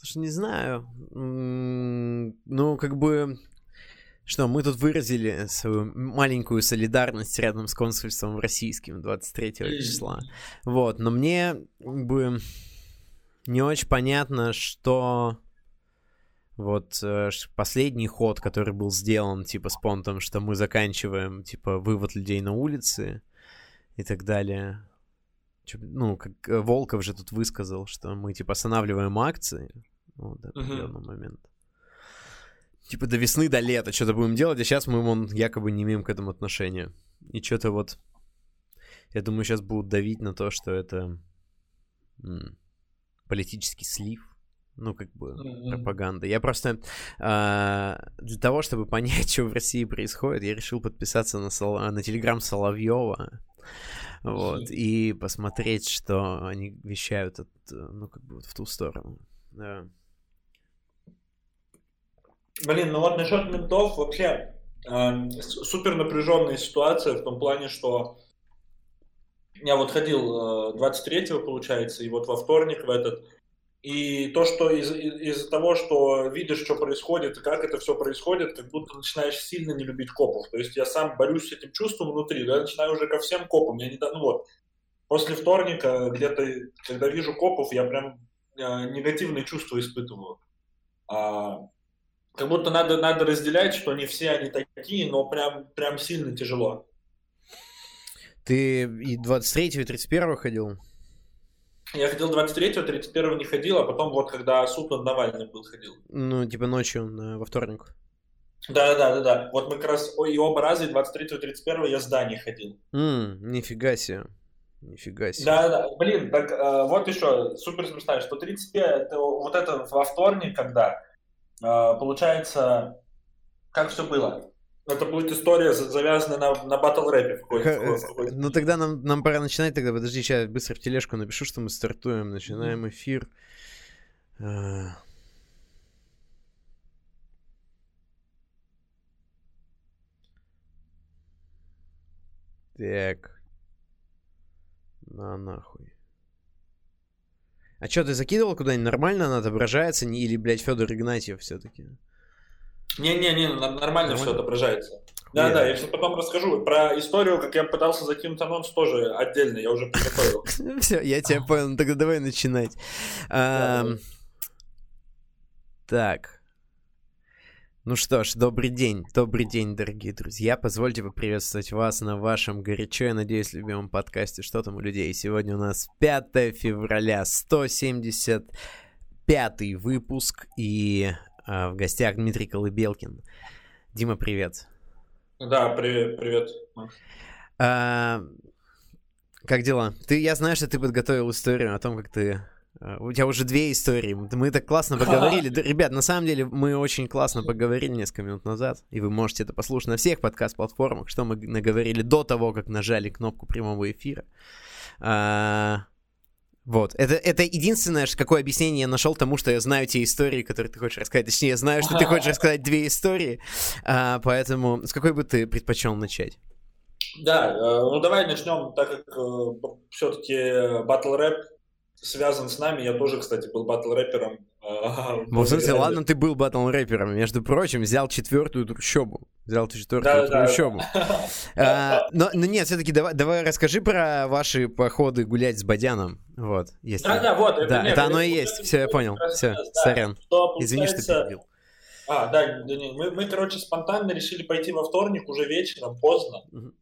Слушай, не знаю. Ну, как бы что мы тут выразили свою маленькую солидарность рядом с консульством российским 23 числа. Вот, но мне бы не очень понятно, что вот э, последний ход, который был сделан, типа, с понтом, что мы заканчиваем, типа, вывод людей на улицы и так далее. Ну, как э, Волков же тут высказал, что мы, типа, останавливаем акции. Вот, до определенного uh-huh. момента типа до весны, до лета что-то будем делать, а сейчас мы вон якобы не имеем к этому отношения. И что-то вот, я думаю, сейчас будут давить на то, что это м- политический слив. Ну, как бы, mm-hmm. пропаганда. Я просто э, для того, чтобы понять, что в России происходит, я решил подписаться на, Сол... на телеграм Соловьева. Вот, и посмотреть, что они вещают от, ну, как бы вот в ту сторону. Да. Блин, ну вот насчет ментов вообще э, супер напряженная ситуация в том плане, что я вот ходил э, 23-го, получается, и вот во вторник в этот, и то, что из- из- за того, что видишь, что происходит, и как это все происходит, как будто начинаешь сильно не любить копов. То есть я сам борюсь с этим чувством внутри, да, начинаю уже ко всем копам. Я не, ну вот, после вторника где-то, когда вижу копов, я прям э, негативные чувства испытываю. А, как будто надо, надо разделять, что не все они такие, но прям, прям сильно тяжело. Ты и 23 и 31 ходил? Я ходил 23-го, 31-го не ходил, а потом вот когда суд над Навальным был, ходил. Ну, типа ночью на, во вторник. Да, да, да, да. Вот мы как раз и оба раза, и 23-го, и 31-го я с Даней ходил. Ммм, нифига себе. Нифига себе. Да, да, блин, так э, вот еще супер смешно, что 35, это, вот это во вторник, когда получается, как все было? Это будет история, завязанная на, на батл рэпе. Ну тогда нам, нам пора начинать тогда. Подожди, сейчас быстро в тележку напишу, что мы стартуем. Начинаем эфир. А. Так. На нахуй. А что, ты закидывал куда-нибудь? Нормально она отображается? Не, или, блядь, Федор Игнатьев все-таки? Не-не-не, нормально, нормально все отображается. Да-да, я сейчас потом расскажу. Про историю, как я пытался закинуть анонс, тоже отдельно, я уже подготовил. Все, я тебя понял. Ну, тогда давай начинать. Так. Ну что ж, добрый день, добрый день, дорогие друзья. Позвольте поприветствовать вас на вашем горячо, я надеюсь, любимом подкасте «Что там у людей?». Сегодня у нас 5 февраля, 175 выпуск, и а, в гостях Дмитрий Колыбелкин. Дима, привет. Да, привет, привет. А, как дела? Ты, я знаю, что ты подготовил историю о том, как ты Э, у тебя уже две истории. Мы так классно поговорили. Ребят, на самом деле мы очень классно поговорили несколько минут назад. И вы можете это послушать на всех подкаст-платформах, что мы наговорили до того, как нажали кнопку прямого эфира. А, вот. Это, это единственное, какое объяснение я нашел тому, что я знаю те истории, которые ты хочешь рассказать. Точнее, я знаю, что ты хочешь рассказать две истории. А, поэтому с какой бы ты предпочел начать? Да, э, ну давай начнем, так как э, все-таки батл рэп связан с нами. Я тоже, кстати, был батл-рэпером. А, в смысле, ладно, ты был батл-рэпером. Между прочим, взял четвертую трущобу. Взял четвертую да, трущобу. Да. А, но, но нет, все-таки давай, давай расскажи про ваши походы гулять с Бадяном. Вот, есть. Да, да, вот. Это, да, нет, это оно и есть. Все, я понял. Все, да, сорян. Что, Извини, что перебил. А, да, да не, мы, мы, короче, спонтанно решили пойти во вторник уже вечером, поздно, угу.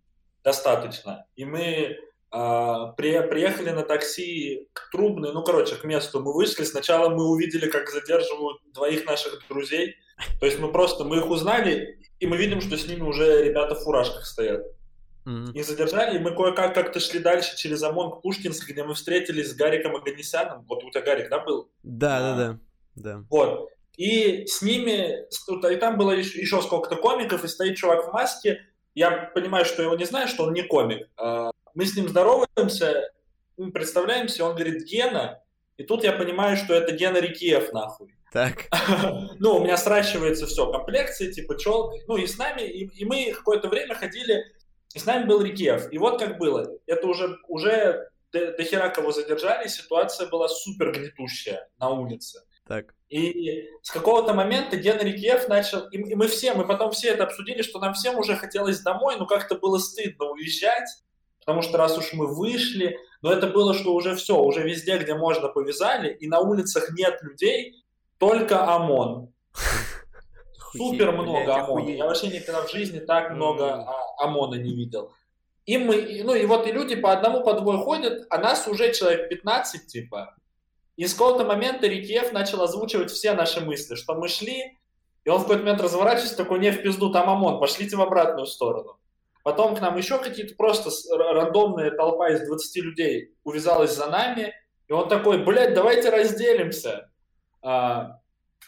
достаточно. И мы при, приехали на такси к Трубной, ну, короче, к месту мы вышли. Сначала мы увидели, как задерживают двоих наших друзей. То есть мы просто, мы их узнали, и мы видим, что с ними уже ребята в фуражках стоят. Mm-hmm. Их задержали, и мы кое-как как-то шли дальше через ОМОН к Пушкинск, где мы встретились с Гариком Аганесяном. Вот у тебя Гарик, да, был? Да, а, да, да, да. Вот. И с ними, и там было еще, еще сколько-то комиков, и стоит чувак в маске. Я понимаю, что его не знаю, что он не комик. Мы с ним здороваемся, мы представляемся, он говорит Гена, и тут я понимаю, что это Гена Рикиев, нахуй. Так. ну, у меня сращивается все, комплекции, типа челка. Ну, и с нами, и, и мы какое-то время ходили, и с нами был Рикиев. И вот как было. Это уже, уже до, до хера кого задержали, ситуация была супер гнетущая на улице. Так. И с какого-то момента Генри Киев начал, и мы все, мы потом все это обсудили, что нам всем уже хотелось домой, но как-то было стыдно уезжать, потому что раз уж мы вышли, но это было, что уже все, уже везде, где можно, повязали, и на улицах нет людей, только ОМОН. Супер много ОМОНа. Я вообще никогда в жизни так много ОМОНа не видел. И мы, ну и вот и люди по одному, по двое ходят, а нас уже человек 15, типа. И с какого-то момента Рикьев начал озвучивать все наши мысли, что мы шли, и он в какой-то момент разворачивается, такой, не в пизду, там ОМОН, пошлите в обратную сторону. Потом к нам еще какие-то просто рандомная толпа из 20 людей увязалась за нами, и он такой, блядь, давайте разделимся. А,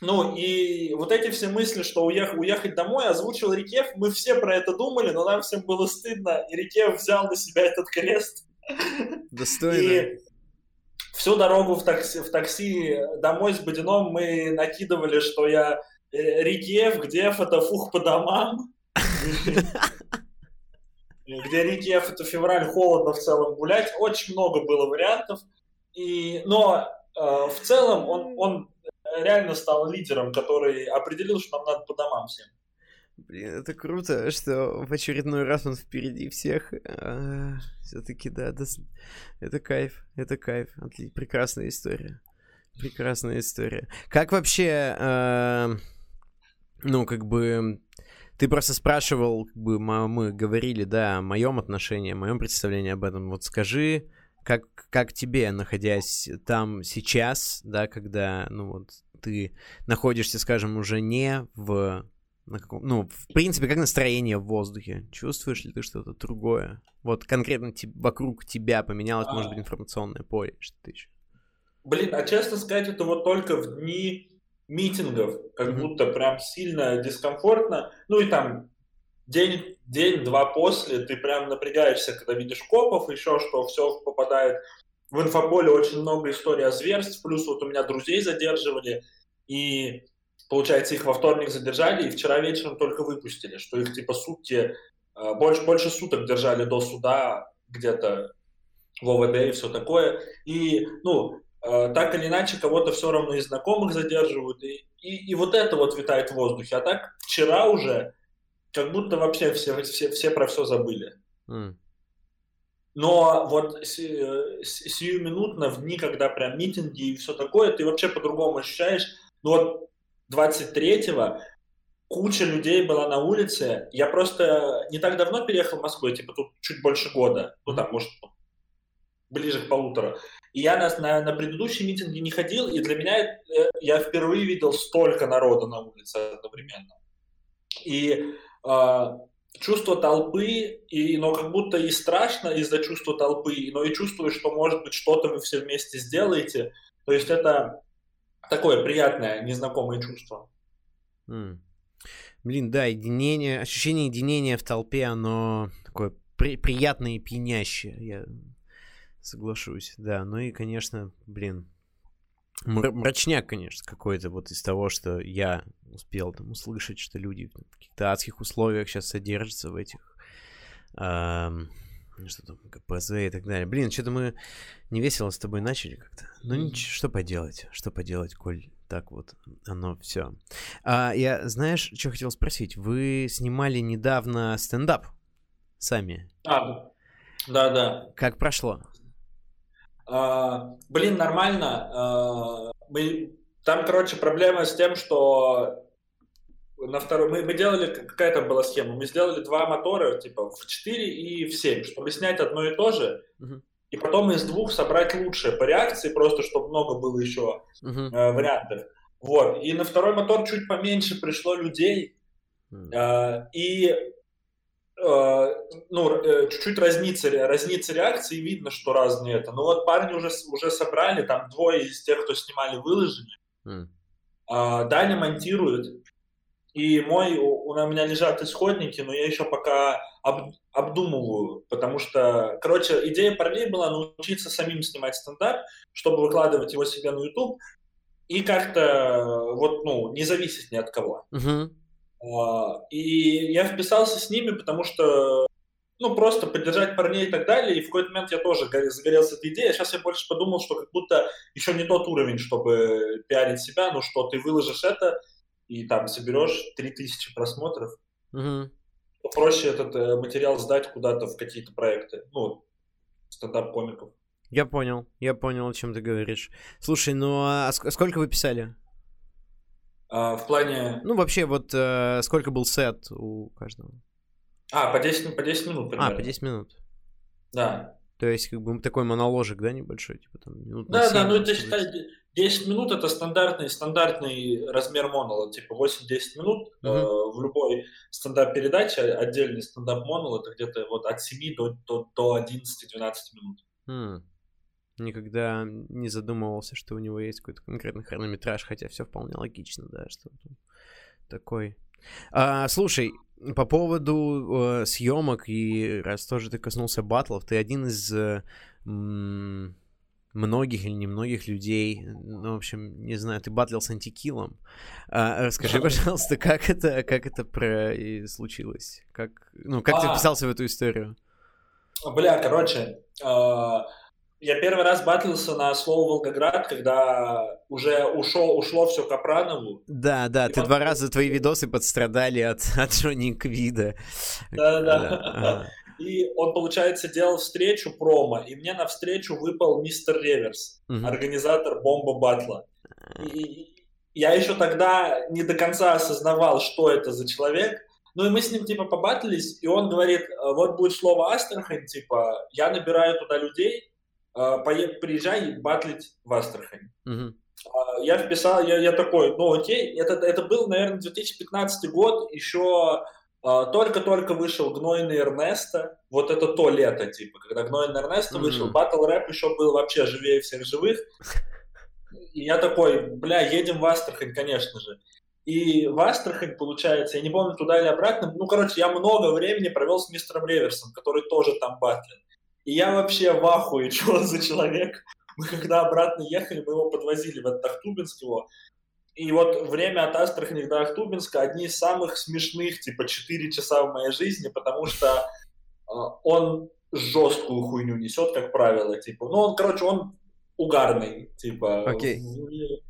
ну, и вот эти все мысли, что уех, уехать домой, озвучил Рикев, мы все про это думали, но нам всем было стыдно, и Рикев взял на себя этот крест. Достойно. И всю дорогу в такси, в такси домой с Бодином мы накидывали, что я э, Рикев, где это фух по домам. Где Рикев, это февраль, холодно в целом гулять. Очень много было вариантов. И, но э, в целом он, он реально стал лидером, который определил, что нам надо по домам всем. Блин, это круто, что в очередной раз он впереди всех. А, Все-таки, да, да, это кайф, это кайф. Отли... Прекрасная история. Прекрасная история. Как вообще, э, ну, как бы, ты просто спрашивал, как бы мы говорили, да, о моем отношении, о моем представлении об этом. Вот скажи, как, как тебе, находясь там сейчас, да, когда, ну вот, ты находишься, скажем, уже не в на каком, ну, в принципе, как настроение в воздухе? Чувствуешь ли ты что-то другое? Вот конкретно te, вокруг тебя поменялось, а... может быть, информационное поле, что-то еще. Блин, а честно сказать, это вот только в дни митингов, как mm-hmm. будто прям сильно дискомфортно. Ну и там день, день-два после ты прям напрягаешься, когда видишь копов, еще что все попадает в инфополе очень много историй о зверств, плюс вот у меня друзей задерживали, и получается их во вторник задержали, и вчера вечером только выпустили, что их типа сутки, э, больше, больше суток держали до суда где-то в ОВД и все такое. И, ну, так или иначе, кого-то все равно из знакомых задерживают, и, и, и вот это вот витает в воздухе. А так вчера уже как будто вообще все, все, все про все забыли. Mm. Но вот сиюминутно, в дни, когда прям митинги и все такое, ты вообще по-другому ощущаешь. Ну вот 23-го куча людей была на улице. Я просто не так давно переехал в Москву, типа тут чуть больше года, ну там, может, ближе к полутора. И я на, на, на предыдущие митинги не ходил, и для меня э, я впервые видел столько народа на улице одновременно. И э, чувство толпы, и, но как будто и страшно из-за чувства толпы, но и чувствую, что, может быть, что-то вы все вместе сделаете. То есть это такое приятное, незнакомое чувство. Mm. Блин, да, единение, ощущение единения в толпе, оно такое при, приятное и пьянящее, я соглашусь, да. Ну и, конечно, блин, мрачняк, конечно, какой-то вот из того, что я успел там услышать, что люди в каких-то адских условиях сейчас содержатся в этих... Эм, что там, КПЗ и так далее. Блин, что-то мы не весело с тобой начали как-то. Ну, ничего, что поделать, что поделать, коль так вот оно все. А, я, знаешь, что хотел спросить? Вы снимали недавно стендап сами? А, да, да. Как прошло? А, блин, нормально. А, мы... Там, короче, проблема с тем, что на второй... Мы, мы делали... Какая там была схема? Мы сделали два мотора, типа, в 4 и в 7, чтобы снять одно и то же. Uh-huh. И потом из двух собрать лучшее по реакции, просто чтобы много было еще uh-huh. э, вариантов. Вот. И на второй мотор чуть поменьше пришло людей. Uh-huh. Э, и ну, э, чуть-чуть разнится, разнится реакции, и видно, что разные это. Но вот парни уже, уже собрали, там двое из тех, кто снимали, выложили. Mm. Даня монтирует. И мой, у, у меня лежат исходники, но я еще пока об, обдумываю, потому что, короче, идея парней была научиться самим снимать стендап, чтобы выкладывать его себе на YouTube и как-то вот, ну, не зависеть ни от кого. Uh-huh. А, и я вписался с ними, потому что ну, просто поддержать парней и так далее. И в какой-то момент я тоже загорелся этой идеей. А сейчас я больше подумал, что как будто еще не тот уровень, чтобы пиарить себя, ну что ты выложишь это и там соберешь 3000 просмотров. Угу. Проще этот э, материал сдать куда-то в какие-то проекты, ну, стендап-комиков. Я понял, я понял, о чем ты говоришь. Слушай, ну а сколько вы писали? А, в плане... Ну, вообще, вот э, сколько был сет у каждого? А, по 10, по 10 минут примерно. А, по 10 минут. Да. То есть, как бы такой моноложик, да, небольшой, типа там минут Да, 7, да, ну это считай, 10 минут это стандартный, стандартный размер монолога, типа 8-10 минут uh-huh. э, в любой стендап-передаче, отдельный стендап-монолог, это где-то вот от 7 до, до, до 11-12 минут. Hmm никогда не задумывался, что у него есть какой-то конкретный хронометраж, хотя все вполне логично, да, что такой. А, слушай, по поводу э, съемок, и раз тоже ты коснулся батлов, ты один из э, м- многих или немногих людей, ну, в общем, не знаю, ты батлил с антикилом. А, расскажи, пожалуйста, как это, как это про... и случилось? Как, ну, как а, ты вписался в эту историю? Бля, короче, э, я первый раз батлился на слово Волгоград, когда уже ушло, ушло все Капранову. Да, да, и ты два раза твои видосы подстрадали от, от Джонни Квида. Да, да. И он, получается, делал встречу промо, и мне на встречу выпал мистер Реверс, угу. организатор бомба батла. И я еще тогда не до конца осознавал, что это за человек. Ну и мы с ним типа побатлились, и он говорит, вот будет слово Астрахань, типа, я набираю туда людей, а, приезжай батлить в Астрахань. Угу. Я вписал, я, я такой, ну окей, это, это был, наверное, 2015 год, еще а, только-только вышел Гнойный Эрнеста, вот это то лето, типа, когда Гнойный Эрнеста mm-hmm. вышел, Батл Рэп еще был вообще живее всех живых, и я такой, бля, едем в Астрахань, конечно же. И в Астрахань, получается, я не помню, туда или обратно, ну, короче, я много времени провел с мистером Реверсом, который тоже там батлит. И я вообще в ахуе, что он за человек. Мы когда обратно ехали, мы его подвозили в этот Ахтубинск его. И вот время от Астрахани до Ахтубинска одни из самых смешных, типа, 4 часа в моей жизни, потому что э, он жесткую хуйню несет, как правило, типа. Ну, он, короче, он угарный, типа. Окей. Okay.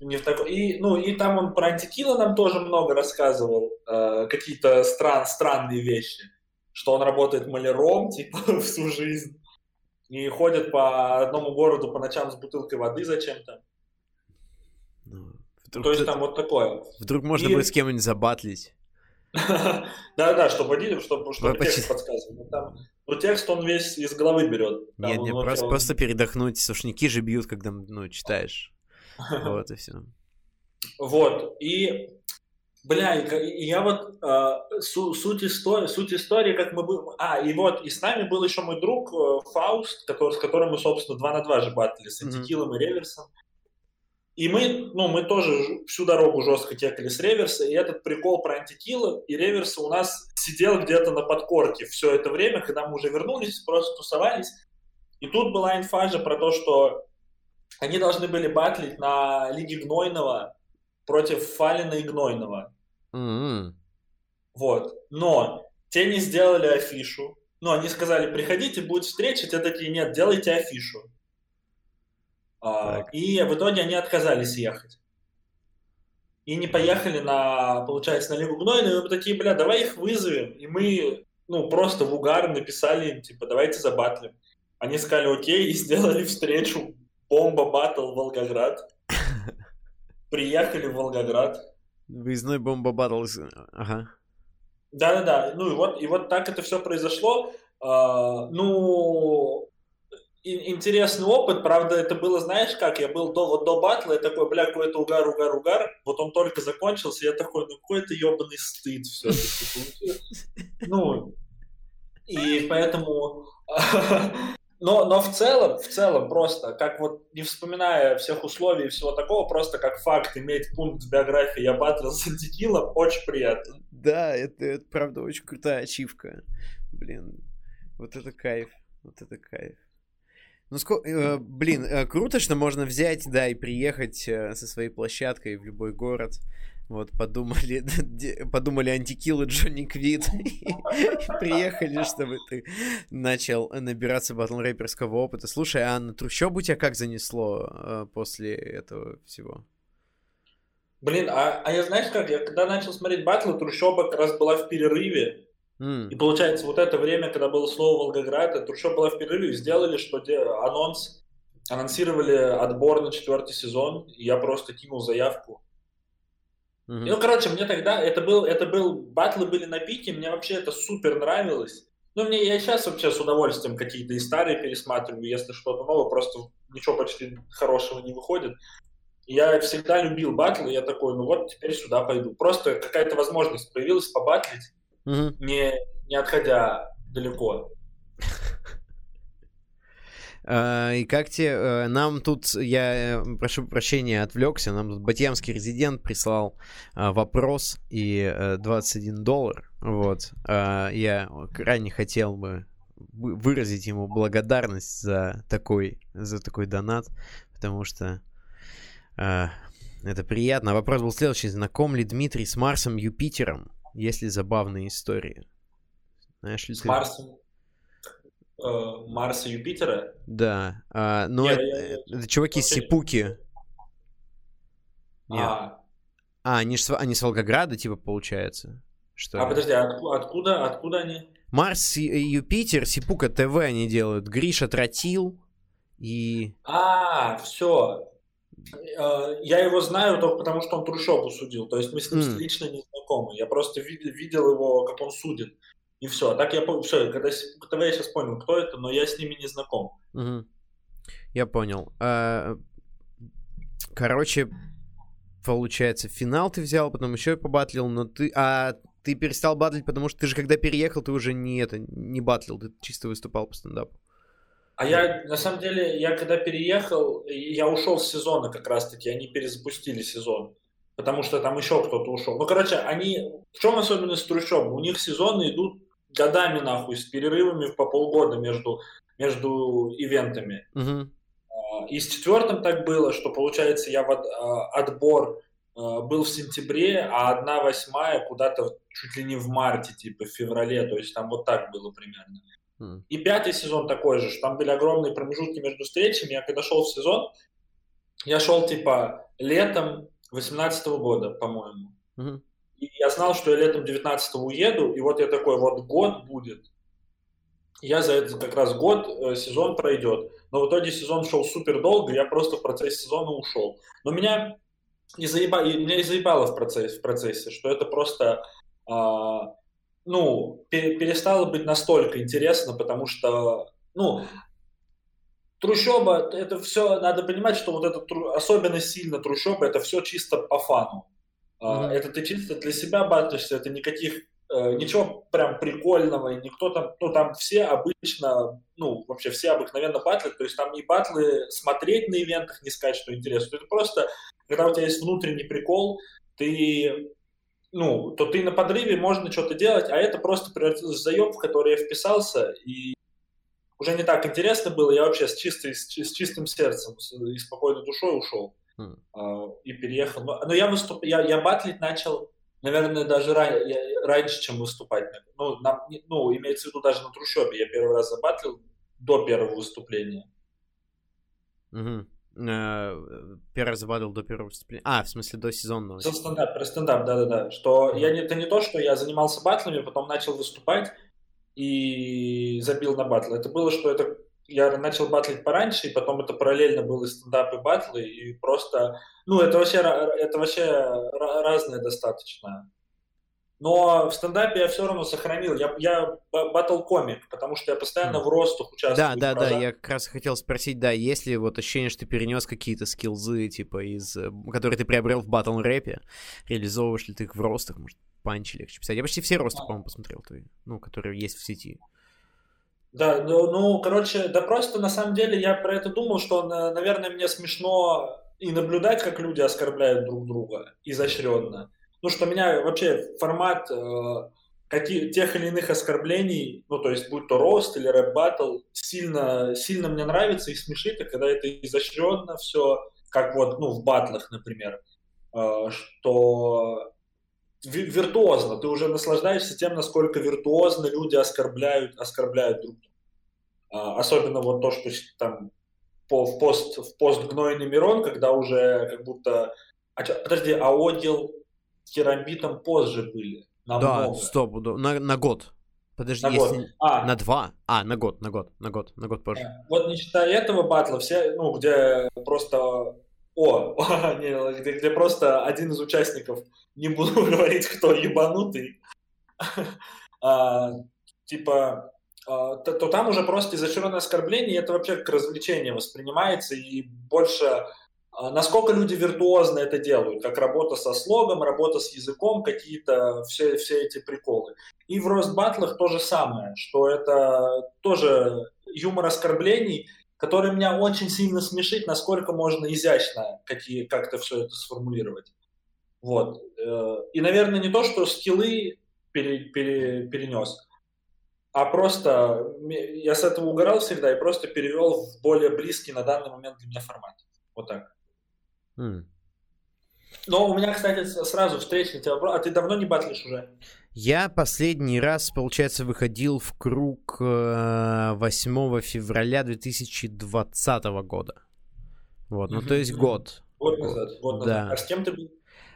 Не в такой... и, ну, и там он про антикила нам тоже много рассказывал, э, какие-то стран, странные вещи что он работает маляром, типа, всю жизнь, и ходит по одному городу по ночам с бутылкой воды зачем-то. Ну, вдруг То есть там вот такое. Вдруг можно и... будет с кем-нибудь забатлить. Да-да, чтобы водили, чтобы, чтобы текст подсказывал. Там, ну, текст он весь из головы берет. Нет, нет, просто, просто передохнуть. Сушники же бьют, когда, ну, читаешь. Вот и все. Вот. И Бля, и, я вот э, су, суть, истории, суть истории, как мы были... А, и вот, и с нами был еще мой друг э, Фауст, который, с которым мы, собственно, два на два же батли, с Антикилом mm-hmm. и Реверсом. И мы, ну, мы тоже всю дорогу жестко текали с Реверса, и этот прикол про Антикила и Реверса у нас сидел где-то на подкорке все это время, когда мы уже вернулись, просто тусовались. И тут была инфа же про то, что они должны были батлить на Лиге Гнойного против Фалина и Гнойного. Mm-hmm. Вот. Но те не сделали афишу. Ну, они сказали, приходите, будет встреча. Те такие, нет, делайте афишу. А, и в итоге они отказались ехать. И не поехали на, получается, на Лигу Гнойную. И мы такие, бля, давай их вызовем. И мы, ну, просто в угар написали им, типа, давайте забатлим. Они сказали, окей, и сделали встречу. Бомба батл Волгоград. Приехали в Волгоград. Выездной бомба батл. Ага. Да-да-да. Ну и вот, и вот так это все произошло. Uh, ну, интересный опыт, правда, это было, знаешь как, я был до, вот до батла, я такой, бля, какой-то угар, угар, угар, вот он только закончился, я такой, ну какой-то ебаный стыд все-таки. Ну, и поэтому но, но в целом, в целом просто, как вот не вспоминая всех условий и всего такого, просто как факт иметь пункт в биографии «Я батлил с антикилом» очень приятно. Да, это, это правда очень крутая ачивка. Блин, вот это кайф, вот это кайф. Ну, ско... э, блин, э, круто, что можно взять, да, и приехать э, со своей площадкой в любой город. Вот, подумали, подумали антикиллы Джонни Квит приехали, чтобы ты начал набираться батл-рэперского опыта. Слушай, а на трущобу тебя как занесло э, после этого всего? Блин, а, а я знаешь как, я когда начал смотреть батлы, трущоба как раз была в перерыве. Mm. И получается, вот это время, когда было слово Волгоград, трущоба была в перерыве, сделали, что де, анонс, анонсировали отбор на четвертый сезон, и я просто кинул заявку. Mm-hmm. Ну, короче, мне тогда, это был, это был, батлы были на пике, мне вообще это супер нравилось. Ну, мне, я сейчас вообще с удовольствием какие-то и старые пересматриваю, если что-то новое, просто ничего почти хорошего не выходит. Я всегда любил батлы, я такой, ну вот теперь сюда пойду. Просто какая-то возможность появилась побатлить, угу. не, не отходя далеко. А, и как тебе... Э, нам тут, я э, прошу прощения, отвлекся, нам тут Батьямский резидент прислал а, вопрос и 21 э, доллар. Вот. А, я крайне хотел бы выразить ему благодарность за такой, за такой донат, потому что это приятно. Вопрос был следующий. Знаком ли Дмитрий с Марсом Юпитером? Есть ли забавные истории? Знаешь ли с ты... Марсом? Э, Марса Юпитера? Да. А, но я, это, я, я, это чуваки с Сипуки. Нет. А, а они, ж, они с Волгограда, типа, получается? Что а, подожди, а откуда, откуда они? Марс и Юпитер, Сипука ТВ они делают. Гриша Тротил и... А, все. Э, я его знаю только потому, что он трущобу судил. То есть мы с ним mm. лично не знакомы. Я просто видел его, как он судит. И все. А так я все, когда ТВ я сейчас понял, кто это, но я с ними не знаком. Угу. Я понял. А, короче, получается, финал ты взял, потом еще и побатлил, но ты. А ты перестал батлить, потому что ты же когда переехал, ты уже не это не батлил, ты чисто выступал по стендапу. А я, на самом деле, я когда переехал, я ушел с сезона как раз-таки, они перезапустили сезон, потому что там еще кто-то ушел. Ну, короче, они, в чем особенность трущоб? У них сезоны идут годами, нахуй, с перерывами по полгода между, между ивентами. Uh-huh. И с четвертым так было, что, получается, я в а, отбор а, был в сентябре, а одна восьмая куда-то чуть ли не в марте, типа в феврале, то есть там вот так было примерно. И пятый сезон такой же, что там были огромные промежутки между встречами. Я когда шел в сезон, я шел типа летом 18 года, по-моему. Mm-hmm. И я знал, что я летом 19 уеду, и вот я такой, вот год будет. Я за это как раз год, э, сезон пройдет. Но в итоге сезон шел супер долго, я просто в процессе сезона ушел. Но меня не заебало, меня и заебало в процессе, в процессе, что это просто а, ну, перестало быть настолько интересно, потому что, ну, трущоба, это все, надо понимать, что вот это особенно сильно трущоба, это все чисто по фану. Mm-hmm. Это ты чисто для себя батлишься, это никаких, э, ничего прям прикольного, и никто там, ну, там все обычно, ну, вообще все обыкновенно батлят, то есть там не батлы смотреть на ивентах, не сказать, что интересно, это просто, когда у тебя есть внутренний прикол, ты ну, то ты на подрыве можно что-то делать, а это просто превратилось в заеб, в который я вписался, и уже не так интересно было, я вообще с, чистой, с, чистым сердцем и спокойной душой ушел mm. э, и переехал. Но, но я, выступ, я, я батлить начал, наверное, даже ран, я, раньше, чем выступать. Ну, на, ну, имеется в виду даже на трущобе. Я первый раз забатлил до первого выступления. Mm-hmm. Э, первый забадал до первого выступления. А, в смысле, до сезонного. За стендап, про стендап, да-да-да. Что mm-hmm. я, это не то, что я занимался батлами, потом начал выступать и забил на батл. Это было, что это я начал батлить пораньше, и потом это параллельно было и стендап, и батлы, и просто... Ну, это вообще, это вообще разное достаточно. Но в стендапе я все равно сохранил. Я, я батл комик, потому что я постоянно в ростах участвую. Да, да, да. Я как раз хотел спросить, да, есть ли вот ощущение, что ты перенес какие-то скилзы, типа, из, э, которые ты приобрел в батл рэпе, реализовываешь ли ты их в ростах, может, панчи легче писать. Я почти все росты, а. по-моему, посмотрел твои, ну, которые есть в сети. Да, ну, ну, короче, да просто на самом деле я про это думал, что, наверное, мне смешно и наблюдать, как люди оскорбляют друг друга изощренно. Ну, что меня вообще формат, э, каких, тех или иных оскорблений, ну, то есть, будь то roast или рэп-баттл, сильно, сильно мне нравится и смешит, и когда это изощренно все, как вот, ну, в батлах, например, э, что виртуозно, ты уже наслаждаешься тем, насколько виртуозно люди оскорбляют, оскорбляют друг друга. А, особенно вот то, что там по, в, пост, в пост гнойный Мирон, когда уже как будто... А, подожди, а Одил с Керамбитом позже были? Намного. Да, стоп, на, на год. Подожди, на если... Год. А. На два? А, на год, на год, на год, на год позже. Вот не считая этого батла, все, ну, где просто... О, где, где просто один из участников, не буду говорить, кто ебанутый, а, типа, а, то, то там уже просто изощренное оскорбление, и это вообще как развлечение воспринимается, и больше а, насколько люди виртуозно это делают, как работа со слогом, работа с языком, какие-то все, все эти приколы. И в рост-баттлах то же самое, что это тоже юмор оскорблений, который меня очень сильно смешит, насколько можно изящно какие, как-то все это сформулировать. Вот. Э, и, наверное, не то, что скиллы пере, пере, перенес, а просто я с этого угорал всегда и просто перевел в более близкий на данный момент для меня формат. Вот так. Mm. Но у меня, кстати, сразу встречный тебя вопрос. А ты давно не батлишь уже? Я последний раз, получается, выходил в круг 8 э, февраля 2020 года. Вот, ну то есть год. Год назад, год назад. Да. А с кем ты был?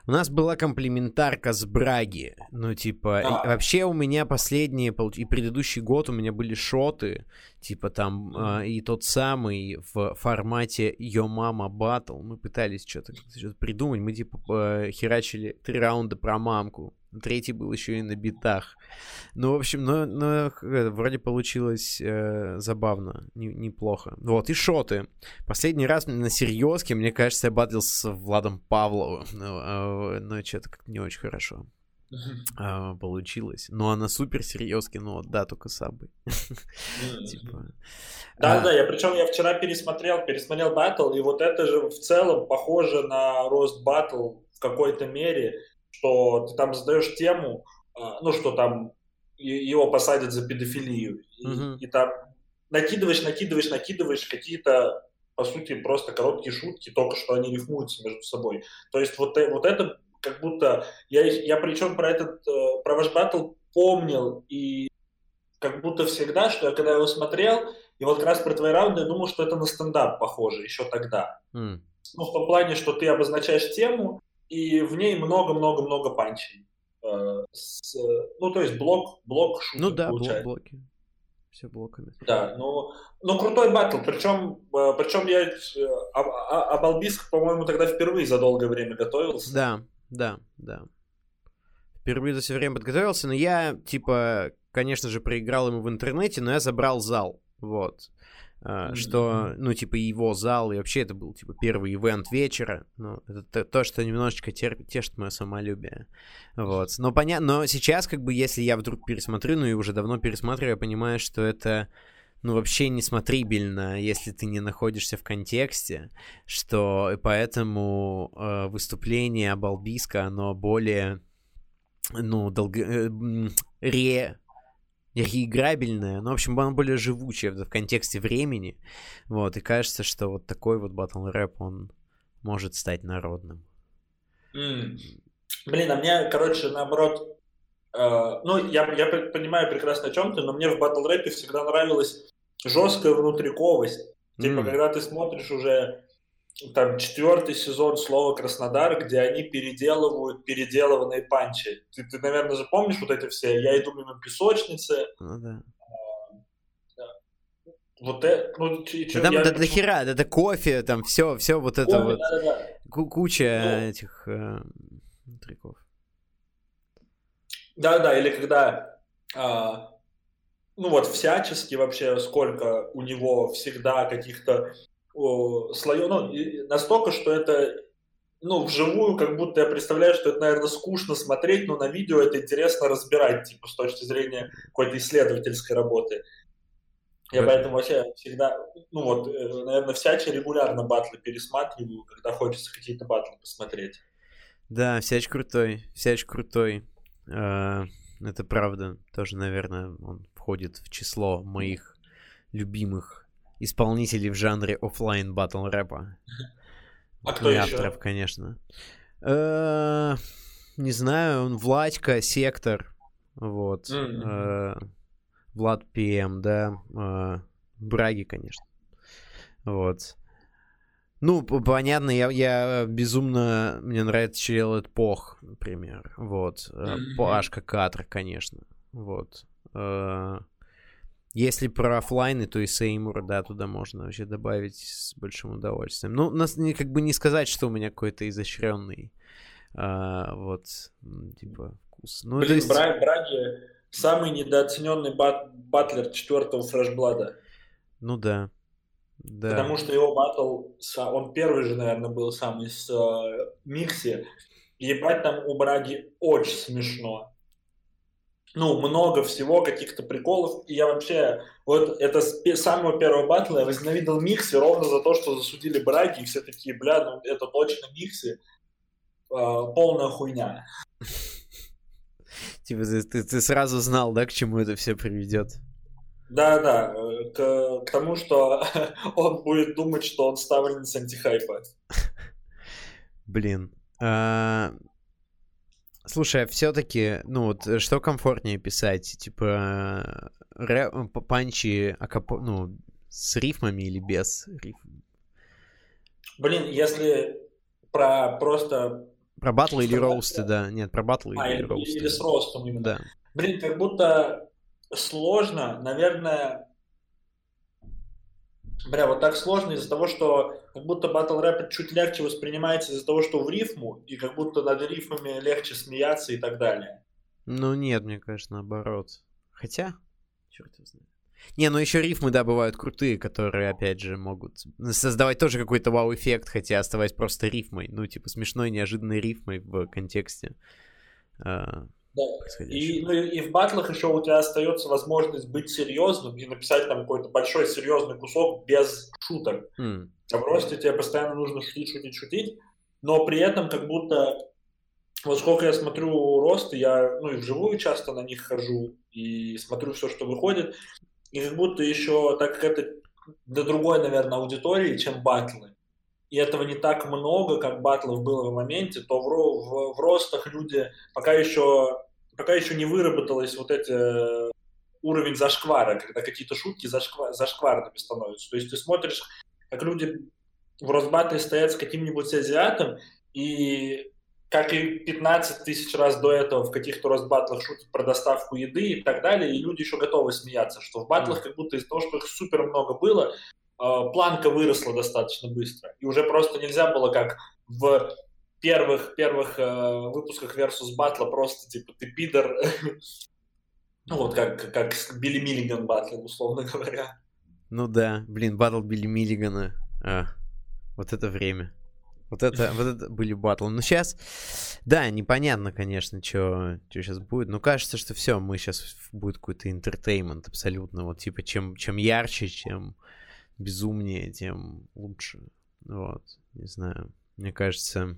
У нас была комплиментарка с Браги. Ну, типа, а. вообще у меня последние, и предыдущий год у меня были шоты, типа там, э, и тот самый в формате Yo Mama Battle. Мы пытались что-то что придумать, мы типа э, херачили три раунда про мамку. Третий был еще и на битах. Ну, в общем, ну, ну вроде получилось э, забавно, не, неплохо. Вот, и шоты. Последний раз на серьезке, мне кажется, я батлил с Владом Павловым. Ну, э, ну что-то как не очень хорошо э, получилось. Ну, а на супер серьезке, ну, да, только сабы. Типа, да, а да, я причем я вчера пересмотрел, пересмотрел батл, и вот это же в целом похоже на рост батл в какой-то мере что ты там задаешь тему, а, ну, что там его посадят за педофилию, mm-hmm. и, и там накидываешь, накидываешь, накидываешь какие-то, по сути, просто короткие шутки, только что они рифмуются между собой. То есть вот, э, вот это как будто... Я, я причем про этот, э, про ваш батл помнил, и как будто всегда, что я когда его смотрел, и вот как раз про твои раунды, я думал, что это на стендап похоже еще тогда. Mm. Ну, в том плане, что ты обозначаешь тему, и в ней много-много-много панчей. Э, с, ну, то есть блок, блок шуток Ну да, блок, блоки. Все блоками. Да, ну, ну крутой батл. Причем, э, причем я э, об, об Албиск, по-моему, тогда впервые за долгое время готовился. Да, да, да. Впервые за все время подготовился, но я, типа, конечно же, проиграл ему в интернете, но я забрал зал. Вот. Uh, mm-hmm. что, ну, типа, его зал, и вообще это был, типа, первый ивент вечера, ну, это то, что немножечко терпит, тешит мое самолюбие, вот, но понятно, но сейчас, как бы, если я вдруг пересмотрю, ну, и уже давно пересматриваю, я понимаю, что это, ну, вообще несмотрибельно, если ты не находишься в контексте, что, и поэтому э, выступление Балбиска, оно более, ну, долго... Э, ре реиграбельная, ну, в общем, она более живучая в контексте времени, вот, и кажется, что вот такой вот батл рэп, он может стать народным. Mm. Блин, а мне, короче, наоборот, э, ну, я, я понимаю прекрасно, о чем ты, но мне в батл рэпе всегда нравилась жесткая внутриковость. Типа, mm. когда ты смотришь уже там четвертый сезон слова Краснодар, где они переделывают переделанные панчи. Ты, ты, наверное, же помнишь вот эти все «Я иду мимо песочницы». Ну да. А, вот это, ну, и, да я... до, до хера, да, до кофе, там все, все вот это вот, да, да, да. куча ну, этих э, треков. Да-да, или когда, а, ну вот всячески вообще, сколько у него всегда каких-то слоев, ну, настолько, что это, ну, вживую, как будто я представляю, что это, наверное, скучно смотреть, но на видео это интересно разбирать, типа, с точки зрения какой-то исследовательской работы. Я поэтому вообще всегда, ну вот, э, наверное, всяче регулярно батлы пересматриваю, когда хочется какие-то батлы посмотреть. Да, всяч крутой, всяч крутой. А, это правда. Тоже, наверное, он входит в число моих любимых исполнителей в жанре офлайн батл рэпа. А кто еще? авторов, конечно. Э, не знаю, он Владька, Сектор, вот. Э, Влад ПМ, да. Э, Браги, конечно. Вот. Ну, понятно, я, я безумно... Мне нравится Челет Пох, например. Вот. Mm-hmm. Пашка Катр, конечно. Вот. Если про офлайны, то и Сеймур, да, туда можно вообще добавить с большим удовольствием. Ну, нас как бы не сказать, что у меня какой-то изощренный а, вот, типа, вкус. Ну, Блин, есть... Браг, Браги самый недооцененный бат, батлер четвертого фрешблада. Ну да. Да. Потому что его батл, он первый же, наверное, был самый с uh, Микси. Ебать, там у Браги очень смешно ну, много всего, каких-то приколов. И я вообще, вот это с самого первого батла я возненавидел Микси ровно за то, что засудили Браги, и все такие, бля, ну это точно Микси. А, полная хуйня. Типа ты, ты, ты сразу знал, да, к чему это все приведет? Да, да, к, к тому, что он будет думать, что он ставлен с антихайпа. Блин. А, Слушай, а все-таки, ну вот, э, что комфортнее писать? Типа, рэп, панчи, акап... ну, с рифмами или без рифм? Блин, если про просто... Про батлы или роусты, да. Нет, про батлы а, или, или роусты. Или с ростом именно. Да. Блин, как будто сложно, наверное, Бля, вот так сложно из-за того, что как будто батл рэп чуть легче воспринимается из-за того, что в рифму, и как будто над рифмами легче смеяться и так далее. Ну нет, мне кажется, наоборот. Хотя, черт его знает. Не, ну еще рифмы, да, бывают крутые, которые, опять же, могут создавать тоже какой-то вау-эффект, хотя оставаясь просто рифмой. Ну, типа, смешной, неожиданной рифмой в контексте. А, да. И, ну, и в батлах еще у тебя остается возможность быть серьезным и написать там какой-то большой серьезный кусок без шуток. Mm. А в росте тебе постоянно нужно шутить, шутить, шутить, но при этом как будто вот сколько я смотрю росты, я ну и вживую часто на них хожу и смотрю все, что выходит, и как будто еще, так как это для другой, наверное, аудитории, чем батлы, и этого не так много, как батлов было в моменте, то в, в, в ростах люди пока еще пока еще не выработалось вот эти уровень зашквара, когда какие-то шутки зашквар, зашкварными становятся. То есть ты смотришь, как люди в Росбатле стоят с каким-нибудь азиатом, и как и 15 тысяч раз до этого в каких-то Росбатлах шутят про доставку еды и так далее, и люди еще готовы смеяться, что в батлах как будто из-за того, что их супер много было, планка выросла достаточно быстро. И уже просто нельзя было как в первых, первых э, выпусках Versus Battle просто, типа, ты пидор. ну, вот как, как Билли Миллиган батлил, условно говоря. Ну да, блин, батл Билли Миллигана. А, вот это время. Вот это, вот это были батлы. Но сейчас, да, непонятно, конечно, что сейчас будет. Но кажется, что все, мы сейчас будет какой-то entertainment абсолютно. Вот типа, чем, чем ярче, чем безумнее, тем лучше. Вот, не знаю. Мне кажется,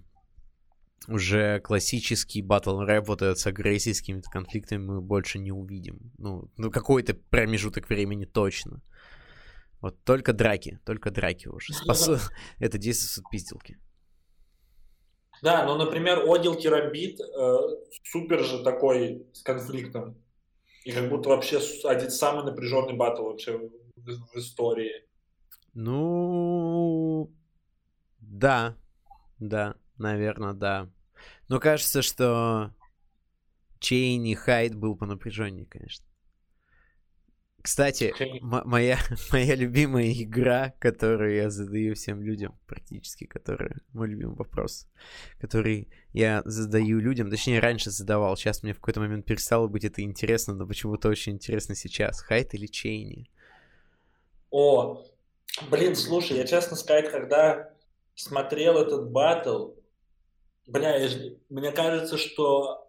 уже классический батл рэп вот этот с агрессийскими конфликтами мы больше не увидим. Ну, ну какой-то промежуток времени точно. Вот только драки, только драки уже. Спасу... Это действует пизделки. Да, ну, например, Одил Керамбит э, супер же такой с конфликтом. И как будто вообще один самый напряженный батл вообще в, в истории. Ну, да, да. Наверное, да. Но кажется, что Чейни Хайд был по напряженнее, конечно. Кстати, моя, моя любимая игра, которую я задаю всем людям, практически, которая мой любимый вопрос, который я задаю людям, точнее, раньше задавал, сейчас мне в какой-то момент перестало быть это интересно, но почему-то очень интересно сейчас. Хайт или Чейни? О, блин, слушай, я честно сказать, когда смотрел этот батл, Бля, я, мне кажется, что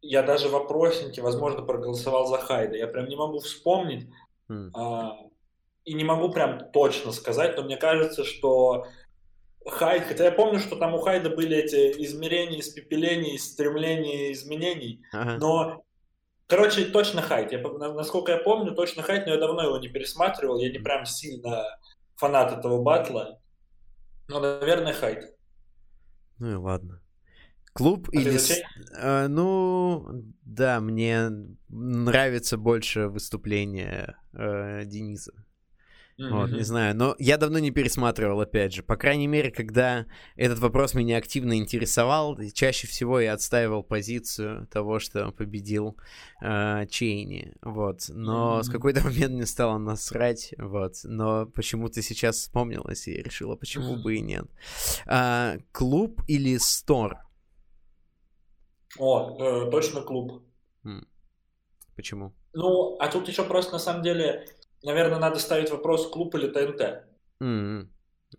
я даже в опроснике, возможно, проголосовал за Хайда. Я прям не могу вспомнить mm. а, и не могу прям точно сказать, но мне кажется, что Хайд, хотя я помню, что там у Хайда были эти измерения, испепеления, стремления изменений, ага. но Короче, точно Хайд. Я, насколько я помню, точно Хайд, но я давно его не пересматривал. Я не прям сильно фанат этого батла. Но, наверное, Хайд. Ну и ладно. Клуб а или... А, ну, да, мне нравится больше выступление э, Дениса. Mm-hmm. Вот, не знаю. Но я давно не пересматривал, опять же. По крайней мере, когда этот вопрос меня активно интересовал, чаще всего я отстаивал позицию того, что победил э, Чейни. Вот. Но mm-hmm. с какой-то момент мне стало насрать. Вот. Но почему-то сейчас вспомнилось и решила, почему mm-hmm. бы и нет. А, клуб или стор? О, э, точно клуб. Почему? Ну, а тут еще просто на самом деле наверное, надо ставить вопрос клуб или ТНТ. Mm-hmm.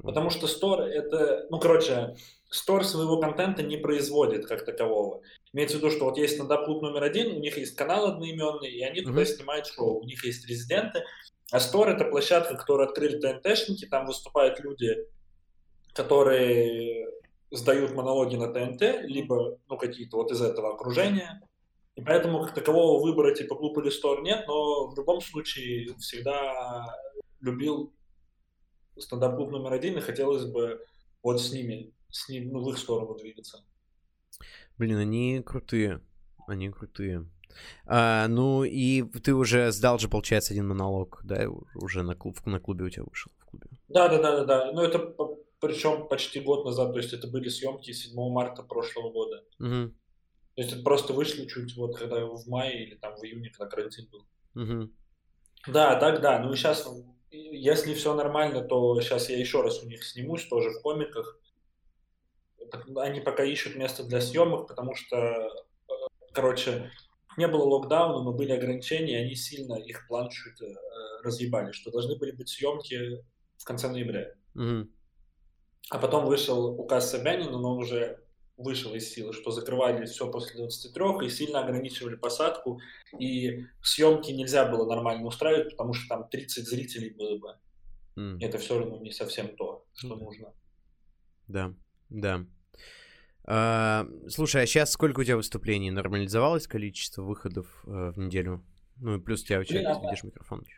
Потому что Стор это, ну, короче, Стор своего контента не производит как такового. Имеется в виду, что вот есть стендап-клуб номер один, у них есть канал одноименный, и они mm-hmm. туда снимают шоу. У них есть резиденты. А Store это площадка, которую открыли ТНТшники, там выступают люди, которые сдают монологи на ТНТ, либо ну, какие-то вот из этого окружения. И поэтому как такового выбора типа клуб или Store нет, но в любом случае всегда любил стендап-клуб номер один, и хотелось бы вот с ними, с ним, ну, в их сторону двигаться. Блин, они крутые. Они крутые. А, ну и ты уже сдал же, получается, один монолог, да, уже на, клуб, на клубе у тебя вышел в клубе. Да, да, да, да, да. Ну это причем почти год назад, то есть это были съемки 7 марта прошлого года. Угу. То есть это просто вышли чуть вот когда в мае или там в июне, когда карантин был. Угу. Да, так да. Ну и сейчас, если все нормально, то сейчас я еще раз у них снимусь тоже в комиках. Они пока ищут место для съемок, потому что, э, короче, не было локдауна, но были ограничения, и они сильно их план чуть э, разъебали, что должны были быть съемки в конце ноября. Угу. А потом вышел указ Собянина, но он уже вышел из силы, что закрывали все после 23 и сильно ограничивали посадку, и съемки нельзя было нормально устраивать, потому что там 30 зрителей было бы. Mm. Это все равно не совсем то, что mm. нужно. Да, да. А, слушай, а сейчас сколько у тебя выступлений? Нормализовалось количество выходов э, в неделю? Ну и плюс у тебя, Блин, а, видишь микрофон еще.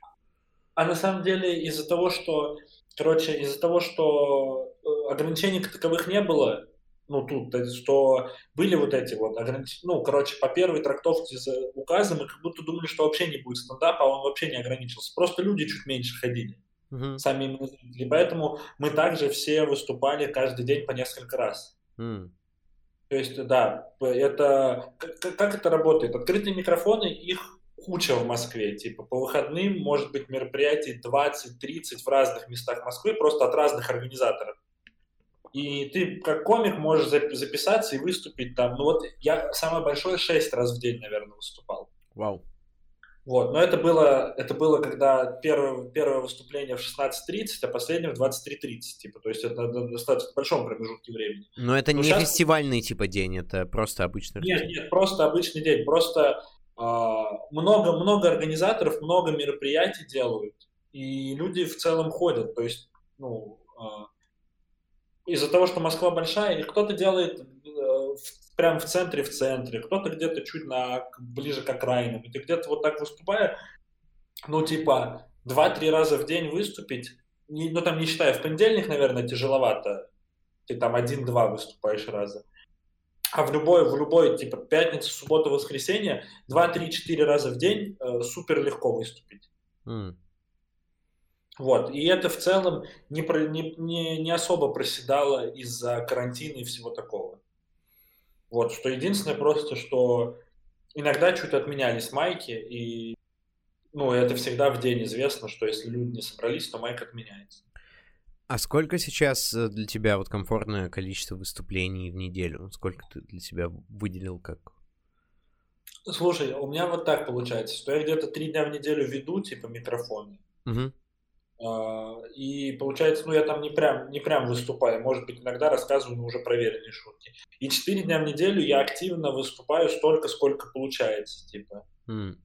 А на самом деле из-за того, что, короче, из-за того, что э, ограничений таковых не было, ну, тут, что были вот эти вот, ну, короче, по первой трактовке указа мы как будто думали, что вообще не будет стендапа, а он вообще не ограничился. Просто люди чуть меньше ходили. Uh-huh. Сами именно зрители. Поэтому мы также все выступали каждый день по несколько раз. Uh-huh. То есть, да, это... Как, как это работает? Открытые микрофоны, их куча в Москве. Типа по выходным может быть мероприятий 20-30 в разных местах Москвы, просто от разных организаторов. И ты как комик можешь записаться и выступить там. Ну вот я самое большое 6 раз в день, наверное, выступал. Вау. Вот, но это было, это было, когда первое, первое выступление в 16.30, а последнее в 23.30, типа, то есть это на достаточно большом промежутке времени. Но это но не сейчас... фестивальный типа день, это просто обычный Нет, нет, просто обычный день, просто много-много а, организаторов, много мероприятий делают, и люди в целом ходят, то есть, ну, а, из-за того, что Москва большая, и кто-то делает э, прям в центре, в центре, кто-то где-то чуть на, ближе к окраинам, и ты где-то вот так выступая, ну, типа, два-три раза в день выступить, не, ну, там, не считая, в понедельник, наверное, тяжеловато, ты там один-два выступаешь раза, а в любой, в любой, типа, пятница, суббота, воскресенье, два-три-четыре раза в день э, супер легко выступить. Mm. Вот. И это в целом не, про, не, не, не особо проседало из-за карантина и всего такого. Вот, что единственное просто, что иногда чуть отменялись майки, и ну, это всегда в день известно, что если люди не собрались, то майк отменяется. А сколько сейчас э, для тебя вот комфортное количество выступлений в неделю? Сколько ты для себя выделил как? Слушай, у меня вот так получается, что я где-то три дня в неделю веду, типа, микрофоны. Угу. А, и получается, ну я там не прям, не прям выступаю, может быть, иногда рассказываю но уже проверенные шутки. И четыре дня в неделю я активно выступаю столько, сколько получается, типа. Mm.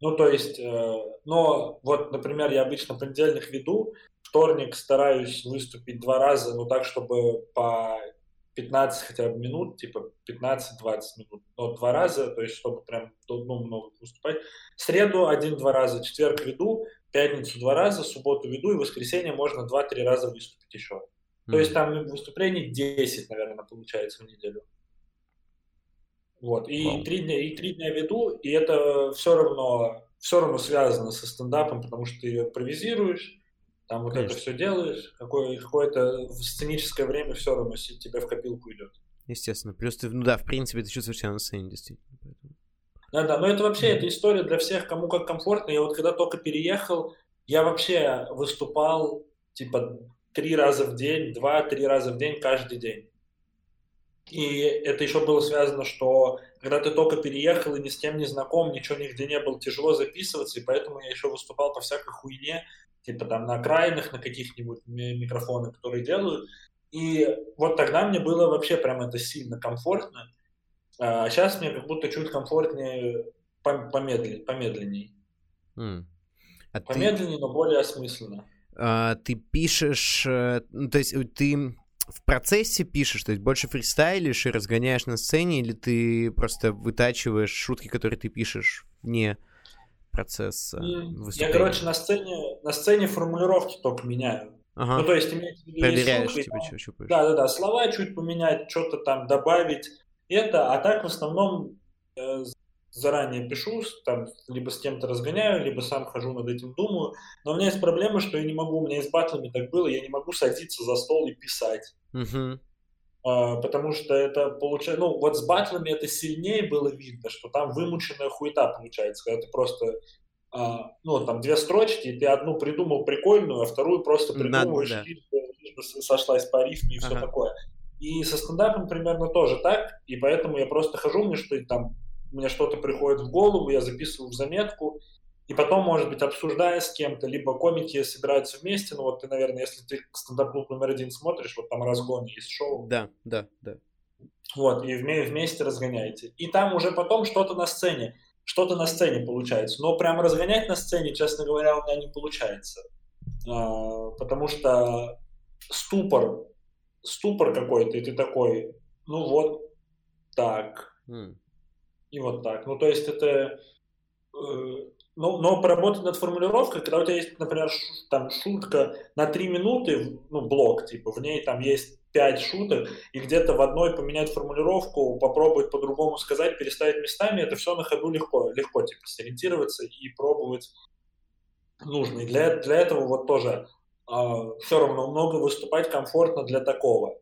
Ну, то есть, э, но вот, например, я обычно понедельник веду, вторник стараюсь выступить два раза, ну так, чтобы по 15 хотя бы минут, типа 15-20 минут ну, два раза, то есть чтобы прям ну, много выступать. Среду один-два раза, четверг веду, пятницу два раза, субботу веду, и воскресенье можно два-три раза выступить еще. Mm. То есть там выступлений 10, наверное, получается в неделю. Вот. И три дня, и три дня веду, и это все равно, все равно связано со стендапом, потому что ты импровизируешь, там вот Конечно. это все делаешь, какое, какое-то сценическое время все равно тебе в копилку идет. Естественно. Плюс ты, ну да, в принципе, ты чувствуешь себя на сцене, действительно. Да, да, но это вообще, это история для всех, кому как комфортно. Я вот когда только переехал, я вообще выступал, типа, три раза в день, два-три раза в день, каждый день. И это еще было связано, что когда ты только переехал и ни с кем не знаком, ничего нигде не было, тяжело записываться, и поэтому я еще выступал по всякой хуйне, типа там на окраинах, на каких-нибудь микрофонах, которые делают. И вот тогда мне было вообще прям это сильно комфортно. А сейчас мне как будто чуть комфортнее помедленнее. помедленней. Mm. А помедленнее, ты... но более осмысленно. А, ты пишешь, э, ну, то есть э, ты в процессе пишешь, то есть больше фристайлишь и разгоняешь на сцене, или ты просто вытачиваешь шутки, которые ты пишешь вне процесса? Я, короче, на сцене, на сцене формулировки только меняю. Ага. Ну, то есть, имеется в виду, Проверяешь, типа. Да, да, да, слова чуть поменять, что-то там добавить. Это, а так в основном э, заранее пишу, там, либо с кем-то разгоняю, либо сам хожу над этим, думаю. Но у меня есть проблема, что я не могу, у меня и с батлами так было, я не могу садиться за стол и писать. Uh-huh. А, потому что это получается, ну, вот с батлами это сильнее было видно, что там вымученная хуета получается, когда ты просто а, ну, там две строчки, и ты одну придумал прикольную, а вторую просто придумываешь, Надо, да. сошлась по рифме и ага. все такое. И со стендапом примерно тоже так, и поэтому я просто хожу, мне что там мне что-то приходит в голову, я записываю в заметку, и потом, может быть, обсуждая с кем-то, либо комики собираются вместе, ну вот ты, наверное, если ты стендап-клуб номер один смотришь, вот там разгон есть шоу. Да, да, да. Вот, и вместе разгоняете. И там уже потом что-то на сцене, что-то на сцене получается. Но прям разгонять на сцене, честно говоря, у меня не получается. А, потому что ступор, ступор какой-то, и ты такой, ну вот так. Mm. И вот так. Ну, то есть это... Э, ну, но поработать над формулировкой, когда у тебя есть, например, ш, там шутка на 3 минуты, ну, блок, типа, в ней там есть 5 шуток, и где-то в одной поменять формулировку, попробовать по-другому сказать, переставить местами, это все на ходу легко, легко, типа, сориентироваться и пробовать нужно. И для, для этого вот тоже все равно много выступать комфортно для такого.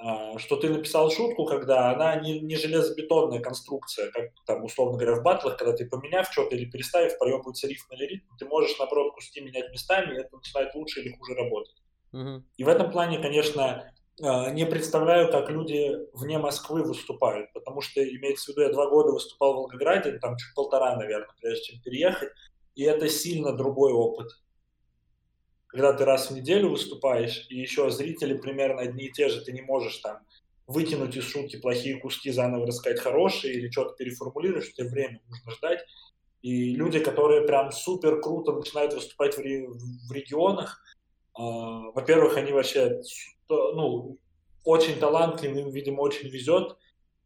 А, что ты написал шутку, когда она не, не железобетонная конструкция, как там, условно говоря, в батлах, когда ты поменяв что-то или переставив, проебывается рифм или ритм, ты можешь, наоборот, куски менять местами, и это начинает лучше или хуже работать. Uh-huh. И в этом плане, конечно, а, не представляю, как люди вне Москвы выступают, потому что, имеется в виду, я два года выступал в Волгограде, там чуть полтора, наверное, прежде чем переехать, и это сильно другой опыт когда ты раз в неделю выступаешь, и еще зрители примерно одни и те же, ты не можешь там вытянуть из шутки плохие куски, заново рассказать хорошие или что-то переформулировать, тебе время нужно ждать. И люди, которые прям супер круто начинают выступать в, ре- в регионах, э, во-первых, они вообще ну, очень талантливы, им, видимо, очень везет,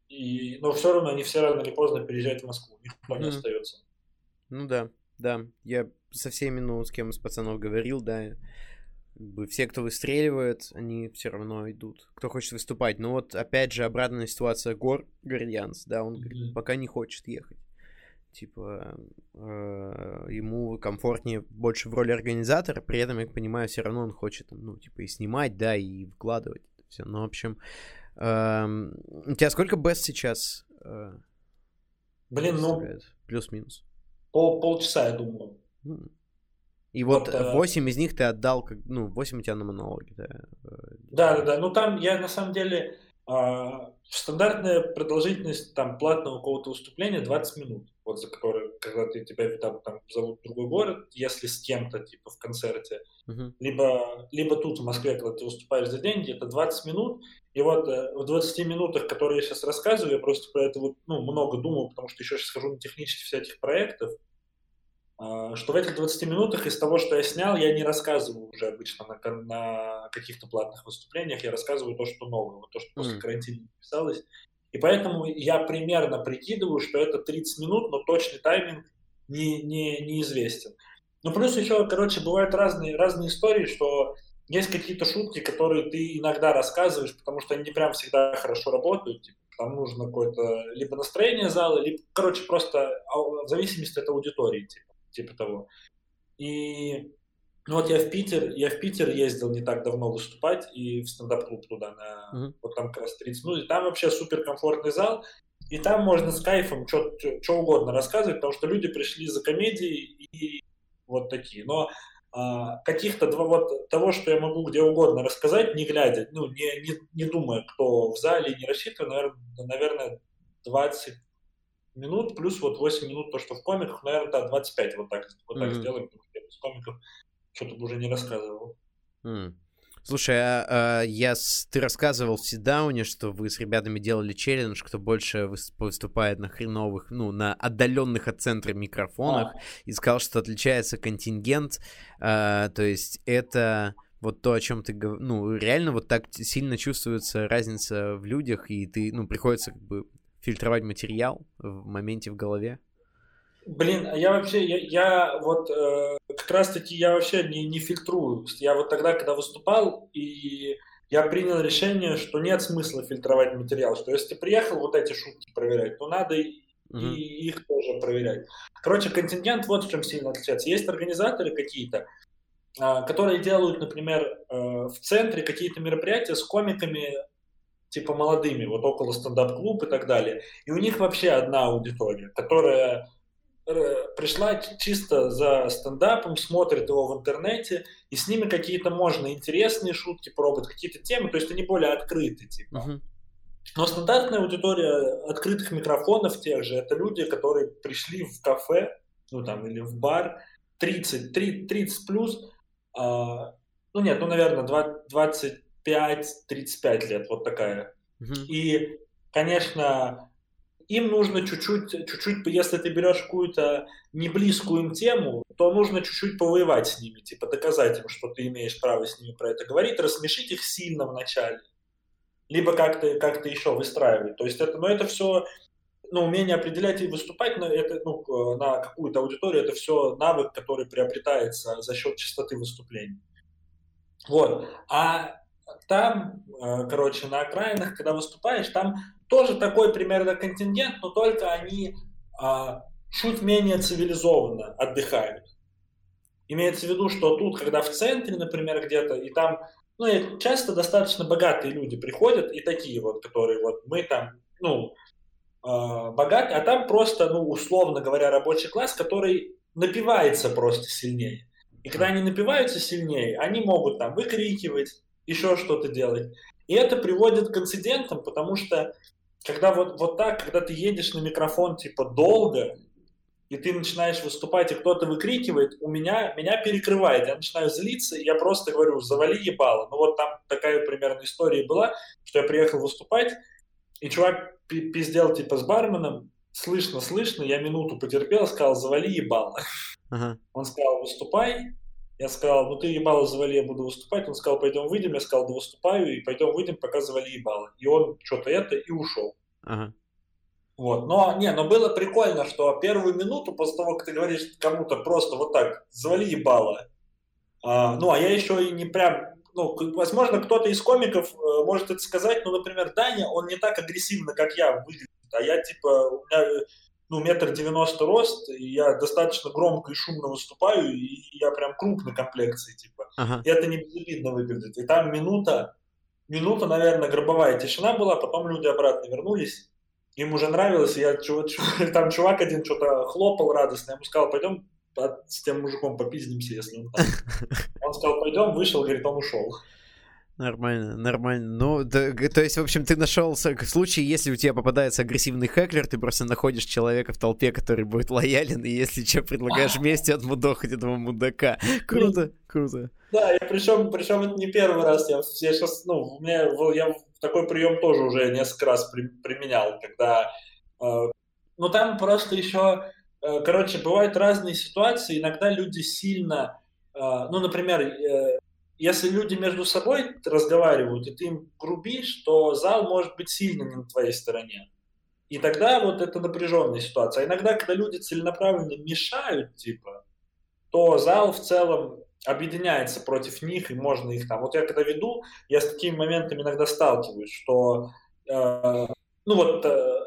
и, но все равно они все рано или поздно переезжают в Москву, никто не остается. Ну да, да, я со всеми, ну, с кем из пацанов говорил, да, все, кто выстреливает, они все равно идут. Кто хочет выступать. Но вот, опять же, обратная ситуация Гор, Гордианс, да, он говорит, пока не хочет ехать. Типа, э, ему комфортнее больше в роли организатора, при этом, я понимаю, все равно он хочет, ну, типа, и снимать, да, и вкладывать это все. Ну, в общем, э, у тебя сколько бест сейчас? Э, Блин, ну... Плюс-минус. Пол, полчаса, я думаю. И вот, вот 8 э... из них ты отдал, ну, 8 у тебя на монологе, да? Да, да, да. Ну, там я на самом деле... Э, стандартная продолжительность там платного какого-то выступления 20 минут, вот за которые, когда ты тебя там, там зовут в другой город, если с кем-то, типа, в концерте, uh-huh. либо, либо тут, в Москве, когда ты выступаешь за деньги, это 20 минут, и вот э, в 20 минутах, которые я сейчас рассказываю, я просто про это вот, ну, много думал, потому что еще сейчас хожу на технически всяких проектов, а, что в этих 20 минутах из того, что я снял, я не рассказываю уже обычно на, на каких-то платных выступлениях, я рассказываю то, что новое, вот то, что после карантина писалось. И поэтому я примерно прикидываю, что это 30 минут, но точный тайминг не, не, неизвестен. Ну, плюс еще, короче, бывают разные, разные истории, что есть какие-то шутки, которые ты иногда рассказываешь, потому что они не прям всегда хорошо работают. Типа, там нужно какое-то либо настроение зала, либо, короче, просто в зависимости от аудитории, типа, типа того. И ну вот я в Питер, я в Питер ездил не так давно выступать и в стендап-клуб туда на mm-hmm. вот там как раз 30 минут. И там вообще супер комфортный зал, и там можно с кайфом что угодно рассказывать, потому что люди пришли за комедией и вот такие. Но а, каких-то два вот того, что я могу где угодно рассказать, не глядя, ну не не, не думая, кто в зале, не рассчитывая, наверное, наверное 20 минут плюс вот 8 минут то, что в комиках, наверное, да, 25 вот так вот так mm-hmm. сделаем, потому что я без комиков что-то бы уже не рассказывал. Mm. Слушай, а, а, я, ты рассказывал в Сидауне, что вы с ребятами делали челлендж, кто больше выступает на хреновых, ну, на отдаленных от центра микрофонах, а. и сказал, что отличается контингент, а, то есть это вот то, о чем ты говоришь, ну, реально вот так сильно чувствуется разница в людях, и ты, ну, приходится как бы фильтровать материал в моменте в голове. Блин, а я вообще, я, я вот э, как раз-таки я вообще не, не фильтрую. Я вот тогда, когда выступал, и я принял решение, что нет смысла фильтровать материал, что если ты приехал вот эти шутки проверять, то надо и, mm-hmm. и их тоже проверять. Короче, контингент вот в чем сильно отличается. Есть организаторы какие-то, э, которые делают, например, э, в центре какие-то мероприятия с комиками типа молодыми, вот около стендап-клуб и так далее. И у них вообще одна аудитория, которая Э, пришла чисто за стендапом, смотрит его в интернете, и с ними какие-то можно интересные шутки пробовать, какие-то темы, то есть они более открыты, типа. Uh-huh. Но стандартная аудитория открытых микрофонов тех же, это люди, которые пришли в кафе, ну там, или в бар, 30, 30, 30 плюс, а, ну нет, ну, наверное, 25-35 лет, вот такая. Uh-huh. И, конечно, им нужно чуть-чуть, чуть-чуть, если ты берешь какую-то не близкую им тему, то нужно чуть-чуть повоевать с ними, типа доказать им, что ты имеешь право с ними про это говорить, рассмешить их сильно в начале, либо как-то как еще выстраивать. То есть это, но это все, ну, умение определять и выступать на, это, ну, на какую-то аудиторию, это все навык, который приобретается за счет частоты выступлений. Вот. А там, э, короче, на окраинах, когда выступаешь, там тоже такой примерно контингент, но только они а, чуть менее цивилизованно отдыхают. Имеется в виду, что тут, когда в центре, например, где-то, и там, ну, и часто достаточно богатые люди приходят, и такие вот, которые вот мы там, ну, э, богатые, а там просто, ну, условно говоря, рабочий класс, который напивается просто сильнее. И когда они напиваются сильнее, они могут там выкрикивать, еще что-то делать. И это приводит к инцидентам, потому что когда вот, вот так, когда ты едешь на микрофон типа долго, и ты начинаешь выступать, и кто-то выкрикивает, у меня, меня перекрывает, я начинаю злиться, и я просто говорю, завали ебало. Ну вот там такая примерно история была, что я приехал выступать, и чувак пиздел типа с барменом, слышно, слышно, я минуту потерпел, сказал, завали ебало. Uh-huh. Он сказал, выступай, я сказал, ну ты ебало завали, я буду выступать. Он сказал, пойдем выйдем. Я сказал, да выступаю, и пойдем выйдем, пока завали ебало. И он что-то это, и ушел. Ага. Вот. Но, не, но было прикольно, что первую минуту, после того, как ты говоришь кому-то просто вот так, завали ебало, а, ну, а я еще и не прям, ну, возможно, кто-то из комиков э, может это сказать, ну, например, Даня, он не так агрессивно, как я выглядит, а я, типа, у меня ну, метр девяносто рост, и я достаточно громко и шумно выступаю, и я прям крупной комплекции, типа. Ага. И это не безобидно выглядит. И там минута, минута, наверное, гробовая тишина была, потом люди обратно вернулись, им уже нравилось, я, там чувак один что-то хлопал радостно, я ему сказал, пойдем с тем мужиком попиздимся, если он там. Он сказал, пойдем, вышел, говорит, он ушел. Нормально, нормально. Ну, да, то есть, в общем, ты нашел в случае, если у тебя попадается агрессивный хэклер, ты просто находишь человека в толпе, который будет лоялен, и если что, предлагаешь вместе отмудохать этого мудака. Круто, круто. Да, и причем, причем это не первый раз. Я, я сейчас, ну, у меня, я такой прием тоже уже несколько раз при, применял, когда, э, ну, там просто еще, э, короче, бывают разные ситуации, иногда люди сильно, э, ну, например, э, если люди между собой разговаривают, и ты им грубишь, то зал может быть сильно не на твоей стороне. И тогда вот это напряженная ситуация. А иногда, когда люди целенаправленно мешают, типа, то зал в целом объединяется против них, и можно их там... Вот я когда веду, я с такими моментами иногда сталкиваюсь, что... Э, ну вот... Э,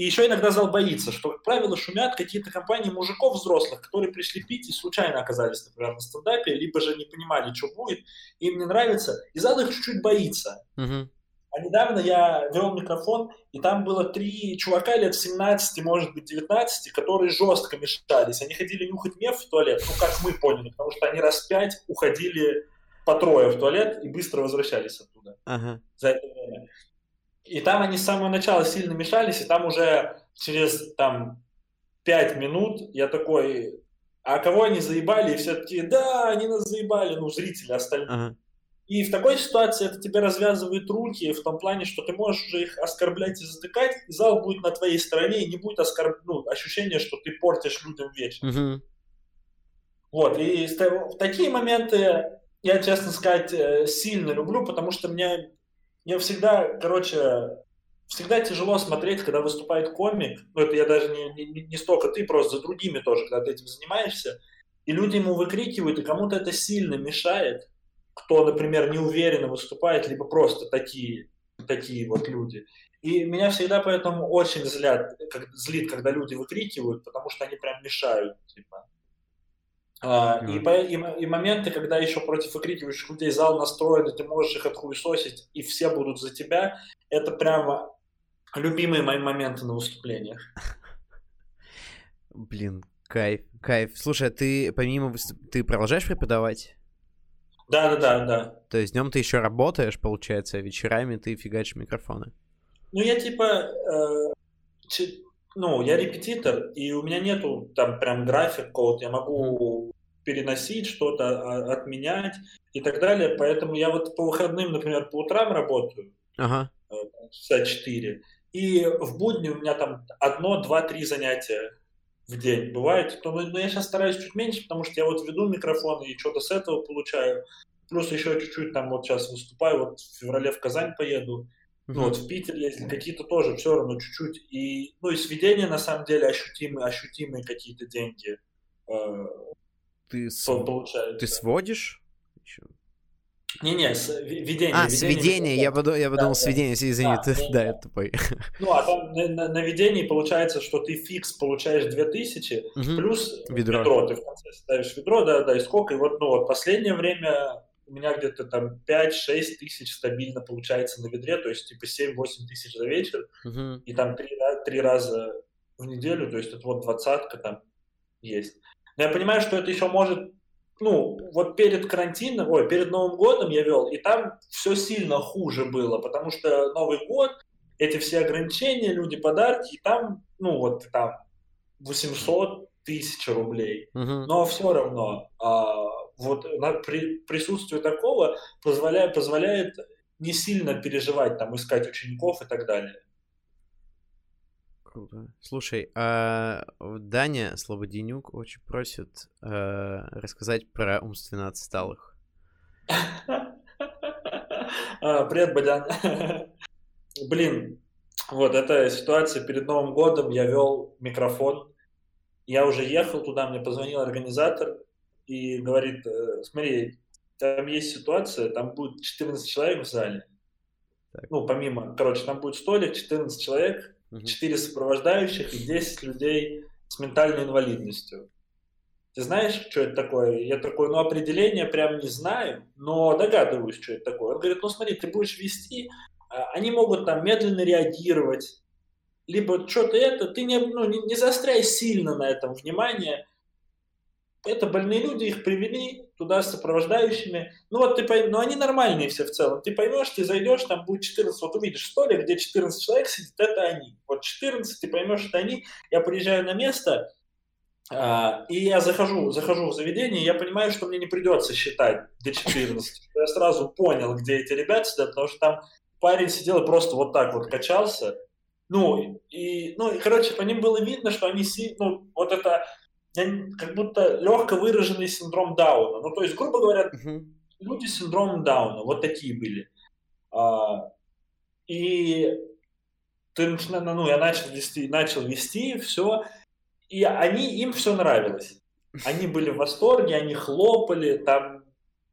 и еще иногда зал боится, что, как правило, шумят какие-то компании мужиков взрослых, которые пришли пить и случайно оказались, например, на стендапе, либо же не понимали, что будет, им не нравится, и зал их чуть-чуть боится. Uh-huh. А недавно я вел микрофон, и там было три чувака лет 17, может быть, 19, которые жестко мешались. Они ходили нюхать меф в туалет, ну, как мы поняли, потому что они раз пять уходили по трое в туалет и быстро возвращались оттуда ага. за это время. И там они с самого начала сильно мешались, и там уже через там пять минут я такой, а кого они заебали? И все таки да, они нас заебали, ну, зрители остальные. Ага. И в такой ситуации это тебе развязывает руки в том плане, что ты можешь уже их оскорблять и затыкать, и зал будет на твоей стороне, и не будет оскорб... ну, ощущения, что ты портишь людям вечер. Угу. Вот, и в такие моменты я, честно сказать, э, сильно люблю, потому что мне, мне всегда, короче, всегда тяжело смотреть, когда выступает комик, ну это я даже не, не, не столько ты, просто за другими тоже, когда ты этим занимаешься, и люди ему выкрикивают, и кому-то это сильно мешает, кто, например, неуверенно выступает, либо просто такие, такие вот люди. И меня всегда поэтому очень злят, как, злит, когда люди выкрикивают, потому что они прям мешают. Типа. А, и, и, и моменты, когда еще против выкрикивающих людей зал настроен, и ты можешь их отхуесосить, и все будут за тебя, это прямо любимые мои моменты на выступлениях. Блин, кайф, кайф. Слушай, а ты помимо ты продолжаешь преподавать? Да, да, да, да. То есть днем ты еще работаешь, получается, а вечерами ты фигачишь микрофоны. Ну, я типа, э, ну, я репетитор, и у меня нету там прям график код, я могу переносить что-то, а, отменять и так далее, поэтому я вот по выходным, например, по утрам работаю, ага. Э, часа 4, и в будни у меня там одно, два, три занятия в день бывает. Но, но я сейчас стараюсь чуть меньше, потому что я вот веду микрофон и что-то с этого получаю. Плюс еще чуть-чуть там вот сейчас выступаю, вот в феврале в Казань поеду. Ну, вот в Питер ездили, какие-то тоже все равно чуть-чуть. И, ну, и сведения на самом деле ощутимые, ощутимые какие-то деньги. Э, ты, св... ты сводишь? Еще? Не-не, сведение. А, сведение, я, подумал, я подумал, да, сведение, да, извини, да, ты, да, да, я тупой. Ну, а там на, на, на ведении получается, что ты фикс получаешь 2000, угу. плюс ведро. ведро ты в конце ставишь ведро, да, да, и сколько, и вот, ну, вот последнее время у меня где-то там 5-6 тысяч стабильно получается на ведре, то есть типа 7-8 тысяч за вечер, угу. и там 3, 3 раза в неделю, то есть это вот двадцатка там есть. Но я понимаю, что это еще может ну, вот перед карантином, ой, перед Новым годом я вел, и там все сильно хуже было, потому что Новый год, эти все ограничения, люди подарки, и там, ну, вот там 800 тысяч рублей. Uh-huh. Но все равно а, вот при, присутствие такого позволяет, позволяет не сильно переживать, там, искать учеников и так далее. Круто. Слушай, а Даня Слободенюк очень просит э, рассказать про умственно отсталых. А, привет, Бадян. Блин, вот эта ситуация перед Новым годом, я вел микрофон, я уже ехал туда, мне позвонил организатор и говорит, «Э, смотри, там есть ситуация, там будет 14 человек в зале, так. ну, помимо, короче, там будет столик, 14 человек, 4 сопровождающих и 10 людей с ментальной инвалидностью. Ты знаешь, что это такое? Я такой, ну, определение прям не знаю, но догадываюсь, что это такое. Он говорит, ну, смотри, ты будешь вести, а, они могут там медленно реагировать, либо что-то это, ты не, ну, не, не застряй сильно на этом внимание, это больные люди, их привели туда с сопровождающими. Ну вот ты поймешь, ну они нормальные все в целом. Ты поймешь, ты зайдешь, там будет 14, вот увидишь столик, где 14 человек сидит, это они. Вот 14, ты поймешь, это они. Я приезжаю на место, а, и я захожу, захожу в заведение, и я понимаю, что мне не придется считать до 14. Я сразу понял, где эти ребята сидят, потому что там парень сидел и просто вот так вот качался. Ну, и, ну, и, короче, по ним было видно, что они, ну, вот это как будто легко выраженный синдром Дауна. Ну, то есть, грубо говоря, uh-huh. люди с синдромом Дауна, вот такие были. А, и ты ну, я начал вести, начал вести, все, и они, им все нравилось. Они были в восторге, они хлопали, там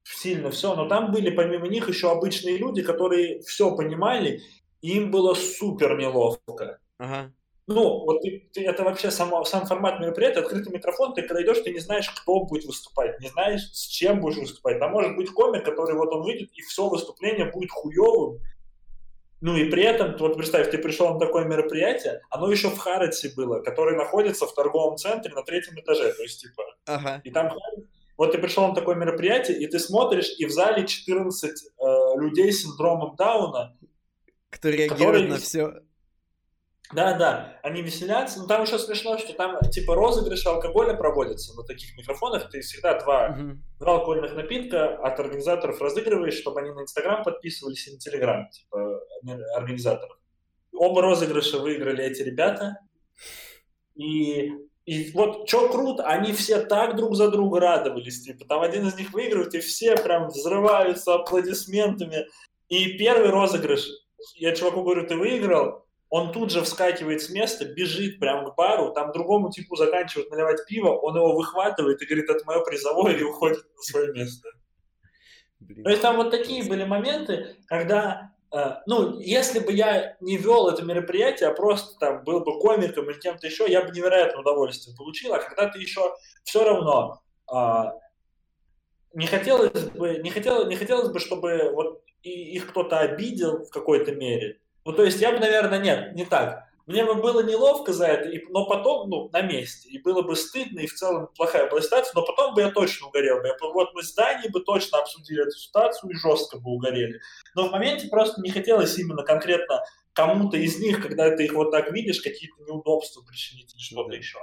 сильно все, но там были помимо них еще обычные люди, которые все понимали, и им было супер неловко. Ага. Ну, вот ты, ты, это вообще сам, сам формат мероприятия, открытый микрофон, ты когда идешь, ты не знаешь, кто будет выступать, не знаешь, с чем будешь выступать. Там может быть комик, который вот он выйдет, и все выступление будет хуевым, ну и при этом, вот представь, ты пришел на такое мероприятие, оно еще в Харетсе было, которое находится в торговом центре на третьем этаже, то есть типа, ага. и там вот ты пришел на такое мероприятие, и ты смотришь, и в зале 14 э, людей с синдромом Дауна, которые реагируют которые... на все. Да, да, они веселятся, но там еще смешно, что там типа розыгрыши алкоголя проводятся на таких микрофонах, ты всегда два, uh-huh. два алкогольных напитка от организаторов разыгрываешь, чтобы они на Инстаграм подписывались и на Телеграм, типа организаторов. Оба розыгрыша выиграли эти ребята, и и вот что круто, они все так друг за друга радовались, типа, там один из них выигрывает, и все прям взрываются аплодисментами. И первый розыгрыш, я чуваку говорю, ты выиграл, он тут же вскакивает с места, бежит прямо к бару, там другому типу заканчивает наливать пиво, он его выхватывает и говорит, это мое призовое, и уходит на свое место. Блин. То есть там вот такие были моменты, когда, э, ну, если бы я не вел это мероприятие, а просто там был бы комиком или кем-то еще, я бы невероятное удовольствие получил, а когда ты еще все равно э, не хотелось бы, не хотелось, не хотелось бы, чтобы вот их кто-то обидел в какой-то мере, ну, то есть я бы, наверное, нет, не так. Мне бы было неловко за это, и, но потом, ну, на месте, и было бы стыдно, и в целом плохая была ситуация, но потом бы я точно угорел бы. Я, вот мы с Даней бы точно обсудили эту ситуацию и жестко бы угорели. Но в моменте просто не хотелось именно конкретно кому-то из них, когда ты их вот так видишь, какие-то неудобства причинить или что-то еще.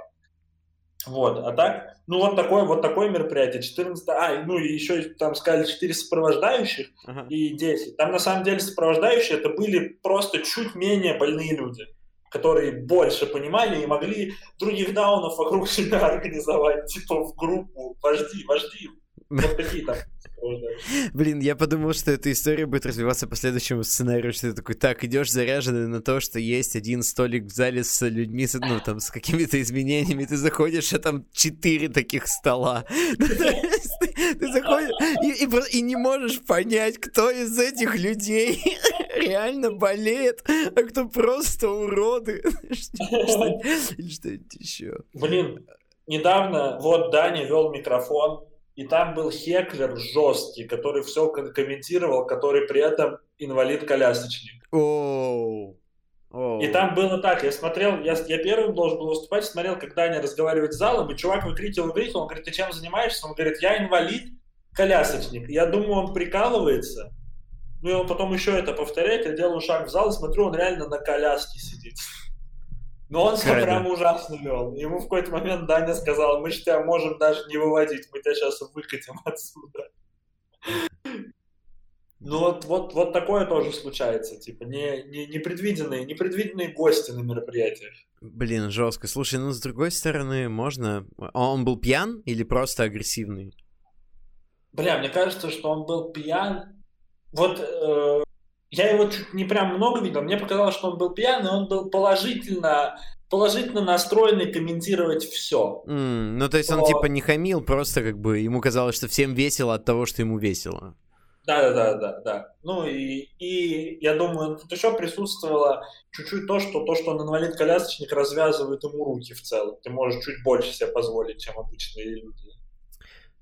Вот, а так, ну вот такое, вот такое мероприятие, 14, а, ну и еще там сказали 4 сопровождающих uh-huh. и 10. Там на самом деле сопровождающие это были просто чуть менее больные люди, которые больше понимали и могли других даунов вокруг себя организовать, типа в группу, вожди, вожди, вот такие там Блин, я подумал, что эта история будет развиваться по следующему сценарию, что ты такой, так, идешь заряженный на то, что есть один столик в зале с людьми, ну, там, с какими-то изменениями, ты заходишь, а там четыре таких стола. Ты заходишь и, и не можешь понять, кто из этих людей реально болеет, а кто просто уроды. Что-нибудь еще. Блин, недавно вот Даня вел микрофон, и там был хеклер жесткий, который все комментировал, который при этом инвалид-колясочник. Oh. Oh. И там было так, я смотрел, я, я первым должен был выступать, смотрел, как Даня разговаривает с залом, и чувак выкрикивал, выкрикивал, он говорит, ты чем занимаешься? Он говорит, я инвалид, колясочник. Я думаю, он прикалывается. Ну и он потом еще это повторяет, я делаю шаг в зал и смотрю, он реально на коляске сидит. Но он себя прям ужасно вел. Ему в какой-то момент Даня сказал, мы же тебя можем даже не выводить, мы тебя сейчас выкатим отсюда. Ну вот, вот, вот такое тоже случается, типа не, не, непредвиденные, непредвиденные гости на мероприятиях. Блин, жестко. Слушай, ну с другой стороны, можно... Он был пьян или просто агрессивный? Бля, мне кажется, что он был пьян. Вот э, я его чуть не прям много видел, мне показалось, что он был пьяный, он был положительно положительно настроенный комментировать все. Mm, ну, то есть он типа не хамил, просто как бы ему казалось, что всем весело от того, что ему весело. Да, да, да, да, да. Ну и, и я думаю, тут еще присутствовало чуть-чуть то, что то, что он инвалид-колясочник развязывает ему руки в целом. Ты можешь чуть больше себе позволить, чем обычные люди.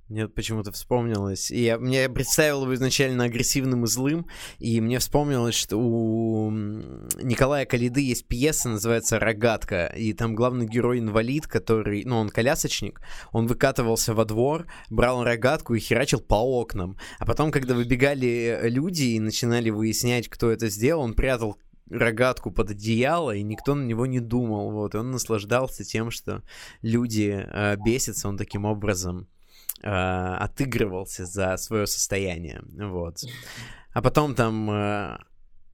Мне почему-то вспомнилось. И я, мне представил его изначально агрессивным и злым, и мне вспомнилось, что у Николая Калиды есть пьеса, называется «Рогатка», и там главный герой инвалид, который, ну, он колясочник, он выкатывался во двор, брал рогатку и херачил по окнам. А потом, когда выбегали люди и начинали выяснять, кто это сделал, он прятал рогатку под одеяло, и никто на него не думал. Вот, и он наслаждался тем, что люди э, бесятся, он таким образом отыгрывался за свое состояние, вот. А потом там... Э,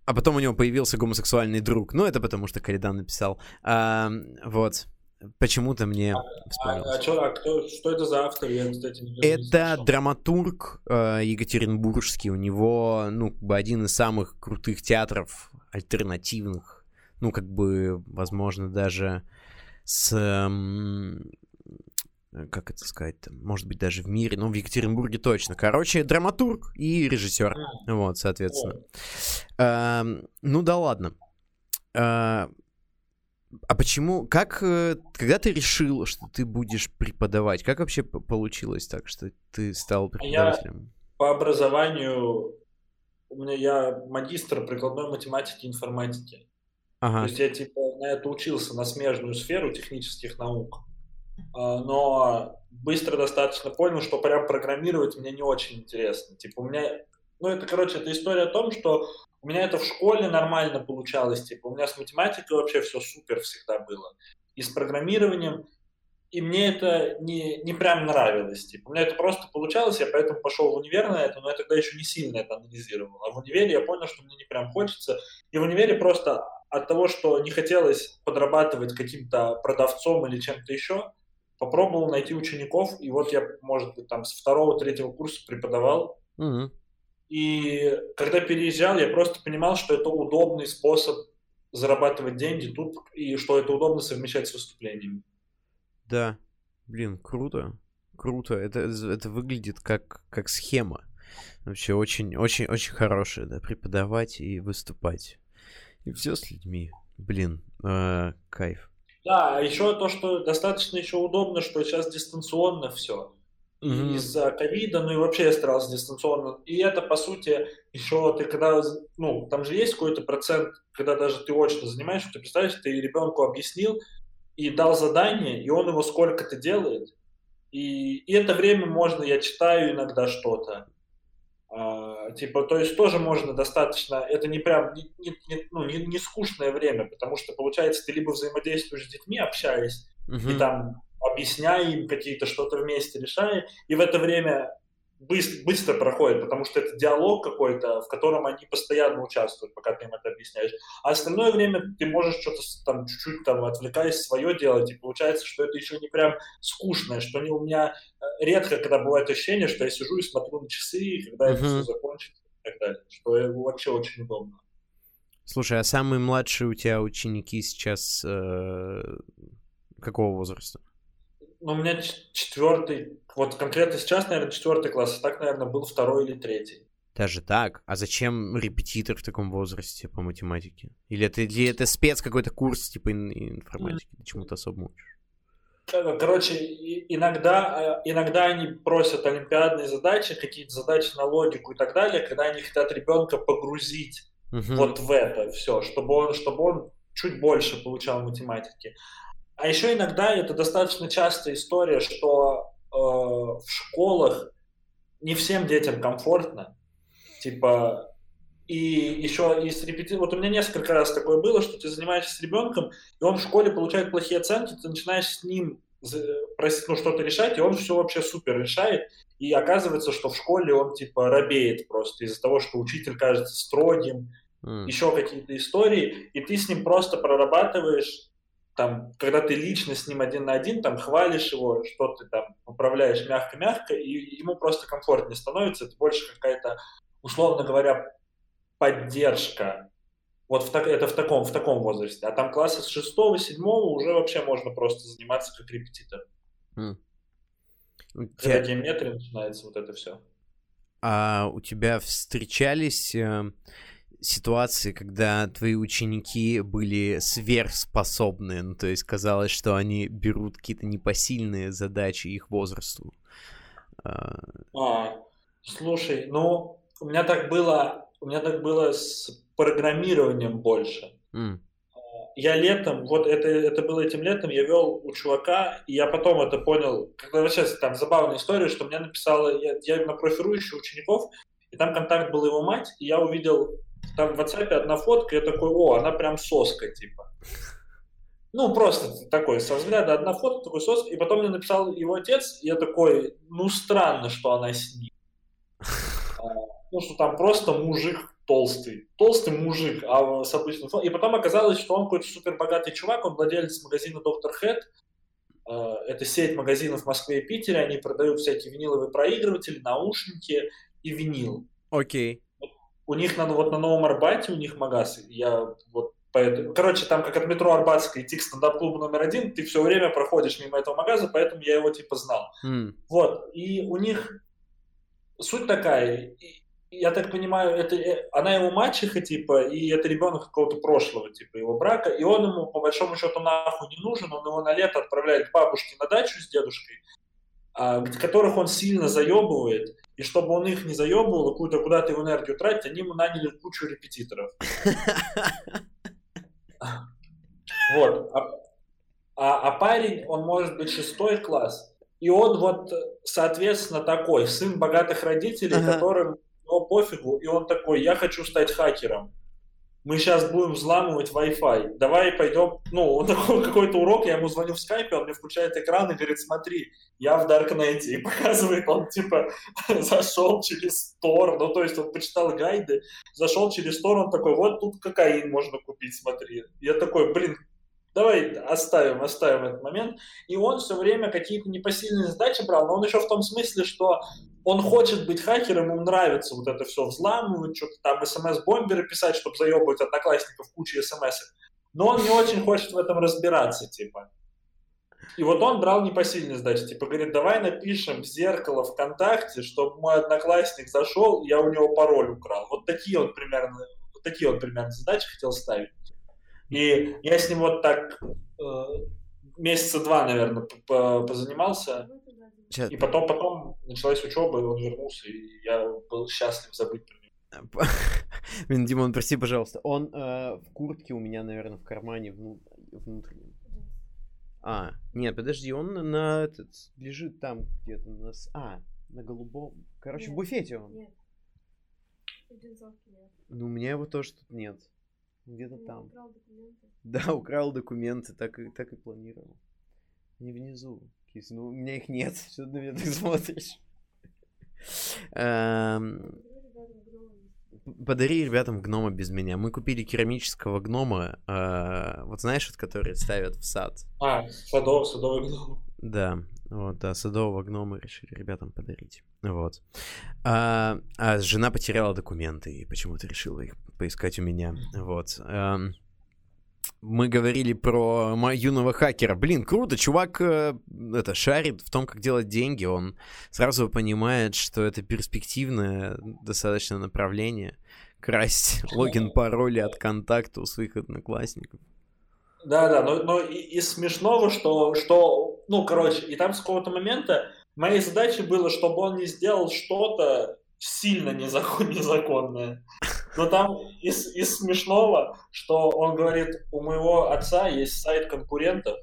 а потом у него появился гомосексуальный друг. Ну, это потому что Калидан написал. А, вот. почему-то мне а, а, а, чё, а кто, что это за автор? Я, кстати, не Это не драматург э, екатеринбургский. У него, ну, как бы один из самых крутых театров альтернативных. Ну, как бы, возможно, даже с... Э, как это сказать, может быть, даже в мире, но в Екатеринбурге точно. Короче, драматург и режиссер. Вот, соответственно. Э, ну да ладно. Э, а почему, как, э, когда ты решил, что ты будешь преподавать, как вообще получилось так, что ты стал преподавателем? Я по образованию, у меня я магистр прикладной математики и информатики. Ага. То есть я типа на это учился, на смежную сферу технических наук. А, но быстро достаточно понял, что прям программировать мне не очень интересно. Типа у меня, ну это, короче, это история о том, что у меня это в школе нормально получалось, типа, у меня с математикой вообще все супер всегда было. И с программированием, и мне это не, не прям нравилось. Типа, у меня это просто получалось, я поэтому пошел в универ на это, но я тогда еще не сильно это анализировал. А в универе я понял, что мне не прям хочется. И в универе просто от того, что не хотелось подрабатывать каким-то продавцом или чем-то еще, попробовал найти учеников, и вот я, может быть, там с второго-третьего курса преподавал. Mm-hmm. И когда переезжал, я просто понимал, что это удобный способ зарабатывать деньги тут, и что это удобно совмещать с выступлениями. Да, блин, круто, круто. Это, это выглядит как, как схема. Вообще очень, очень, очень хорошая, да, преподавать и выступать. И все с людьми. Блин, э, кайф. Да, а еще то, что достаточно еще удобно, что сейчас дистанционно все mm-hmm. из-за ковида, ну и вообще я старался дистанционно. И это, по сути, еще ты когда, ну, там же есть какой-то процент, когда даже ты очно занимаешься, ты представляешь, ты ребенку объяснил и дал задание, и он его сколько-то делает. И, и это время можно, я читаю иногда что-то. А, типа, то есть тоже можно достаточно, это не прям, не, не, не, ну, не, не скучное время, потому что, получается, ты либо взаимодействуешь с детьми, общаясь, uh-huh. и там объясняя им какие-то что-то вместе решая, и в это время быстро, быстро проходит, потому что это диалог какой-то, в котором они постоянно участвуют, пока ты им это объясняешь. А остальное время ты можешь что-то там чуть-чуть там отвлекаясь свое делать, и получается, что это еще не прям скучное, что не у меня э, редко, когда бывает ощущение, что я сижу и смотрю на часы, когда uh-huh. это все закончится и так далее, что вообще очень удобно. Слушай, а самые младшие у тебя ученики сейчас э, какого возраста? ну, у меня четвертый, вот конкретно сейчас, наверное, четвертый класс, а так, наверное, был второй или третий. Даже так? А зачем репетитор в таком возрасте по математике? Или это, или это спец какой-то курс типа информатики? Ты чему-то особо учишь? Э, короче, иногда, э, иногда они просят олимпиадные задачи, какие-то задачи на логику и так далее, когда они хотят ребенка погрузить uh-huh. вот в это все, чтобы он, чтобы он чуть больше получал математики. А еще иногда это достаточно частая история, что в школах не всем детям комфортно. Типа, и еще и с репети... Вот у меня несколько раз такое было, что ты занимаешься с ребенком, и он в школе получает плохие оценки, ты начинаешь с ним просить ну, что-то решать, и он все вообще супер решает. И оказывается, что в школе он типа робеет просто из-за того, что учитель кажется строгим, mm. еще какие-то истории, и ты с ним просто прорабатываешь там, когда ты лично с ним один на один, там, хвалишь его, что ты там управляешь мягко-мягко, и ему просто комфортнее становится, это больше какая-то, условно говоря, поддержка. Вот в так, это в таком, в таком возрасте. А там класса с шестого, седьмого уже вообще можно просто заниматься как репетитор. Mm. Когда геометрия начинается, вот это все. А у тебя встречались э, ситуации, когда твои ученики были сверхспособны, ну, то есть казалось, что они берут какие-то непосильные задачи их возрасту. А, а слушай, ну, у меня так было, у меня так было с программированием больше. Mm. Я летом, вот это, это было этим летом, я вел у чувака, и я потом это понял, когда сейчас там забавная история, что мне написала, я, я на профирующих учеников, и там контакт был его мать, и я увидел там в WhatsApp одна фотка, я такой, о, она прям соска, типа. Ну, просто такой, со взгляда одна фотка, такой соска. И потом мне написал его отец, и я такой, ну, странно, что она с ним. А, ну, что там просто мужик толстый. Толстый мужик, а с обычным И потом оказалось, что он какой-то супер богатый чувак, он владелец магазина Доктор Хэт, это сеть магазинов в Москве и Питере, они продают всякие виниловые проигрыватели, наушники и винил. Окей. У них на, вот на Новом Арбате, у них магаз, я вот Поэтому, короче, там как от метро Арбатской идти к стендап-клубу номер один, ты все время проходишь мимо этого магаза, поэтому я его типа знал. Mm. Вот, и у них суть такая, я так понимаю, это э, она его мачеха, типа, и это ребенок какого-то прошлого, типа, его брака, и он ему, по большому счету, нахуй не нужен, он его на лето отправляет к бабушке на дачу с дедушкой, а, которых он сильно заебывает, и чтобы он их не заебывал, какую-то куда-то его энергию тратить, они ему наняли кучу репетиторов. Вот. А, а, а парень, он может быть шестой класс, и он вот, соответственно, такой, сын богатых родителей, ага. которым ну, пофигу, и он такой, я хочу стать хакером. Мы сейчас будем взламывать Wi-Fi. Давай пойдем. Ну, он такой какой-то урок, я ему звоню в скайпе, он мне включает экран и говорит, смотри, я в Даркнете. И показывает, он типа зашел через Тор, ну то есть он почитал гайды, зашел через Тор, он такой, вот тут кокаин можно купить, смотри. Я такой, блин, давай оставим, оставим этот момент. И он все время какие-то непосильные задачи брал, но он еще в том смысле, что он хочет быть хакером, ему нравится вот это все взламывать, что-то там смс-бомберы писать, чтобы заебывать одноклассников кучу смс но он не очень хочет в этом разбираться, типа. И вот он брал непосильные задачи, типа говорит, давай напишем в зеркало ВКонтакте, чтобы мой одноклассник зашел, и я у него пароль украл. Вот такие он примерно, вот такие он примерно задачи хотел ставить. И я с ним вот так э, месяца два, наверное, позанимался. И потом, потом началась учеба, и он вернулся, и я был счастлив забыть про него. Блин, Димон, прости, пожалуйста. Он э, в куртке у меня, наверное, в кармане вну... внутреннем. А, нет, подожди, он на этот лежит там где-то у нас. А, на голубом. Короче, нет, в буфете он. Нет. нет. Ну, у меня его тоже тут нет. Где-то там. Украл документы. Да, украл документы, так и, так и планировал. Не внизу. Кис, ну у меня их нет. Ты на меня так смотришь? Эм, подари ребятам гнома без меня. Мы купили керамического гнома, э, вот знаешь, вот который ставят в сад. А, садов, садовый гном. Да, вот, да, садового гнома решили ребятам подарить. Вот. А, а жена потеряла документы и почему-то решила их поискать у меня. Вот. Эм, мы говорили про юного хакера. Блин, круто, чувак э, это шарит в том, как делать деньги. Он сразу понимает, что это перспективное достаточно направление. Красть логин, пароли от контакта у своих одноклассников. Да, да, но, но и, и смешного, что, что, ну, короче, и там с какого-то момента моей задачей было, чтобы он не сделал что-то сильно незакон, незаконное. Но там из, из смешного, что он говорит, у моего отца есть сайт конкурентов,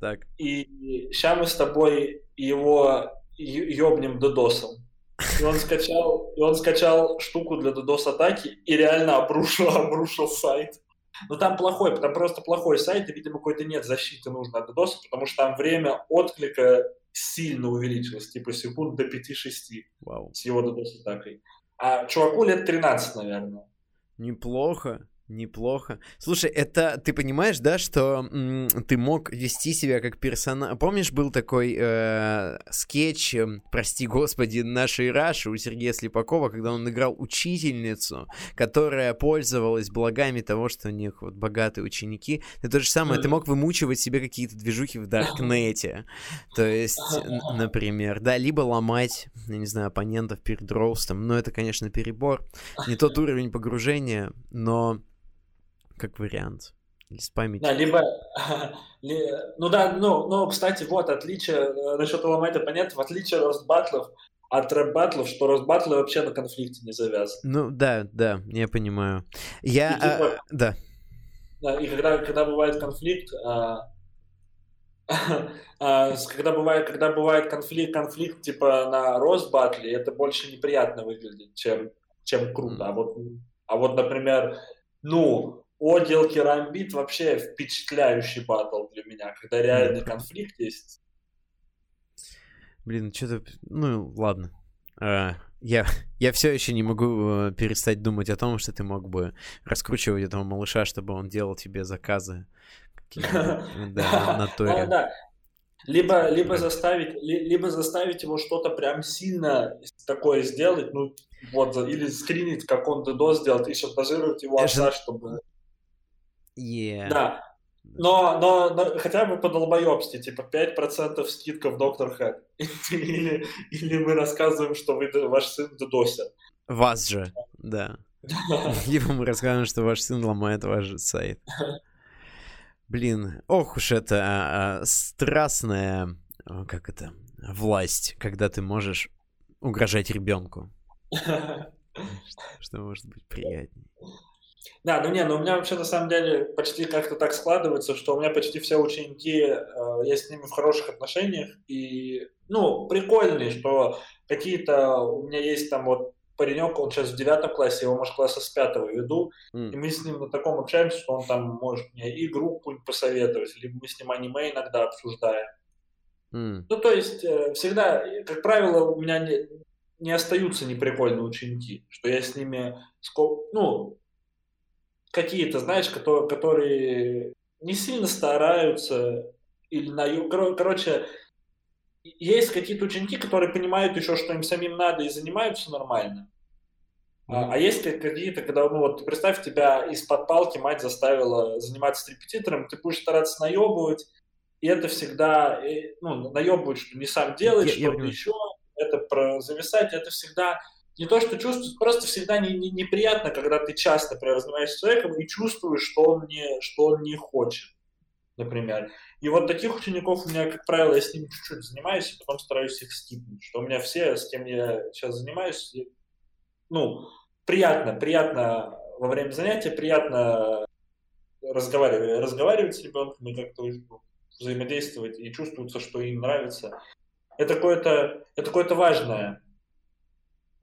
так. и сейчас мы с тобой его ёбнем додосом. И он скачал, и он скачал штуку для DDoS атаки и реально обрушил, обрушил сайт. Но там плохой, там просто плохой сайт, и, видимо, какой-то нет защиты нужно от DDoS, потому что там время отклика сильно увеличилось, типа секунд до 5-6 wow. с его DDoS атакой. А чуваку лет 13, наверное. Неплохо. Неплохо. Слушай, это ты понимаешь, да, что м, ты мог вести себя как персонаж. Помнишь, был такой э, скетч, э, прости господи, нашей Раши у Сергея Слепакова, когда он играл учительницу, которая пользовалась благами того, что у них вот богатые ученики. Это то же самое, ты мог вымучивать себе какие-то движухи в Даркнете. То есть, например, да, либо ломать, я не знаю, оппонентов перед роустом. Но это, конечно, перебор. Не тот уровень погружения, но как вариант. Или с памятью. Да, либо, ну да, ну, ну, кстати, вот отличие, э, насчет ломать понятно, в отличие от батлов, от рэп-батлов, что рост-батлы вообще на конфликте не завязаны. Ну да, да, я понимаю. Я, и, типа, а, да. Да, и когда, когда бывает конфликт, а, а, когда бывает, когда бывает конфликт, конфликт типа на рост-батле, это больше неприятно выглядит, чем, чем круто. Mm. А вот, а вот, например, ну, Одел Керамбит вообще впечатляющий батл для меня, когда реальный конфликт есть. Блин, что-то... Ну, ладно. Uh, я, я все еще не могу uh, перестать думать о том, что ты мог бы раскручивать этого малыша, чтобы он делал тебе заказы. Да, на Да, Либо, либо, заставить, либо заставить его что-то прям сильно такое сделать, ну, вот, или скринить, как он ДДО сделал, и шантажировать его отца, чтобы... Yeah. Да. Но, но, но хотя бы по долбоебстве, типа 5% скидка в Доктор Хэт. или, или мы рассказываем, что вы, ваш сын дедосит. Вас же, да. Либо мы рассказываем, что ваш сын ломает ваш сайт. Блин, ох уж это а, а, страстная, а, как это, власть, когда ты можешь угрожать ребенку. Что может быть приятнее? Да, ну не, ну у меня вообще на самом деле почти как-то так складывается, что у меня почти все ученики, э, я с ними в хороших отношениях, и, ну, прикольные, что какие-то у меня есть там вот паренек, он сейчас в девятом классе, его, может, класса с пятого веду, mm. и мы с ним на таком общаемся, что он там может мне игру какую-нибудь посоветовать, либо мы с ним аниме иногда обсуждаем. Mm. Ну, то есть, э, всегда, как правило, у меня не, не остаются неприкольные ученики, что я с ними, ну, какие-то, знаешь, которые, которые не сильно стараются, или на... Короче, есть какие-то ученики, которые понимают еще, что им самим надо и занимаются нормально. Mm-hmm. А, а есть какие-то, когда, ну вот, представь, тебя из-под палки мать заставила заниматься с репетитором, ты будешь стараться наебывать, и это всегда, ну, наебывать, что не сам делать, что-то еще, это про зависать, это всегда не то, что чувствуешь, просто всегда не, не, неприятно, когда ты часто, например, занимаешься человеком и чувствуешь, что он не, что он не хочет, например. И вот таких учеников у меня, как правило, я с ними чуть-чуть занимаюсь, и потом стараюсь их скипнуть. Что у меня все, с кем я сейчас занимаюсь, ну, приятно, приятно во время занятия, приятно разговаривать, разговаривать с ребенком и как-то взаимодействовать, и чувствуется, что им нравится. Это какое-то, это какое-то важное,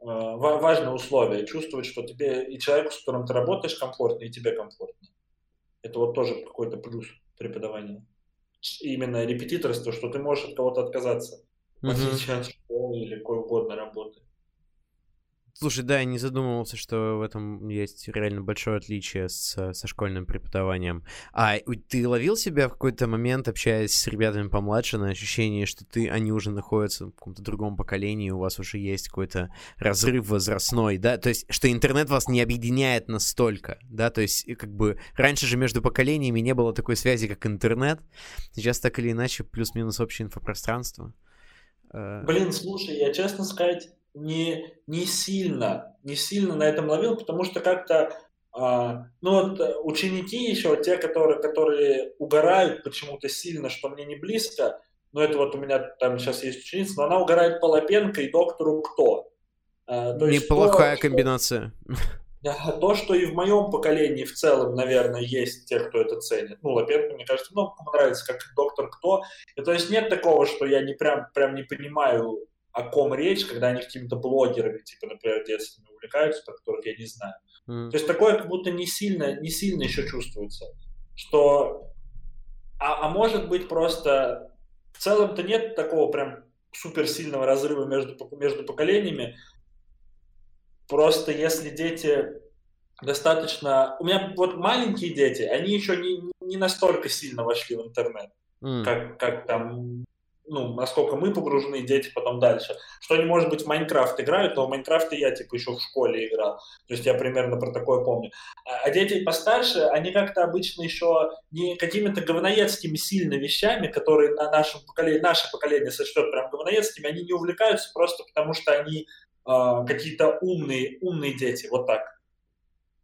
важное условие, чувствовать, что тебе и человеку, с которым ты работаешь, комфортно, и тебе комфортно. Это вот тоже какой-то плюс преподавания именно репетиторство, что ты можешь от кого-то отказаться, в отличие от школы или какой угодно работы. Слушай, да, я не задумывался, что в этом есть реально большое отличие с, со школьным преподаванием. А ты ловил себя в какой-то момент, общаясь с ребятами помладше, на ощущение, что ты, они уже находятся в каком-то другом поколении, у вас уже есть какой-то разрыв возрастной, да? То есть, что интернет вас не объединяет настолько, да? То есть, как бы, раньше же между поколениями не было такой связи, как интернет. Сейчас так или иначе плюс-минус общее инфопространство. Э, Блин, слушай, я честно сказать не, не сильно, не сильно на этом ловил, потому что как-то а, ну вот э, ученики еще, те, которые, которые угорают почему-то сильно, что мне не близко, но это вот у меня там сейчас есть ученица, но она угорает по Лапенко и доктору Кто. А, то Неплохая есть, то, комбинация. Что, то, что и в моем поколении в целом, наверное, есть те, кто это ценит. Ну, Лапенко, мне кажется, много кому нравится, как доктор Кто. И, то есть нет такого, что я не прям, прям не понимаю о ком речь, когда они какими-то блогерами, типа, например, детскими увлекаются, про которых я не знаю. Mm. То есть такое как будто не сильно, не сильно еще чувствуется, что... А, а может быть просто... В целом-то нет такого прям суперсильного разрыва между, между поколениями. Просто если дети достаточно... У меня вот маленькие дети, они еще не, не настолько сильно вошли в интернет, mm. как, как там ну, насколько мы погружены, дети потом дальше. Что они, может быть, в Майнкрафт играют, но в Майнкрафте я, типа, еще в школе играл. То есть я примерно про такое помню. А, а дети постарше, они как-то обычно еще не какими-то говноедскими сильно вещами, которые на нашем поколении, наше поколение сочтет прям говноедскими, они не увлекаются просто потому, что они э, какие-то умные, умные дети, вот так.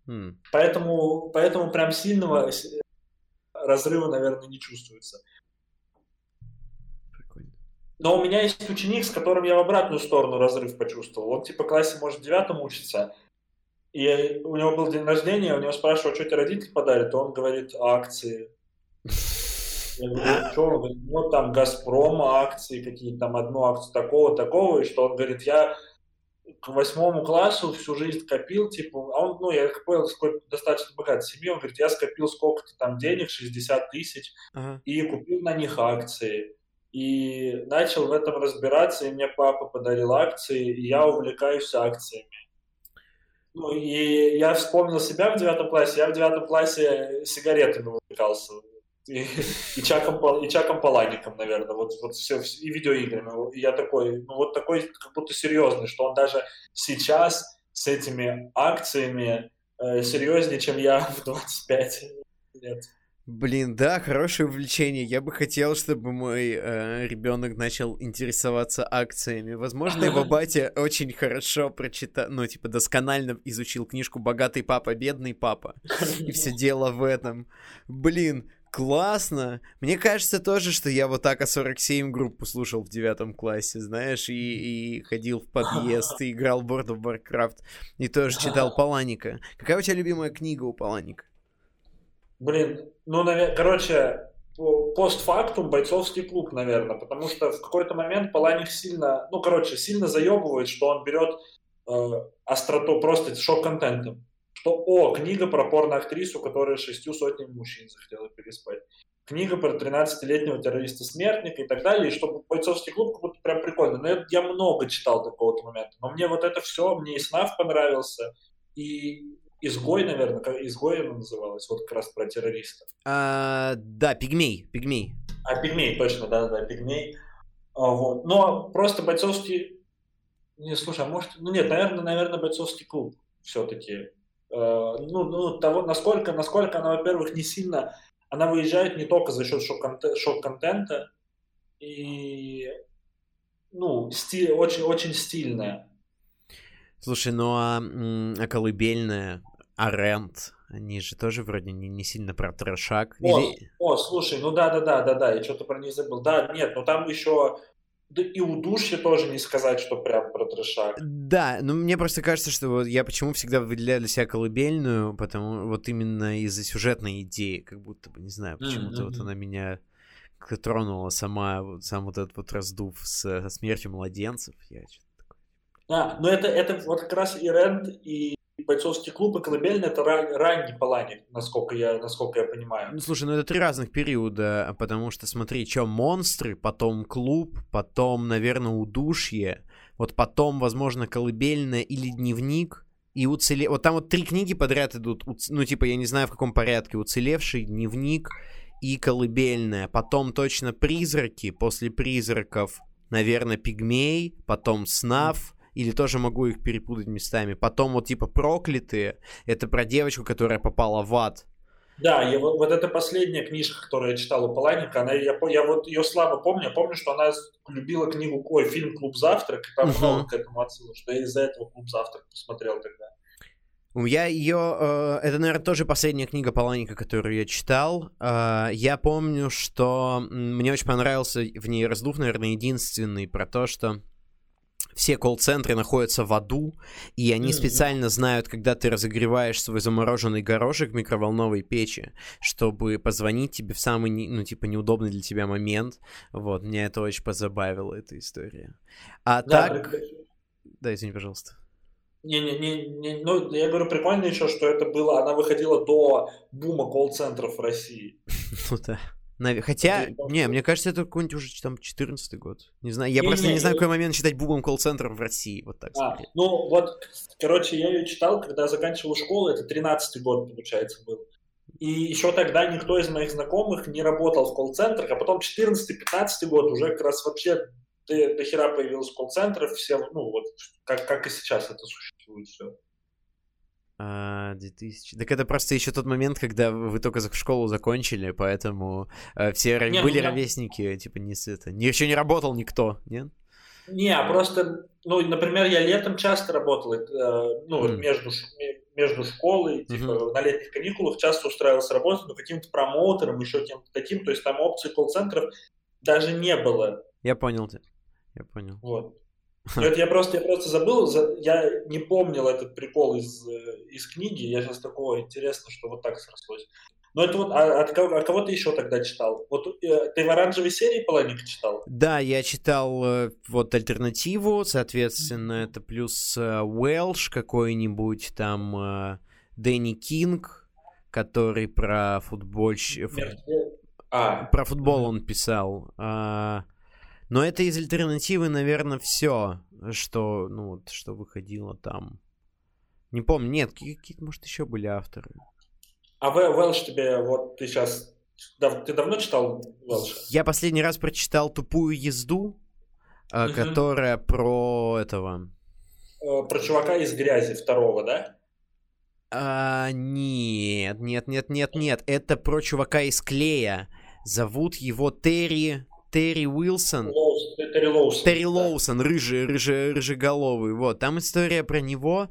Hmm. Поэтому, поэтому прям сильного разрыва, наверное, не чувствуется. Но у меня есть ученик, с которым я в обратную сторону разрыв почувствовал. Он типа в классе, может, девятом учится. И у него был день рождения, у него спрашивают, что тебе родители подарят, он говорит, акции. Я говорю, что? Он говорит, вот там Газпром акции какие-то, там одну акцию такого, такого, и что он говорит, я к восьмому классу всю жизнь копил, типа, а он, ну, я понял, какой достаточно богатой семьи, он говорит, я скопил сколько-то там денег, 60 тысяч, uh-huh. и купил на них акции и начал в этом разбираться, и мне папа подарил акции, и я увлекаюсь акциями. Ну, и я вспомнил себя в девятом классе. Я в девятом классе сигаретами увлекался. и, и, Чаком, и Чаком Палаником, наверное, вот, вот все, и видеоиграми. И я такой, ну вот такой как будто серьезный, что он даже сейчас с этими акциями э, серьезнее, чем я в 25 лет. Блин, да, хорошее увлечение. Я бы хотел, чтобы мой э, ребенок начал интересоваться акциями. Возможно, его батя очень хорошо прочитал, ну, типа, досконально изучил книжку «Богатый папа, бедный папа». И все дело в этом. Блин, классно. Мне кажется тоже, что я вот так А47 группу слушал в девятом классе, знаешь, и, и ходил в подъезд, и играл в World of Warcraft, и тоже читал Паланика. Какая у тебя любимая книга у Паланика? Блин, ну, короче, постфактум бойцовский клуб, наверное, потому что в какой-то момент Паланик сильно, ну, короче, сильно заебывает, что он берет э, остроту просто шок-контентом. Что, о, книга про порно-актрису, которая шестью сотнями мужчин захотела переспать. Книга про 13-летнего террориста-смертника и так далее, и чтобы бойцовский клуб как будто прям прикольно. Но я, я много читал до какого-то момента. Но мне вот это все, мне и СНАФ понравился, и Изгой, наверное, изгой она называлась, вот как раз про террористов. А, да, пигмей, пигмей. А, пигмей, точно, да, да, пигмей. А, вот. Но просто бойцовский... Не, слушай, а может... Ну нет, наверное, наверное, бойцовский клуб все-таки. А, ну, ну, того, насколько, насколько она, во-первых, не сильно... Она выезжает не только за счет шок-контента, и ну, стиль, очень, очень стильная. Слушай, ну а, а колыбельная, а Рент, они же тоже вроде не, не сильно про трешак. О, Или... о, слушай, ну да, да, да, да, да, я что-то про них забыл. Да, нет, но там еще да и удушье тоже не сказать, что прям про трешак. Да, ну мне просто кажется, что вот я почему всегда выделяю для себя колыбельную, потому вот именно из-за сюжетной идеи, как будто бы, не знаю, почему-то mm-hmm. вот она меня тронула сама, вот, сам вот этот вот раздув с, со смертью младенцев. Я что-то а, ну это, это вот как раз и Рент, и бойцовский клуб, и колыбельный, это ран, ранний Паланик, насколько я, насколько я понимаю. Ну, слушай, ну это три разных периода, потому что, смотри, что монстры, потом клуб, потом, наверное, удушье, вот потом, возможно, колыбельная или дневник, и уцеле... Вот там вот три книги подряд идут, ну, типа, я не знаю, в каком порядке, уцелевший, дневник и колыбельная, потом точно призраки, после призраков, наверное, пигмей, потом снав, или тоже могу их перепутать местами. Потом вот типа проклятые, это про девочку, которая попала в ад. Да, я, вот, вот эта последняя книжка, которую я читал у Паланика, она, я, я вот ее слабо помню, я помню, что она любила книгу, ой, фильм «Клуб завтрак», и там uh-huh. много к этому отсылок, что я из-за этого «Клуб завтрак» посмотрел тогда. Я ее... Э, это, наверное, тоже последняя книга Паланика, которую я читал. Э, я помню, что мне очень понравился в ней раздув, наверное, единственный про то, что все колл-центры находятся в аду, и они mm-hmm. специально знают, когда ты разогреваешь свой замороженный горошек в микроволновой печи, чтобы позвонить тебе в самый, ну, типа, неудобный для тебя момент. Вот, меня это очень позабавило, эта история. А да, так... При... Да, извини, пожалуйста. Не-не-не, ну, я говорю, прикольно еще, что это было, она выходила до бума колл-центров в России. ну да. Хотя, не, мне кажется, это какой-нибудь уже там 14 год. Не знаю, я не, просто не, не знаю, какой момент считать бубом колл-центром в России, вот так а, Ну, вот, короче, я ее читал, когда заканчивал школу, это 13 год, получается, был. И еще тогда никто из моих знакомых не работал в колл-центрах, а потом 14-15 год уже как раз вообще до, до хера появилось колл-центров, все, ну, вот, как, как и сейчас это существует все. А, 2000... Так это просто еще тот момент, когда вы только школу закончили, поэтому э, все не, были ну, ровесники, типа, не с это. Еще не работал никто, нет? Не, а просто, ну, например, я летом часто работал, э, ну, mm. между, между школой, типа, mm-hmm. на летних каникулах часто устраивался работать, ну, каким-то промоутером, еще кем-то таким, то есть там опций колл-центров даже не было. Я понял тебя, я понял. Вот. Ну, это я просто, я просто забыл, я не помнил этот прикол из, э, из книги, я сейчас такого интересно, что вот так срослось. Но это вот, а, от кого, а кого ты еще тогда читал? Вот э, ты в оранжевой серии Полоника читал? Да, я читал э, вот альтернативу, соответственно, это плюс Уэлш какой-нибудь, там Дэнни Кинг, который про футбол... А. Про футбол он писал. Но это из альтернативы, наверное, все, что, ну, вот, что выходило там. Не помню, нет, какие-то, может, еще были авторы. А Welsh тебе, вот ты сейчас ты давно читал Велша? Я последний раз прочитал «Тупую езду», угу. которая про этого... Э, про чувака из грязи второго, да? А, нет, нет, нет, нет, нет. Это про чувака из клея. Зовут его Терри... Терри Уилсон. Терри Лоусон. Терри да. Лоусон, рыжий, рыжий, рыжеголовый. Вот, там история про него.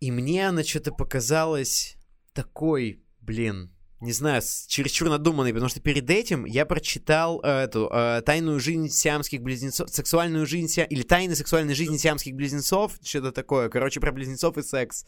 И мне она что-то показалась такой, блин, не знаю, чересчур надуманный, потому что перед этим я прочитал э, эту э, тайную жизнь сиамских близнецов, сексуальную жизнь си... или тайны сексуальной жизни сиамских близнецов, что-то такое, короче, про близнецов и секс.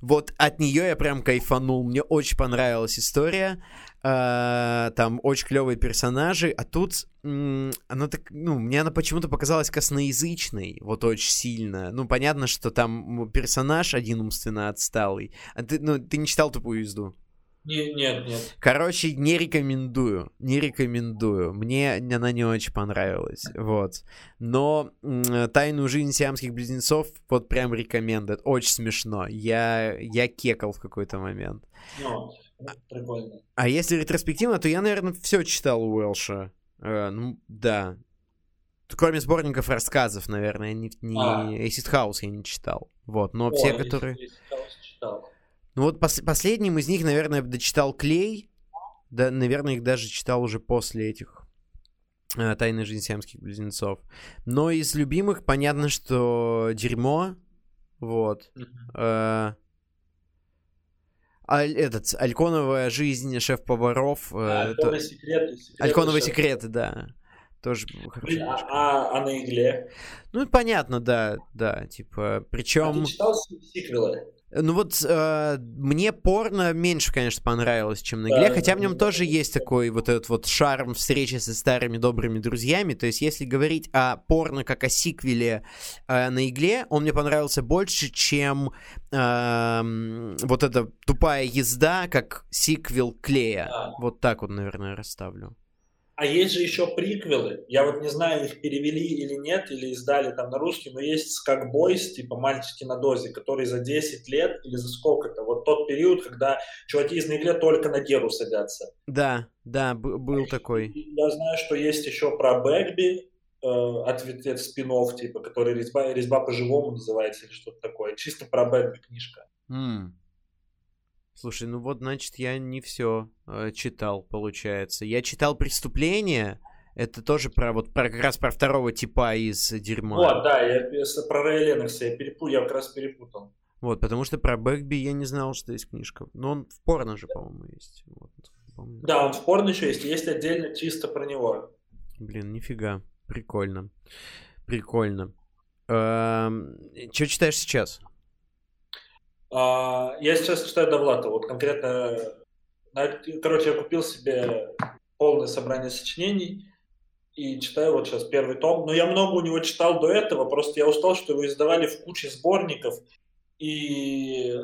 Вот от нее я прям кайфанул, мне очень понравилась история, э, там очень клевые персонажи, а тут она так, ну, мне она почему-то показалась косноязычной, вот очень сильно. Ну, понятно, что там персонаж один умственно отсталый. А ты, ну, ты не читал «Тупую езду»? Не, нет, нет. Короче, не рекомендую. Не рекомендую. Мне она не очень понравилась. Вот. Но «Тайную жизнь сиамских близнецов» вот прям рекомендует. Очень смешно. Я, я кекал в какой-то момент. Ну, прикольно. А если ретроспективно, то я, наверное, все читал у Уэлша. Э, ну, да. Кроме сборников рассказов, наверное, не, не а. Acid House я не читал. Вот, но О, все, которые... читал. Ну вот пос- последним из них, наверное, дочитал Клей. Да, наверное, их даже читал уже после этих э, «Тайны жизни сиамских близнецов». Но из любимых понятно, что «Дерьмо». Вот. Э, а, этот, «Альконовая жизнь шеф-поваров». Э, Альконовые секреты. секреты Альконовые секреты, да. Тоже Блин, а, а, а на игле? Ну, понятно, да, да, типа, причем... А ты читал сиквелы? Ну вот э, мне порно меньше, конечно, понравилось, чем на игле, да, хотя в нем да, тоже да. есть такой вот этот вот шарм встречи со старыми добрыми друзьями. То есть, если говорить о порно как о сиквеле э, на игле, он мне понравился больше, чем э, вот эта тупая езда как сиквел клея. Да. Вот так вот, наверное, расставлю. А есть же еще приквелы. Я вот не знаю, их перевели или нет, или издали там на русский, но есть как бойс, типа «Мальчики на дозе», который за 10 лет или за сколько-то. Вот тот период, когда чуваки из Негле только на Геру садятся. Да, да, был такой. Я знаю, что есть еще про Бэгби, э, ответ спинов, типа, который резьба, резьба по-живому называется или что-то такое. Чисто про Бэгби книжка. Mm. Слушай, ну вот, значит, я не все э, читал, получается. Я читал «Преступление», это тоже про вот про, как раз про второго типа из дерьма. Вот, да, я, я про Рэя Ленокса я, перепу, я как раз перепутал. Вот, потому что про Бэкби я не знал, что есть книжка. Но он в порно же, по-моему, есть. Вот, помню. Да, он в порно еще есть. Есть отдельно чисто про него. Блин, нифига. Прикольно. Прикольно. Эм, что читаешь сейчас? А, я сейчас читаю Довлатова, вот конкретно, короче, я купил себе полное собрание сочинений и читаю вот сейчас первый том. Но я много у него читал до этого, просто я устал, что его издавали в куче сборников, и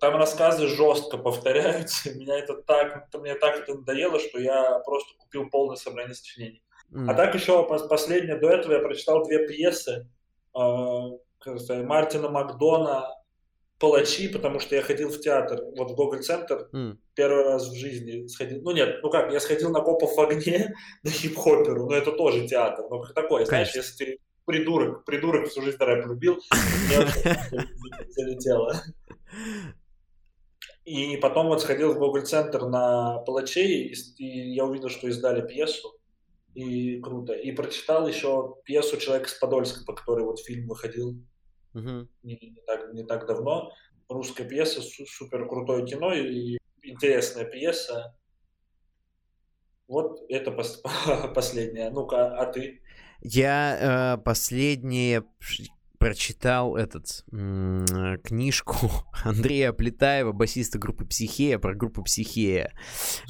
там рассказы жестко повторяются. Меня это так, мне так это надоело, что я просто купил полное собрание сочинений. Mm. А так еще последнее до этого я прочитал две пьесы э, Мартина Макдона палачи, потому что я ходил в театр, вот в Гоголь-центр, mm. первый раз в жизни сходил. Ну нет, ну как, я сходил на копов в огне, на хип-хоперу, но это тоже театр. Ну как такое, знаешь, если ты придурок, придурок всю жизнь рэп любил, залетело. И потом вот сходил в Гоголь-центр на палачей, и я увидел, что издали пьесу, и круто. И прочитал еще пьесу «Человек из Подольска», по которой вот фильм выходил угу. не, не, так, не так давно. Русская пьеса, супер крутое кино и интересная пьеса. Вот это пос последнее. Ну-ка, а ты? Я э, последнее прочитал этот книжку Андрея Плетаева, басиста группы Психея, про группу Психея.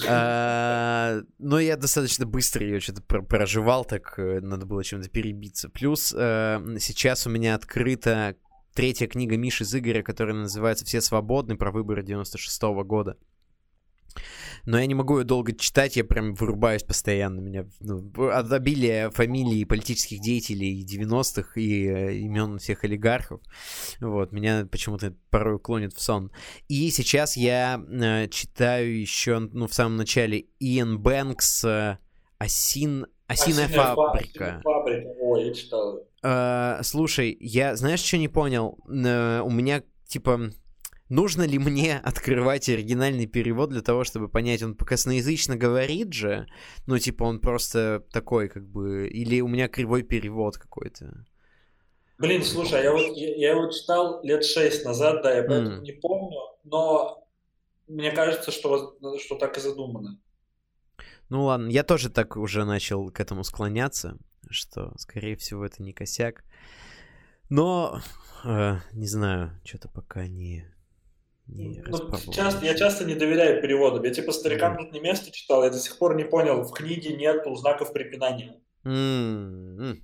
А, но я достаточно быстро ее что-то проживал, так э, надо было чем-то перебиться. Плюс э, сейчас у меня открыта третья книга Миши Зыгоря, которая называется «Все свободны», про выборы 96 -го года. Но я не могу ее долго читать, я прям вырубаюсь постоянно. Меня ну, от обилия фамилий политических деятелей 90-х и э, имен всех олигархов, вот, меня почему-то порой клонит в сон. И сейчас я э, читаю еще, ну, в самом начале, Иэн Бэнкс э, «Осин Осиная, Осиная фабрика. фабрика. О, я читал. Uh, слушай, я, знаешь, что не понял? Uh, у меня, типа, нужно ли мне открывать оригинальный перевод для того, чтобы понять, он косноязычно говорит же, ну, типа, он просто такой, как бы, или у меня кривой перевод какой-то? Блин, слушай, я вот, я, я его читал лет шесть назад, да, я поэтому mm. не помню, но мне кажется, что, что так и задумано. Ну ладно, я тоже так уже начал к этому склоняться, что, скорее всего, это не косяк. Но, э, не знаю, что-то пока не, не ну, часто, Я часто не доверяю переводам. Я типа старикам тут не место читал, я до сих пор не понял, в книге нету знаков препинания. Mm-hmm.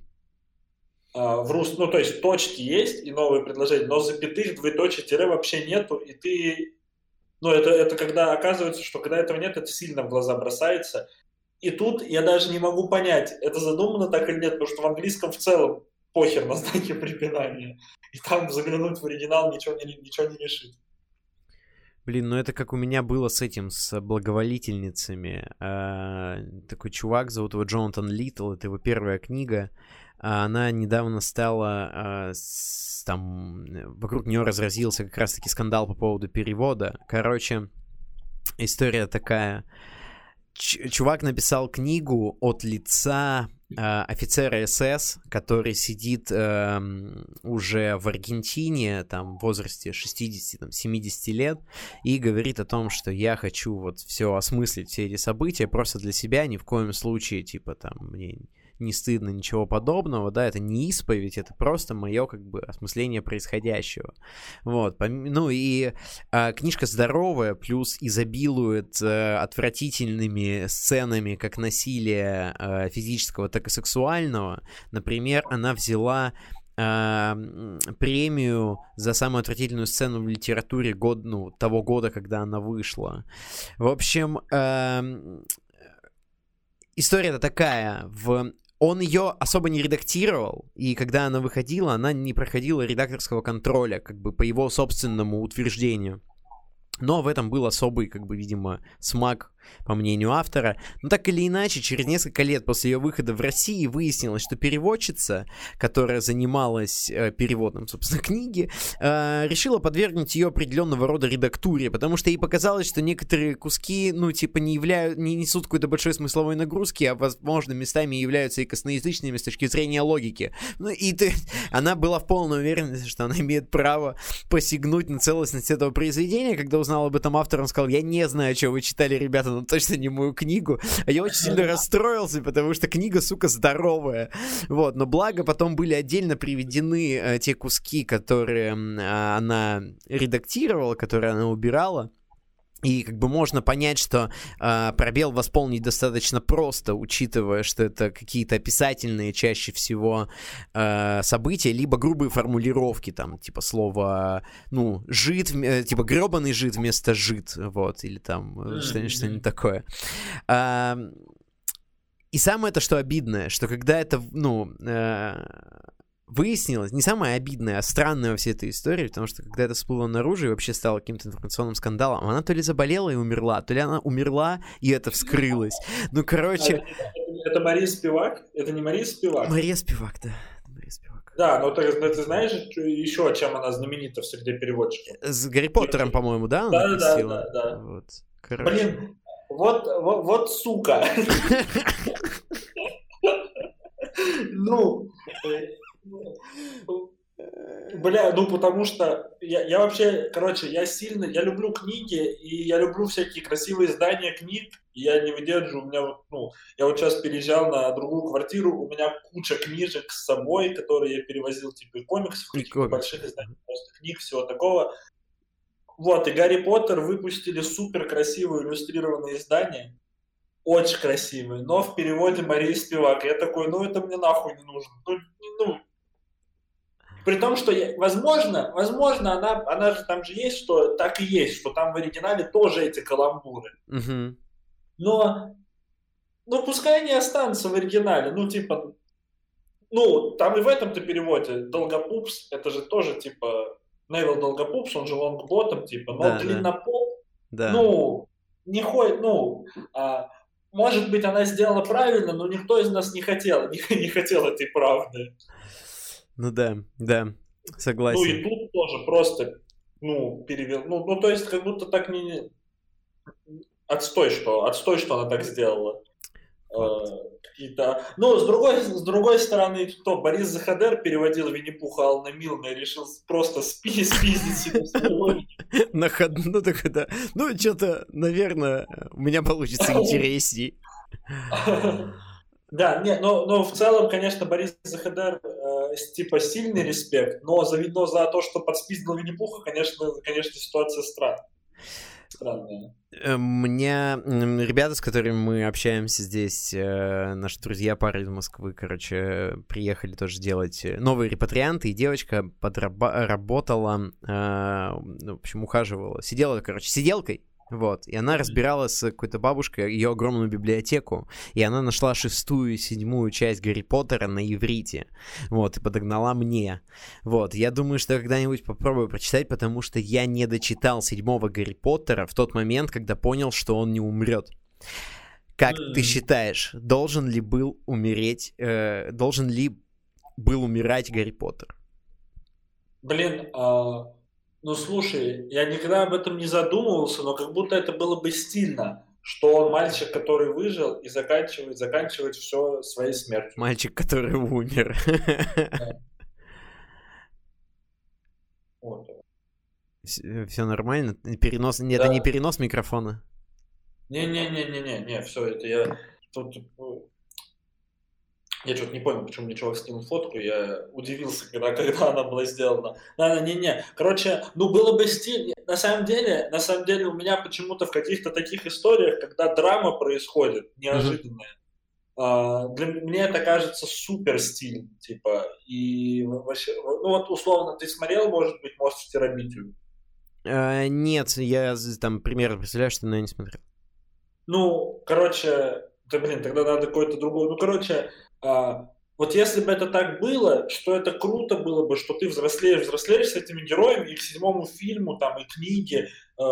А, в рус... Ну, то есть точки есть и новые предложения, но запятых, двоеточие, тире вообще нету, и ты но это, это когда оказывается, что когда этого нет, это сильно в глаза бросается. И тут я даже не могу понять, это задумано так или нет, потому что в английском в целом похер на знаки препинания. И там заглянуть в оригинал ничего не, ничего не решит. Блин, ну это как у меня было с этим, с благоволительницами. А, такой чувак, зовут его Джонатан Литл, это его первая книга. А она недавно стала, а, с, там, вокруг нее разразился как раз-таки скандал по поводу перевода. Короче, история такая. Ч- чувак написал книгу от лица э, офицера СС, который сидит э, уже в Аргентине, там, в возрасте 60-70 лет, и говорит о том, что я хочу вот все осмыслить, все эти события просто для себя, ни в коем случае, типа, там, мне не стыдно, ничего подобного, да, это не исповедь, это просто мое, как бы, осмысление происходящего. Вот, ну и а, книжка здоровая, плюс изобилует а, отвратительными сценами как насилия а, физического, так и сексуального. Например, она взяла премию за самую отвратительную сцену в литературе год, ну, того года, когда она вышла. В общем, э, история-то такая. В он ее особо не редактировал, и когда она выходила, она не проходила редакторского контроля, как бы по его собственному утверждению. Но в этом был особый, как бы, видимо, смак по мнению автора. Но так или иначе, через несколько лет после ее выхода в России выяснилось, что переводчица, которая занималась э, переводом, собственно, книги, э, решила подвергнуть ее определенного рода редактуре, потому что ей показалось, что некоторые куски, ну, типа, не, являют, не несут какой-то большой смысловой нагрузки, а, возможно, местами являются и косноязычными с точки зрения логики. Ну, и ты, она была в полной уверенности, что она имеет право посягнуть на целостность этого произведения. Когда узнал об этом автор, он сказал, я не знаю, что вы читали, ребята, но точно не мою книгу. А я очень сильно расстроился, потому что книга, сука, здоровая. Вот, но благо потом были отдельно приведены э, те куски, которые э, она редактировала, которые она убирала. И как бы можно понять, что э, пробел восполнить достаточно просто, учитывая, что это какие-то описательные чаще всего э, события, либо грубые формулировки, там, типа слова, ну, жид, э, типа гребаный жид вместо жид, вот, или там mm-hmm. что-нибудь, что такое. Э, и самое то, что обидное, что когда это, ну, э, выяснилось, не самое обидное, а странное во всей этой истории, потому что когда это всплыло наружу и вообще стало каким-то информационным скандалом, она то ли заболела и умерла, то ли она умерла и это вскрылось. Ну, короче... А, это, Мария Спивак? Это не Мария Спивак? Мария Спивак, да. Мария Спивак. Да, но ты, ты знаешь еще, чем она знаменита в среде переводчиков? С Гарри Поттером, по-моему, да? Да, да, да, да. Вот. Короче. Блин, вот, вот, вот сука. Ну, Бля, ну потому что я, я вообще, короче, я сильно, я люблю книги, и я люблю всякие красивые издания книг, и я не выдержу, у меня вот, ну, я вот сейчас переезжал на другую квартиру, у меня куча книжек с собой, которые я перевозил, типа, комиксов, типа, больших изданий, просто книг, всего такого. Вот, и Гарри Поттер выпустили супер красивые иллюстрированные издания, очень красивые, но в переводе Марии Спивак. Я такой, ну это мне нахуй не нужно. Ну, ну при том, что, возможно, возможно, она, она же там же есть, что так и есть, что там в оригинале тоже эти каламбуры. Угу. Но, ну, пускай они останутся в оригинале. Ну, типа, ну, там и в этом-то переводе Долгопупс, это же тоже, типа, Невил Долгопупс, он же лонгботом, типа, но да, длиннопоп, да. ну, не ходит, ну, а, может быть, она сделала правильно, но никто из нас не хотел, не, не хотел этой правды. Ну да, да, согласен. Ну и тут тоже просто, ну, перевел, ну, ну то есть как будто так не... Отстой, что, отстой, что она так сделала. Вот какие-то... Ну, с другой, с другой стороны, кто? Борис Захадер переводил Винни-Пуха Ална Милна и решил просто спи спиздить себе На ходу, ну так это... Ну, что-то, наверное, у меня получится интересней. Да, нет, но, но в целом, конечно, Борис Захадар э, типа сильный респект, но за, но за то, что подспиздил Винни-Пуха, конечно, конечно, ситуация странная странная. Э, мне ребята, с которыми мы общаемся здесь, э, наши друзья пары из Москвы, короче, приехали тоже делать э, новые репатрианты, и девочка подработала, ну, в общем, ухаживала, сидела, короче, сиделкой вот, и она разбирала с какой-то бабушкой ее огромную библиотеку, и она нашла шестую и седьмую часть Гарри Поттера на иврите, вот, и подогнала мне. Вот, я думаю, что когда-нибудь попробую прочитать, потому что я не дочитал седьмого Гарри Поттера в тот момент, когда понял, что он не умрет. Как ты считаешь, должен ли был умереть, э, должен ли был умирать Гарри Поттер? Блин, а ну, слушай, я никогда об этом не задумывался, но как будто это было бы стильно, что он мальчик, который выжил и заканчивает, заканчивает все своей смертью. Мальчик, который умер. Вот. Все, нормально? Перенос... Нет, да. это не перенос микрофона? Не-не-не-не-не, не, все, это я тут я что-то не понял, почему мне чувак скинул фотку, я удивился, когда, когда она была сделана. Да, не-не. Короче, ну было бы стиль. На самом деле, на самом деле у меня почему-то в каких-то таких историях, когда драма происходит, неожиданная, mm-hmm. для мне это кажется супер стиль, типа, и вообще, ну вот условно, ты смотрел, может быть, мост в терабитию? Uh, нет, я там примерно представляю, что но я не смотрел. Ну, короче, да блин, тогда надо какой-то другой. Ну, короче, а, вот если бы это так было, что это круто было бы, что ты взрослеешь, взрослеешь с этими героями, и к седьмому фильму, там, и книге, э,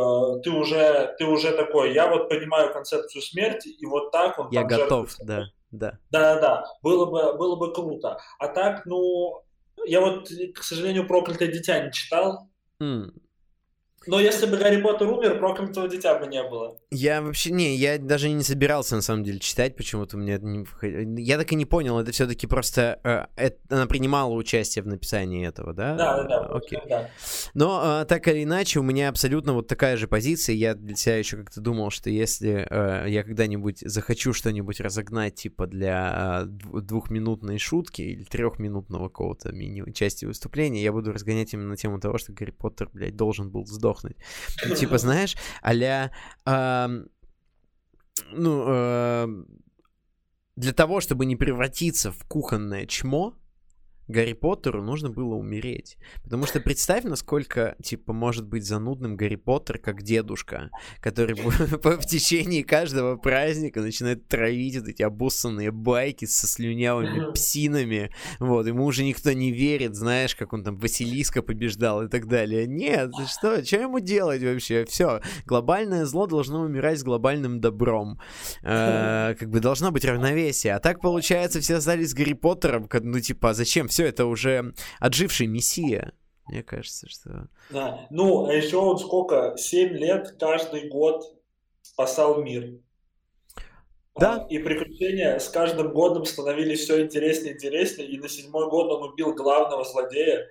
ты уже, ты уже такой, я вот понимаю концепцию смерти, и вот так он... Я готов, жертвует. да, да. Да-да-да, было бы, было бы круто. А так, ну, я вот, к сожалению, «Проклятое дитя» не читал. Mm. Но если бы Гарри Поттер умер, проклятого дитя бы не было. Я вообще не, я даже не собирался на самом деле читать, почему-то мне это не Я так и не понял, это все-таки просто э, это, она принимала участие в написании этого, да? Да, да, да. Окей. Да. Но э, так или иначе, у меня абсолютно вот такая же позиция. Я для себя еще как-то думал, что если э, я когда-нибудь захочу что-нибудь разогнать, типа для э, двухминутной шутки или трехминутного какого-то мини-части выступления, я буду разгонять именно на тему того, что Гарри Поттер, блядь, должен был сдохнуть сдохнуть. Типа, знаешь, а-ля... ну, э, для того, чтобы не превратиться в кухонное чмо, Гарри Поттеру нужно было умереть. Потому что представь, насколько, типа, может быть занудным Гарри Поттер, как дедушка, который в течение каждого праздника начинает травить вот эти обоссанные байки со слюнявыми псинами. Вот, ему уже никто не верит, знаешь, как он там Василиска побеждал и так далее. Нет, что, что ему делать вообще? Все, глобальное зло должно умирать с глобальным добром. Э, как бы должно быть равновесие. А так, получается, все остались с Гарри Поттером, ну, типа, а зачем? Все, это уже отживший мессия. Мне кажется, что... Да. Ну, а еще он сколько? Семь лет каждый год спасал мир. Да. А, и приключения с каждым годом становились все интереснее и интереснее. И на седьмой год он убил главного злодея.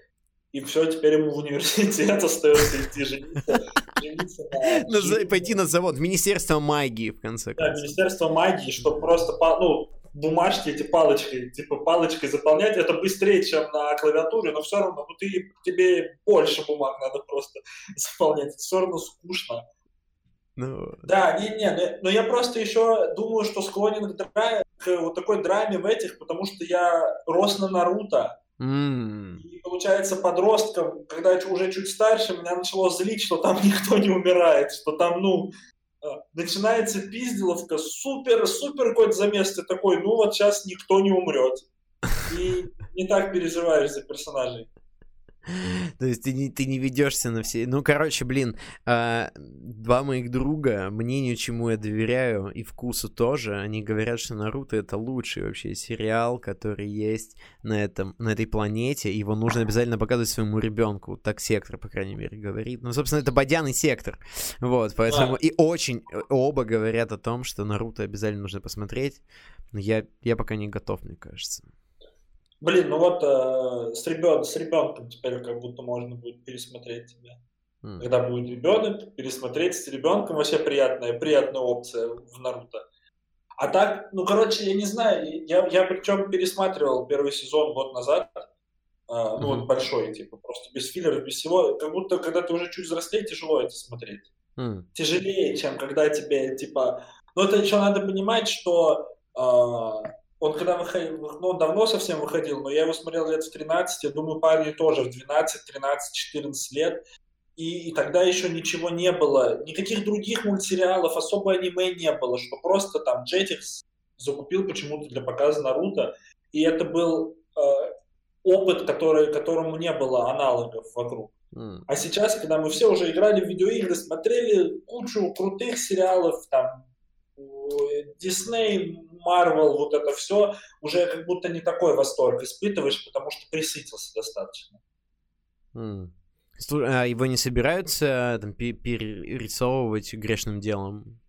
И все, теперь ему в университет остается идти жениться. Пойти на завод, в Министерство магии, в конце концов. Да, Министерство магии, чтобы просто, ну, бумажки эти палочкой, типа палочкой заполнять, это быстрее, чем на клавиатуре, но все равно, ну ты, тебе больше бумаг надо просто заполнять, все равно скучно. Ну... Да, не-не, но, но я просто еще думаю, что склонен к, драме, к вот такой драме в этих, потому что я рос на Наруто, Mm. И получается, подростком, когда я уже чуть старше, меня начало злить, что там никто не умирает, что там, ну, начинается пизделовка, супер-супер какой-то замес, ты такой, ну вот сейчас никто не умрет. И не так переживаешь за персонажей. То есть ты не, ты не ведешься на все. Ну, короче, блин, э, два моих друга, мнению, чему я доверяю, и вкусу тоже, они говорят, что Наруто это лучший вообще сериал, который есть на, этом, на этой планете. Его нужно обязательно показывать своему ребенку. Так сектор, по крайней мере, говорит. Ну, собственно, это Бадян сектор. Вот, поэтому. А. И очень оба говорят о том, что Наруто обязательно нужно посмотреть. Но я, я пока не готов, мне кажется. Блин, ну вот э, с, ребен, с ребенком теперь как будто можно будет пересмотреть тебя. Mm. Когда будет ребенок, пересмотреть с ребенком вообще приятная, приятная опция в Наруто. А так, ну, короче, я не знаю, я, я причем пересматривал первый сезон год назад, э, ну, mm-hmm. вот большой, типа, просто без филлеров, без всего, как будто, когда ты уже чуть взрослее, тяжело это смотреть. Mm. Тяжелее, чем когда тебе, типа... Но это еще надо понимать, что э, он когда выходил, ну, он давно совсем выходил, но я его смотрел лет в 13, я думаю, парни тоже в 12, 13, 14 лет. И, и тогда еще ничего не было, никаких других мультсериалов, особо аниме не было, что просто там Jetix закупил почему-то для показа Наруто, и это был э, опыт, который, которому не было аналогов вокруг. Mm. А сейчас, когда мы все уже играли в видеоигры, смотрели кучу крутых сериалов, там, Дисней, Марвел, вот это все, уже как будто не такой восторг испытываешь, потому что присытился достаточно. Mm. А его не собираются там, перерисовывать грешным делом?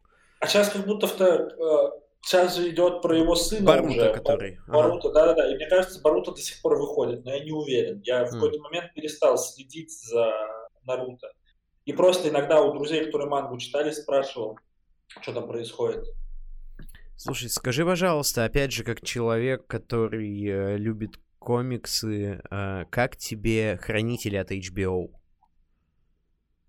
А сейчас как будто в э, сейчас же идет про его сына Барута, уже. который. Барута, ага. да-да-да. И мне кажется, Барута до сих пор выходит, но я не уверен. Я в mm. какой-то момент перестал следить за Наруто. И просто иногда у друзей, которые мангу читали, спрашивал, что там происходит. Слушай, скажи, пожалуйста, опять же, как человек, который э, любит комиксы, э, как тебе Хранители от HBO?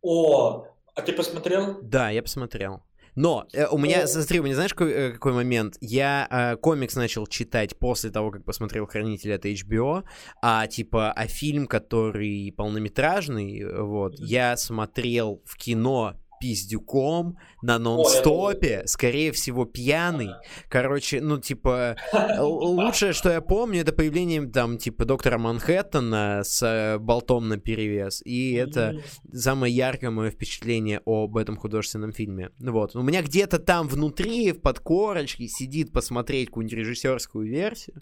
О, а ты посмотрел? Да, я посмотрел. Но э, у меня, смотри, у меня знаешь, какой, э, какой момент? Я э, комикс начал читать после того, как посмотрел «Хранитель» от HBO, а типа, а фильм, который полнометражный, вот, я смотрел в кино пиздюком на нон-стопе, скорее всего, пьяный. Короче, ну, типа, лучшее, что я помню, это появление, там, типа, доктора Манхэттена с э, болтом на перевес. И это самое яркое мое впечатление об этом художественном фильме. Вот. У меня где-то там внутри, в подкорочке, сидит посмотреть какую-нибудь режиссерскую версию.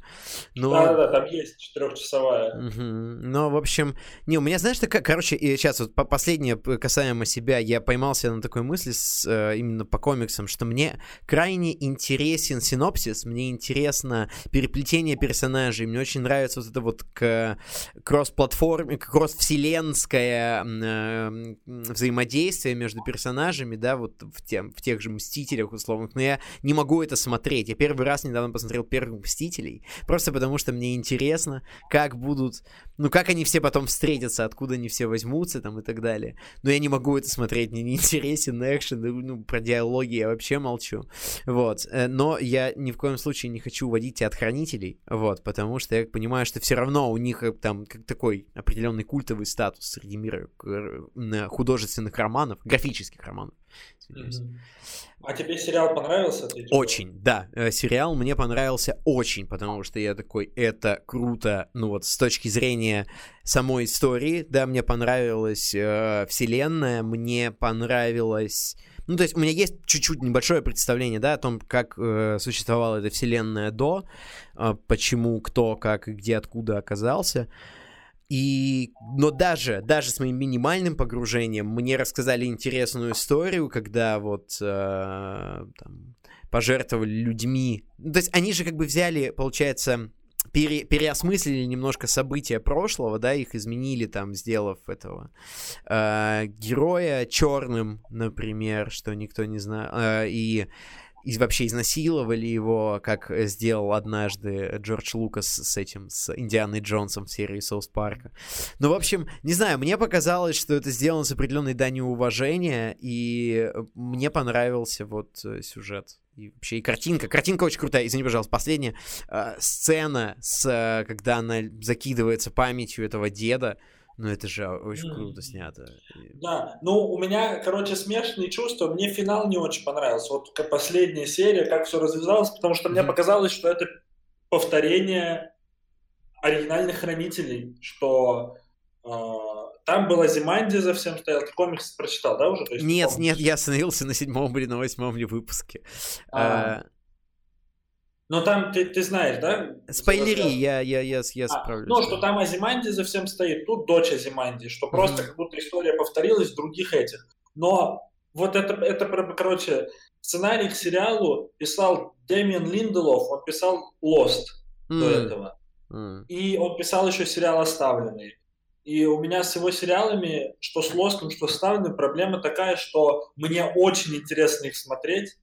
Но... Да-да-да, там есть четырехчасовая. Угу. Но, в общем, не, у меня, знаешь, такая, короче, сейчас вот последнее касаемо себя, я поймался на такой мысли с, э, именно по комиксам, что мне крайне интересен синопсис, мне интересно переплетение персонажей, мне очень нравится вот это вот к кросс-платформе, кросс-вселенское э, взаимодействие между персонажами, да, вот в, тем, в тех же Мстителях условных, но я не могу это смотреть. Я первый раз недавно посмотрел первых Мстителей, просто потому что мне интересно, как будут, ну, как они все потом встретятся, откуда они все возьмутся там и так далее. Но я не могу это смотреть, мне не интересен экшен, ну, про диалоги я вообще молчу. Вот. Э, но я ни в коем случае не хочу уводить тебя от хранителей, вот, потому что я понимаю, что все равно у них э, там как такой определенный культовый статус среди мира э, художественных романов, графических романов. А тебе сериал понравился? Очень, да. Сериал мне понравился очень, потому что я такой, это круто, ну вот с точки зрения самой истории, да, мне понравилась э, вселенная, мне понравилась... Ну, то есть у меня есть чуть-чуть небольшое представление, да, о том, как э, существовала эта вселенная до, э, почему, кто, как и где, откуда оказался. И, но даже, даже с моим минимальным погружением мне рассказали интересную историю, когда вот э, там, пожертвовали людьми. То есть они же как бы взяли, получается, пере, переосмыслили немножко события прошлого, да, их изменили там, сделав этого э, героя черным, например, что никто не знает, э, и и вообще изнасиловали его, как сделал однажды Джордж Лукас с этим, с Индианой Джонсом в серии Соус Парка. Ну, в общем, не знаю, мне показалось, что это сделано с определенной данью уважения, и мне понравился вот э, сюжет. И вообще и картинка. Картинка очень крутая. Извини, пожалуйста, последняя э, сцена, с, э, когда она закидывается памятью этого деда. Ну, это же очень mm. круто снято. Да, ну, у меня, короче, смешанные чувства. Мне финал не очень понравился. Вот последняя серия, как все развязалось, потому что mm-hmm. мне показалось, что это повторение оригинальных хранителей, что э, там была Зиманди за всем стоял. Ты комикс прочитал, да, уже? есть, нет, нет, я остановился на седьмом или на восьмом выпуске. А, а, но там ты, ты знаешь, да? Спойлери, я, я, я, я а, справлюсь. Ну, что там Азиманди за всем стоит, тут дочь Азиманди, что просто mm-hmm. как будто история повторилась в других этих. Но вот это, это, короче, сценарий к сериалу писал Дэмиан Линделов, он писал Lost mm-hmm. до этого. Mm-hmm. И он писал еще сериал «Оставленный». И у меня с его сериалами, что с Лостом, что с Оставленным, проблема такая, что мне очень интересно их смотреть,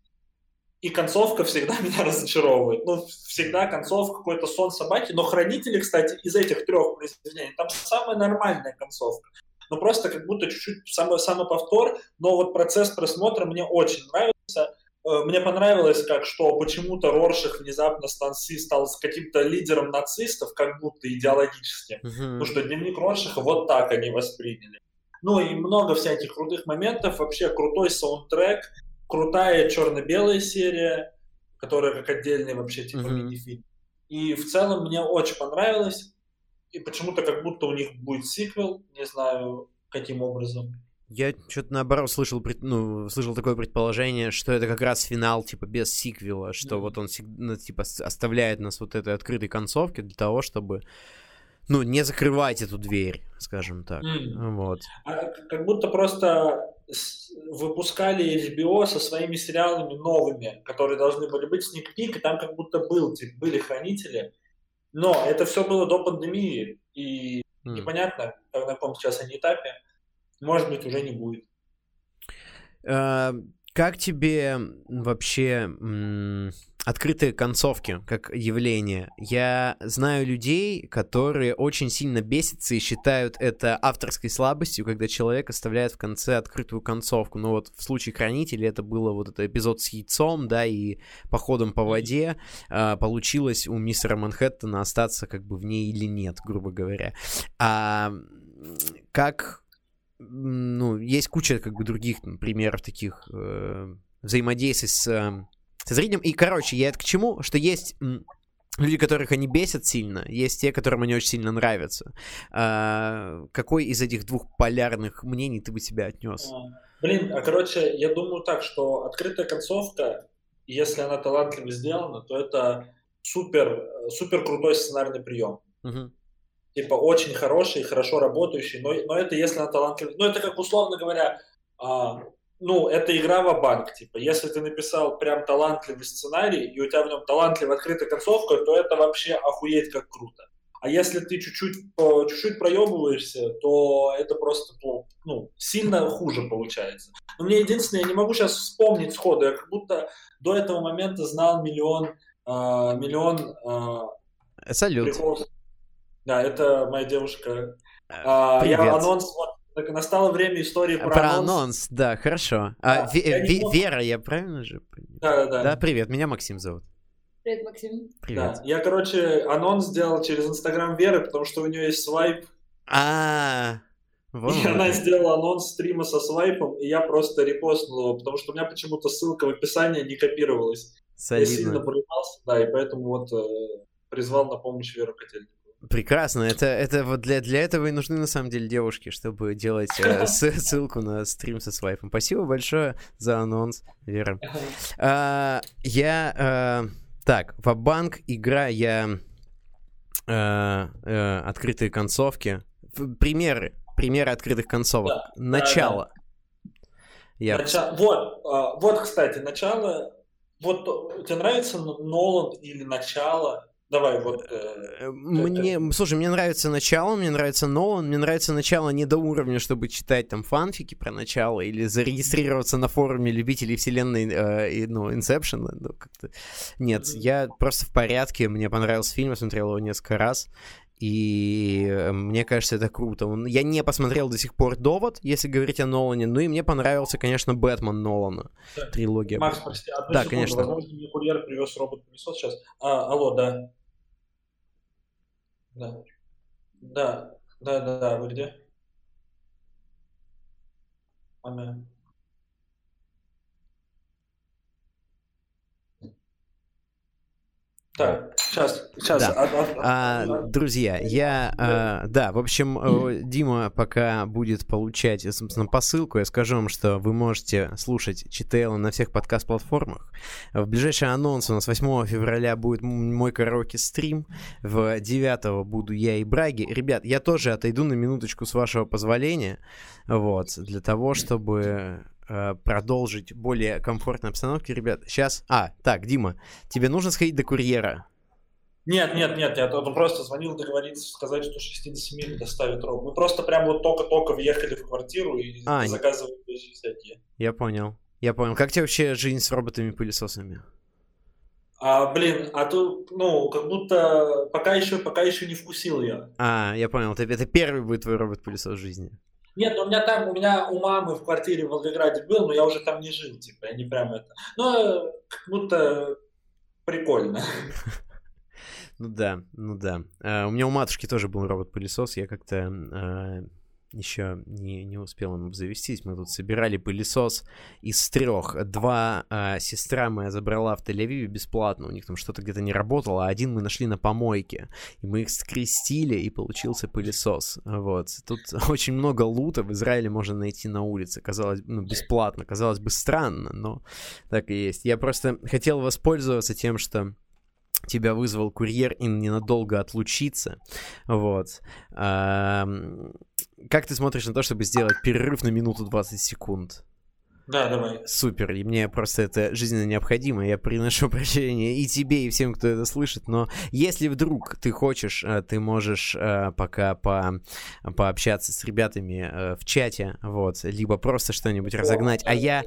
и концовка всегда меня разочаровывает. Ну, всегда концовка какой-то сон собаки. Но хранители, кстати, из этих трех произведений, там самая нормальная концовка. Ну, просто как будто чуть-чуть само, самоповтор. Но вот процесс просмотра мне очень нравится. Э, мне понравилось, как что почему-то Роршах внезапно станции стал с каким-то лидером нацистов, как будто идеологически. Uh-huh. Потому что дневник Роршаха вот так они восприняли. Ну и много всяких крутых моментов. Вообще крутой саундтрек крутая черно-белая серия, которая как отдельный вообще типа mm-hmm. мини-фильм. И в целом мне очень понравилось. И почему-то как будто у них будет сиквел, не знаю каким образом. Я что-то наоборот слышал, ну, слышал такое предположение, что это как раз финал, типа, без сиквела, что mm-hmm. вот он, ну, типа, оставляет нас вот этой открытой концовки для того, чтобы ну, не закрывать эту дверь, скажем так. Mm. Вот. А, как будто просто выпускали HBO со своими сериалами новыми, которые должны были быть сникпик, и там как будто был, типа, были хранители. Но это все было до пандемии, и mm. непонятно, на каком сейчас они этапе. Может быть, уже не будет. Uh, как тебе вообще открытые концовки как явление. Я знаю людей, которые очень сильно бесятся и считают это авторской слабостью, когда человек оставляет в конце открытую концовку. Ну вот в случае Хранителей это было вот этот эпизод с яйцом, да, и походом по воде. А, получилось у мистера Манхэттена остаться как бы в ней или нет, грубо говоря. А как ну, есть куча как бы других там, примеров таких э, взаимодействий с э, со зрителем. И, короче, я это к чему? Что есть люди, которых они бесят сильно, есть те, которым они очень сильно нравятся. А, какой из этих двух полярных мнений ты бы себя отнес? А, блин, а короче, я думаю так, что открытая концовка, если она талантливо сделана, то это супер, супер крутой сценарный прием. Угу. Типа очень хороший, хорошо работающий, но, но это если она талантливая. Ну, это как условно говоря, а, ну, это игра в банк типа. Если ты написал прям талантливый сценарий, и у тебя в нем талантливая открытая концовка, то это вообще охуеть как круто. А если ты чуть-чуть, чуть-чуть проебываешься, то это просто ну, сильно хуже получается. Но мне единственное, я не могу сейчас вспомнить сходу, я как будто до этого момента знал миллион, э, миллион э, Салют. Приколов. Да, это моя девушка. Э, я анонс, вот, так настало время истории про, про анонс. анонс. Да, хорошо. А, да, а, ви- ви- Вера, я правильно же Да, да, да. Да, привет, меня Максим зовут. Привет, Максим. Привет. Да. Я, короче, анонс сделал через Инстаграм Веры, потому что у нее есть свайп. А, вот. И она сделала анонс стрима со свайпом, и я просто репостнул его, потому что у меня почему-то ссылка в описании не копировалась. Солидно. Я сильно порывался, да, и поэтому вот э, призвал на помощь Веру Котельникову. Прекрасно. Это, это вот для, для этого и нужны на самом деле девушки, чтобы делать э, ссылку на стрим со свайпом. Спасибо большое за анонс, Вера. А, я... А, так, в банк игра я... А, а, открытые концовки. Примеры. Примеры открытых концовок. Да, начало. Да, да. Я... Начало. Вот, а, вот, кстати, начало. Вот тебе нравится Нолан или начало? Давай, вот. Э, э мне, это... слушай, мне нравится начало, мне нравится Нолан, мне нравится начало не до уровня, чтобы читать там фанфики про начало или зарегистрироваться на форуме любителей вселенной, э, и, ну, Inception. Ну, как-то... Нет, mm-hmm. я просто в порядке, мне понравился фильм, я смотрел его несколько раз. И э, мне кажется, это круто. Я не посмотрел до сих пор «Довод», если говорить о Нолане. Ну и мне понравился, конечно, «Бэтмен» Нолана. Да. Трилогия. Макс, прости, одну да, секунду. конечно. Возможно, мне курьер привез робот-пылесос сейчас. А, алло, да. Да. Да. Да, да, да, вы где? Ага. Так, сейчас, сейчас. Да. А, а, друзья, я, а, да, в общем, э, Дима пока будет получать, собственно, посылку, я скажу вам, что вы можете слушать ЧТЛ на всех подкаст-платформах. В ближайший анонс у нас 8 февраля будет мой караоке-стрим, в 9 буду я и Браги. Ребят, я тоже отойду на минуточку с вашего позволения, вот, для того, чтобы Э, продолжить более комфортной обстановке, ребят, сейчас... А, так, Дима, тебе нужно сходить до курьера? Нет, нет, нет, я он просто звонил договориться, сказать, что 60 минут доставит ровно. Мы просто прям вот только-только въехали в квартиру и а, заказывали всякие. Я понял, я понял. Как тебе вообще жизнь с роботами-пылесосами? А, блин, а тут, ну, как будто пока еще, пока еще не вкусил я. А, я понял, это, это первый будет твой робот-пылесос в жизни. Нет, у меня там, у меня у мамы в квартире в Волгограде был, но я уже там не жил, типа, я не прям это. Но как будто прикольно. Ну да, ну да. Uh, у меня у матушки тоже был робот-пылесос, я как-то uh, еще не, не успел им завестись. Мы тут собирали пылесос из трех. Два а, сестра моя забрала в Тель-Авиве бесплатно. У них там что-то где-то не работало, а один мы нашли на помойке. И мы их скрестили, и получился пылесос. Вот. Тут очень много лута в Израиле можно найти на улице. Казалось, ну, бесплатно. Казалось бы, странно, но так и есть. Я просто хотел воспользоваться тем, что тебя вызвал курьер и ненадолго отлучиться. Вот. А, как ты смотришь на то, чтобы сделать перерыв на минуту 20 секунд? Да, давай. Супер, и мне просто это жизненно необходимо. Я приношу прощение и тебе, и всем, кто это слышит. Но если вдруг ты хочешь, э, ты можешь э, пока по, пообщаться с ребятами э, в чате, вот, либо просто что-нибудь разогнать. А я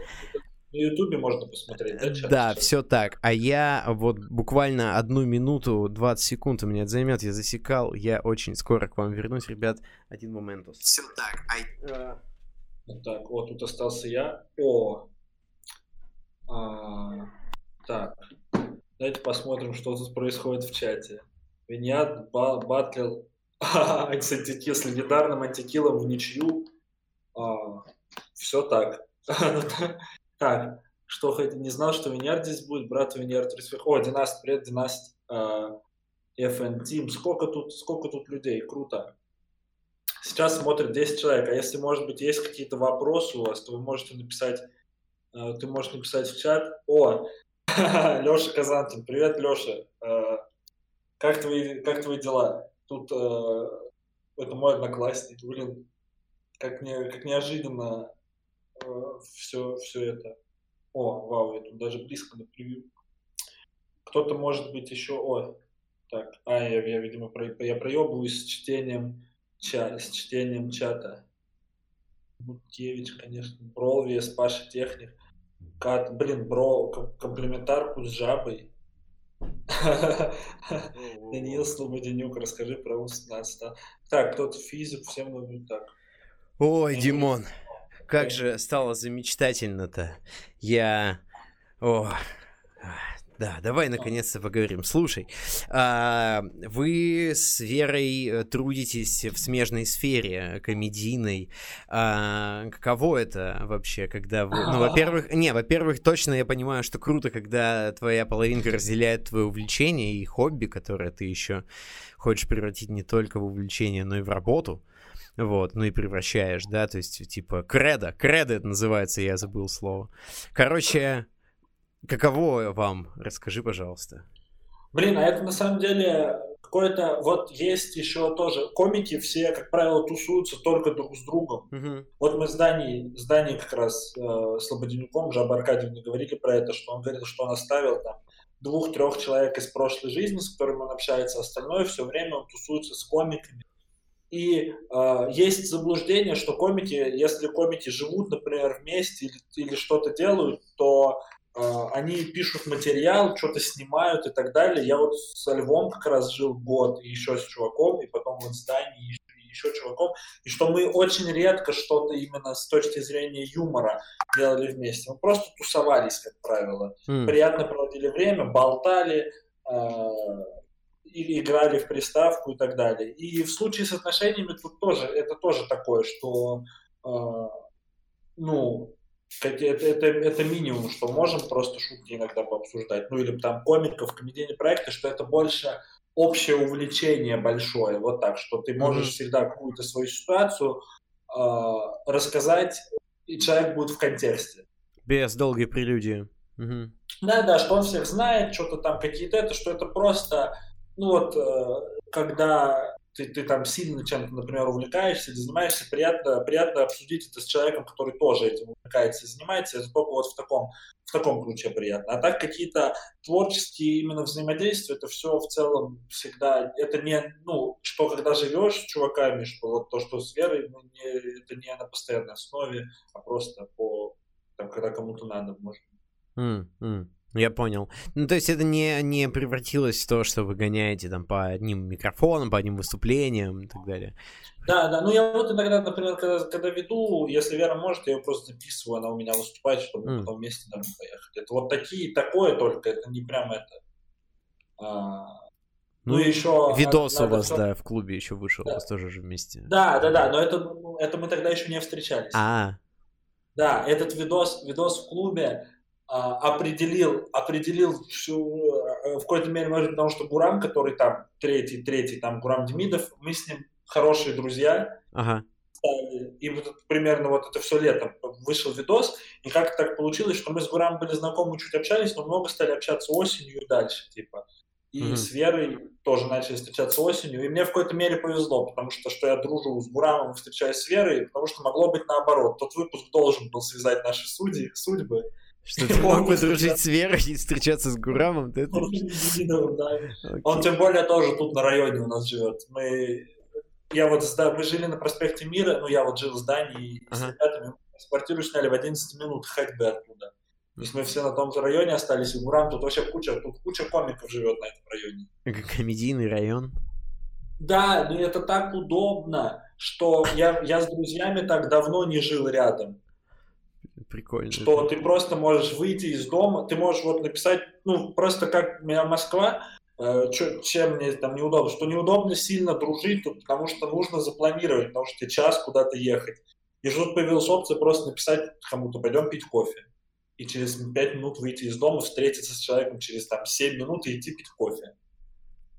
на Ютубе можно посмотреть, да? Чат? Да, все так. А я вот буквально одну минуту, 20 секунд у меня это займет, я засекал. Я очень скоро к вам вернусь, ребят. Один момент. Все так. А... Так, вот тут остался я. О! А... Так. Давайте посмотрим, что тут происходит в чате. Виньят ба батлил антитекил с легендарным антикилом в ничью. А, все так. Так, что хоть не знал, что Виньярд здесь будет, брат Виньярд Респект. О, Династ, привет, Династ. Uh, FN Team. Сколько тут, сколько тут людей? Круто. Сейчас смотрит 10 человек, а если, может быть, есть какие-то вопросы у вас, то вы можете написать, uh, ты можешь написать в чат. О, Леша Казантин, привет, Леша. Uh, как твои, как твои дела? Тут это мой одноклассник, блин, как, не, как неожиданно все, все это. О, вау, я тут даже близко на превью. Кто-то может быть еще... О, так, а, я, я видимо, про, я проебываюсь с чтением, ча, с чтением чата. Буткевич, конечно, Бролвес, Паша Техник. Кат, блин, бро, комплементарку с жабой. Даниил Слободенюк, расскажи про УС-15. Так, кто-то физик, всем нужно так. Ой, Димон, как же стало замечтательно-то. Я... О, да, давай наконец-то поговорим. Слушай, а, вы с Верой э, трудитесь в смежной сфере комедийной. А, каково это вообще, когда вы... Ну, во-первых, не, во-первых, точно я понимаю, что круто, когда твоя половинка разделяет твое увлечение и хобби, которое ты еще хочешь превратить не только в увлечение, но и в работу вот, ну и превращаешь, да, то есть, типа, кредо, кредо это называется, я забыл слово. Короче, каково вам? Расскажи, пожалуйста. Блин, а это на самом деле какое-то, вот есть еще тоже, комики все, как правило, тусуются только друг с другом. Uh-huh. Вот мы с Даней, с Даней как раз э, Слободенюком, Жаба Аркадьевной говорили про это, что он говорил, что он оставил там двух-трех человек из прошлой жизни, с которыми он общается, остальное все время он тусуется с комиками, и э, есть заблуждение, что комики, если комики живут, например, вместе или, или что-то делают, то э, они пишут материал, что-то снимают и так далее. Я вот со Львом как раз жил год, и еще с чуваком, и потом вот с Даней, и еще чуваком, и что мы очень редко что-то именно с точки зрения юмора делали вместе. Мы просто тусовались, как правило. Mm. Приятно проводили время, болтали, э, или играли в приставку и так далее. И в случае с отношениями тут тоже, это тоже такое, что, э, ну, это, это, это минимум, что можем просто шутки иногда пообсуждать. Ну, или там комиков, комедийные проекты, что это больше общее увлечение большое, вот так, что ты можешь mm-hmm. всегда какую-то свою ситуацию э, рассказать, и человек будет в контексте. Без долгой прелюдии. Угу. Да, да, что он всех знает, что-то там какие-то это, что это просто, ну вот, э, когда ты, ты там сильно чем-то, например, увлекаешься или занимаешься, приятно, приятно обсудить это с человеком, который тоже этим увлекается и занимается, это только вот в таком, в таком ключе приятно. А так какие-то творческие именно взаимодействия, это все в целом всегда, это не, ну, что когда живешь с чуваками, что вот то, что с верой, ну, не, это не на постоянной основе, а просто по, там, когда кому-то надо, может Mm, mm. Я понял. Ну, то есть это не, не превратилось в то, что вы гоняете там по одним микрофонам, по одним выступлениям и так далее. Да, да. Ну, я вот иногда, например, когда, когда веду, если Вера может, я ее просто записываю, она у меня выступает, чтобы mm. потом вместе домой поехать. Это вот такие, такое только, это не прям это. А, ну, ну еще... Видос надо, у вас, надо... да, в клубе еще вышел, да. у вас тоже же вместе. Да, да, да, но это, это мы тогда еще не встречались. А, Да, этот видос, видос в клубе, определил, определил всю, э, в какой-то мере, может, потому что Гурам, который там третий, третий, там Гурам Демидов, мы с ним хорошие друзья. Ага. И вот примерно вот это все летом вышел видос, и как так получилось, что мы с Гурам были знакомы, чуть общались, но много стали общаться осенью и дальше, типа. И mm-hmm. с Верой тоже начали встречаться осенью. И мне в какой-то мере повезло, потому что, что я дружу с Гурамом, встречаюсь с Верой, потому что могло быть наоборот. Тот выпуск должен был связать наши судьи, судьбы. Что ты мог бы дружить с Верой и встречаться с Гурамом? Ты это... Он тем более тоже тут на районе у нас живет. Мы я вот мы жили на проспекте Мира, ну я вот жил в здании ага. с ребятами, квартиру сняли в 11 минут ходьбы оттуда. То есть мы все на том же районе остались, и Гурам тут вообще куча, тут куча комиков живет на этом районе. Комедийный район. Да, но это так удобно, что я, я с друзьями так давно не жил рядом. Прикольно. Что ты просто можешь выйти из дома, ты можешь вот написать, ну, просто как у меня Москва, э, чё, чем мне там неудобно, что неудобно сильно дружить потому что нужно запланировать, потому что час куда-то ехать. И тут появилась опция просто написать кому-то, пойдем пить кофе. И через 5 минут выйти из дома, встретиться с человеком через там 7 минут и идти пить кофе.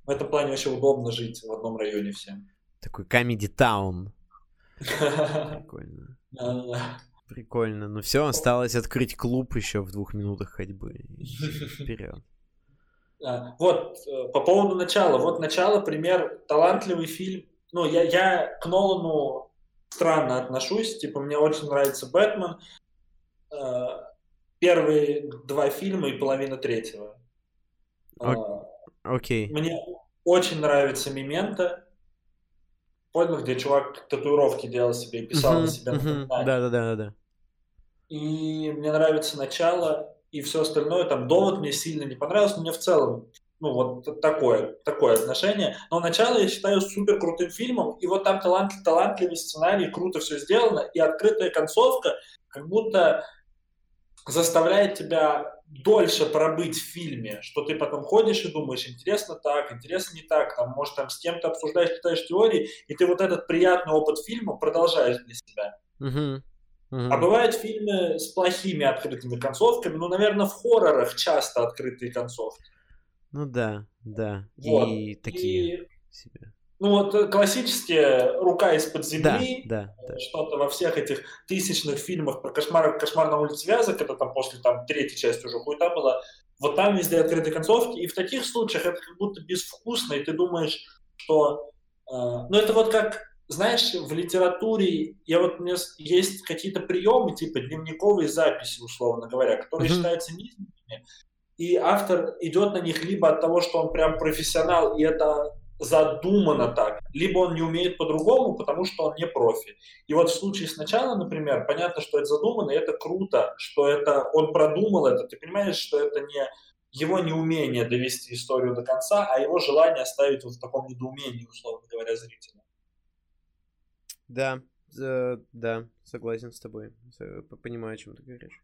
В этом плане вообще удобно жить в одном районе всем. Такой comedy town. Прикольно. Прикольно. Ну все, осталось открыть клуб еще в двух минутах ходьбы. Вперед. Вот, э, по поводу начала. Вот начало, пример, талантливый фильм. Ну, я, я к Нолану странно отношусь. Типа, мне очень нравится Бэтмен. Э, первые два фильма и половина третьего. Окей. Okay. Мне очень нравится Мемента. Понял, где чувак татуировки делал себе и писал uh-huh, на себя uh-huh. Да, да, да, да. И мне нравится начало и все остальное. Там довод мне сильно не понравился, но мне в целом ну, вот такое, такое отношение. Но начало я считаю супер крутым фильмом, и вот там талант, талантливый сценарий, круто все сделано, и открытая концовка как будто заставляет тебя дольше пробыть в фильме, что ты потом ходишь и думаешь, интересно так, интересно не так, там, может, там с кем-то обсуждаешь, читаешь теории, и ты вот этот приятный опыт фильма продолжаешь для себя. Uh-huh. Uh-huh. А бывают фильмы с плохими открытыми концовками, ну, наверное, в хоррорах часто открытые концовки. Ну да, да. Вот. И такие и... себе. Ну вот э, классические «Рука из-под земли», да, да, да. что-то во всех этих тысячных фильмах про кошмар, «Кошмар на улице Вязок», это там после там, третьей части уже хуета была, вот там везде открытые концовки, и в таких случаях это как будто безвкусно, и ты думаешь, что... Э, ну это вот как, знаешь, в литературе, я вот, у меня есть какие-то приемы, типа дневниковые записи, условно говоря, которые mm-hmm. считаются низменными, и автор идет на них либо от того, что он прям профессионал, и это задумано так, либо он не умеет по-другому, потому что он не профи. И вот в случае сначала, например, понятно, что это задумано, и это круто, что это он продумал это. Ты понимаешь, что это не его неумение довести историю до конца, а его желание оставить вот в таком недоумении, условно говоря, зрителя. Да, э, да, согласен с тобой. Понимаю, о чем ты говоришь.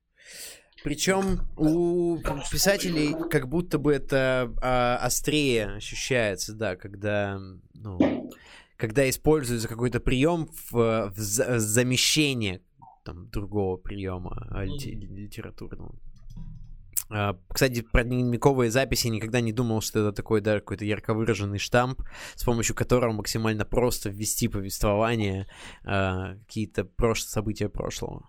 Причем у писателей как будто бы это а, острее ощущается, да, когда, ну, когда используется какой-то прием в, в замещение там, другого приема литературного. А, кстати, про дневниковые записи никогда не думал, что это такой, да, какой-то ярко выраженный штамп, с помощью которого максимально просто ввести повествование, а, какие-то прош... события прошлого.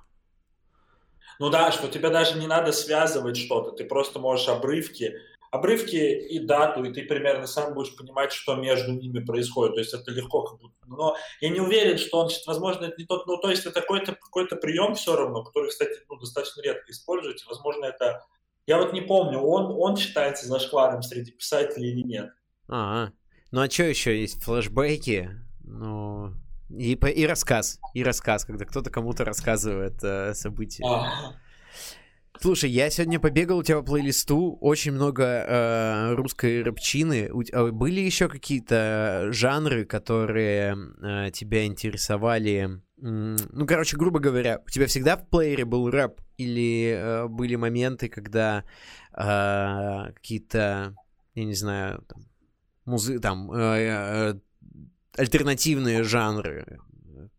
Ну да, что тебе даже не надо связывать что-то, ты просто можешь обрывки, обрывки и дату, и ты примерно сам будешь понимать, что между ними происходит. То есть это легко как будто. Но я не уверен, что он, возможно, это не тот, ну то есть это какой-то какой прием все равно, который, кстати, ну, достаточно редко используете. Возможно, это я вот не помню, он, он считается зашкваром среди писателей или нет. А, -а. ну а что еще есть? Флэшбэки? Ну, и, и рассказ. И рассказ, когда кто-то кому-то рассказывает э, события. А. Слушай, я сегодня побегал у тебя по плейлисту, очень много э, русской рэпчины. У, э, были еще какие-то жанры, которые э, тебя интересовали? Ну, короче, грубо говоря, у тебя всегда в плеере был рэп? Или э, были моменты, когда э, какие-то, я не знаю, там, музы, там, э, э, альтернативные жанры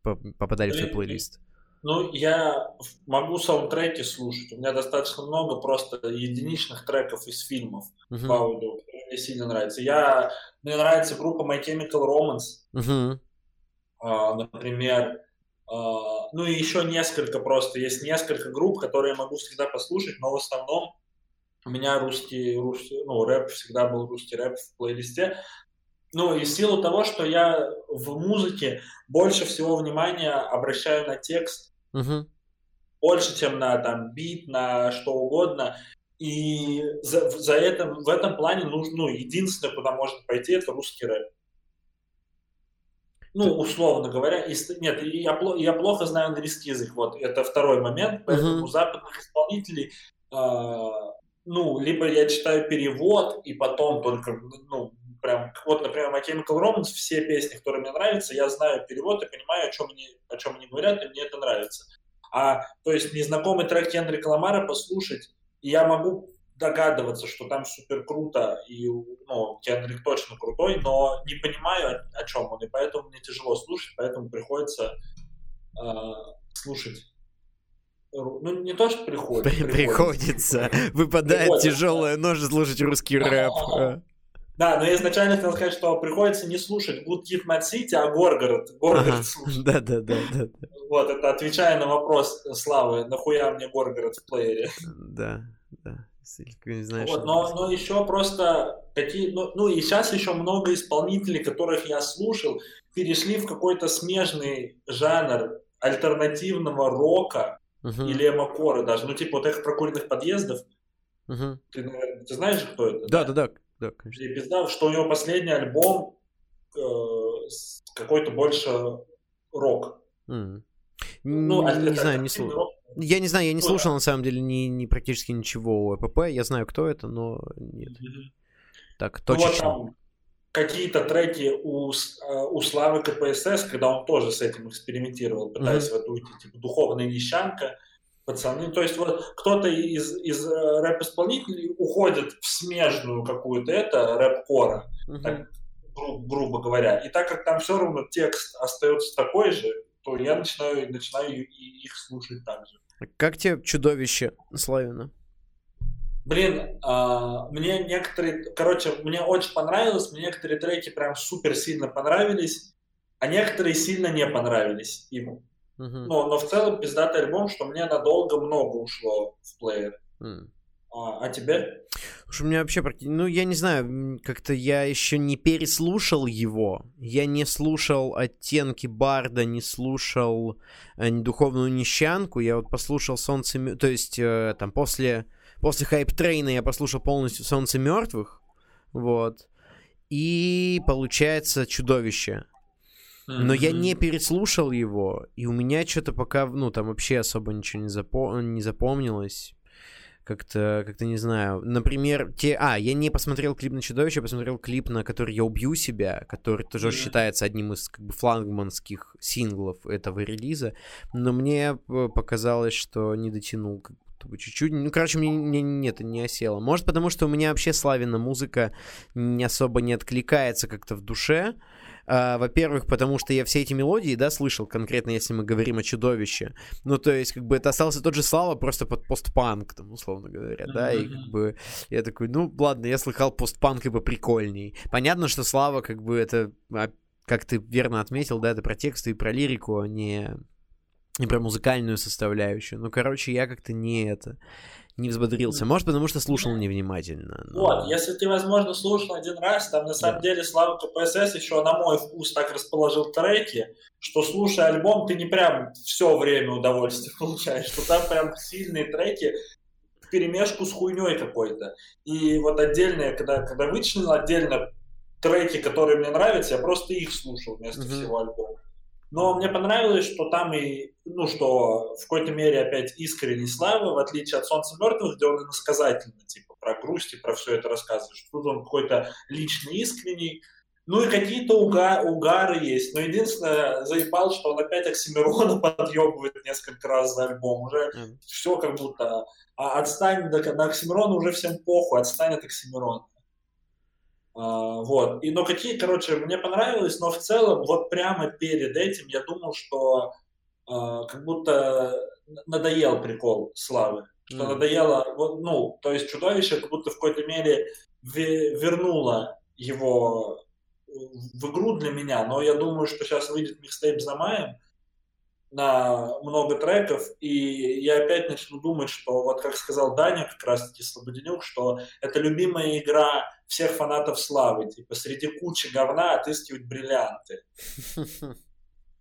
попадали в твой плейлист? Ну, я могу саундтреки слушать. У меня достаточно много просто единичных треков из фильмов uh-huh. по аудио, которые мне сильно нравятся. Я, мне нравится группа My Chemical Romance. Uh-huh. Uh, например, Uh, ну и еще несколько просто. Есть несколько групп, которые я могу всегда послушать, но в основном у меня русский, русский ну, рэп всегда был русский рэп в плейлисте. Ну и в силу того, что я в музыке больше всего внимания обращаю на текст, uh-huh. больше, чем на там бит, на что угодно. И за, за это, в этом плане нужно, ну, единственное, куда можно пойти, это русский рэп. Ну, условно говоря, и, нет, я, я плохо знаю английский язык, вот, это второй момент, поэтому uh-huh. западных исполнителей, э, ну, либо я читаю перевод, и потом только, ну, прям, вот, например, My Chemical Romance, все песни, которые мне нравятся, я знаю перевод и понимаю, о чем они, о чем они говорят, и мне это нравится. А, то есть, незнакомый трек Кендрика Ламара послушать, и я могу догадываться, что там супер круто, и ну, Кендрик точно крутой, но не понимаю, о, чем он, и поэтому мне тяжело слушать, поэтому приходится э, слушать ну, не то, что приходится. Приходится. Выпадает приходится. тяжелая нож слушать русский рэп. Да, но я изначально хотел сказать, что приходится не слушать Good Kid Mad City, а Горгород. Горгород ага, слушать. Да, да, да, да. Вот, это отвечая на вопрос Славы, нахуя мне Горгород в плеере. Да, да. Не знаешь, вот, но, но еще просто какие, ну, ну и сейчас еще много исполнителей, которых я слушал, перешли в какой-то смежный жанр альтернативного рока uh-huh. или эмокора даже, ну типа вот этих прокуренных подъездов. Uh-huh. Ты, ты знаешь, кто это? Да, да, да, да, конечно. И пизда, что у него последний альбом э, какой-то больше рок. Mm. Ну, не, не знаю, не слушал. Я не знаю, я не ну, слушал да. на самом деле ни, ни практически ничего у ЭПП. Я знаю, кто это, но нет. Mm-hmm. Так, точечно. Ну, вот какие-то треки у, э, у Славы КПСС, когда он тоже с этим экспериментировал, пытаясь mm-hmm. в эту уйти, типа духовная нищанка, пацаны. То есть вот кто-то из, из э, рэп-исполнителей уходит в смежную какую-то это, рэп-кора, так, гру- грубо говоря. И так как там все равно текст остается такой же, то я начинаю, начинаю их слушать так же. Как тебе чудовище Славина? Блин, а, мне некоторые, короче, мне очень понравилось, мне некоторые треки прям супер сильно понравились, а некоторые сильно не понравились ему. Uh-huh. Но, но в целом пиздатый альбом, что мне надолго много ушло в плеер. Uh-huh. А, а тебе? Слушай, у меня вообще, ну, я не знаю, как-то я еще не переслушал его. Я не слушал оттенки Барда, не слушал э, духовную нищанку. Я вот послушал Солнце... То есть, э, там, после, после хайп-трейна я послушал полностью Солнце мертвых. Вот. И получается чудовище. Но я не переслушал его, и у меня что-то пока, ну, там вообще особо ничего не, запо- не запомнилось. Как-то, как-то не знаю. Например, те... А, я не посмотрел клип на Чудовище, я посмотрел клип, на который я убью себя, который тоже mm-hmm. считается одним из как бы флагманских синглов этого релиза. Но мне показалось, что не дотянул будто бы чуть-чуть. Ну, короче, мне, мне нет, не осело. Может, потому что у меня вообще славина музыка не особо не откликается как-то в душе. А, во-первых, потому что я все эти мелодии, да, слышал, конкретно если мы говорим о чудовище. Ну, то есть, как бы это остался тот же Слава, просто под постпанк, там, условно говоря, да, и как бы я такой, ну, ладно, я слыхал постпанк, бы прикольней. Понятно, что Слава, как бы, это, а, как ты верно отметил, да, это про тексты и про лирику, а не и про музыкальную составляющую. Ну, короче, я как-то не это не взбодрился. Может, потому что слушал невнимательно. Но... Вот, если ты, возможно, слушал один раз, там на самом да. деле Слава КПСС еще на мой вкус так расположил треки, что слушая альбом, ты не прям все время удовольствие получаешь, что там прям сильные треки в перемешку с хуйней какой-то. И вот отдельные, когда, когда вычленил отдельно треки, которые мне нравятся, я просто их слушал вместо mm-hmm. всего альбома. Но мне понравилось, что там и, ну, что в какой-то мере опять искренний Слава, в отличие от «Солнца мертвых», где он иносказательно, типа, про грусть и про все это рассказывает. Что тут он какой-то личный, искренний. Ну и какие-то уга угары есть. Но единственное, заебал, что он опять Оксимирона подъебывает несколько раз за альбом. Уже mm. все как будто... А отстань, до, до Оксимирона уже всем похуй, отстань от Оксимирона. А, вот. И, но какие, короче, мне понравилось, но в целом вот прямо перед этим я думал, что э, как будто надоел прикол славы. Что mm. надоело, вот, ну, то есть чудовище как будто в какой-то мере вернуло его в игру для меня, но я думаю, что сейчас выйдет микстейп «Замаем», на много треков, и я опять начну думать, что вот как сказал Даня, как раз-таки Слободенюк, что это любимая игра всех фанатов славы, типа среди кучи говна отыскивать бриллианты.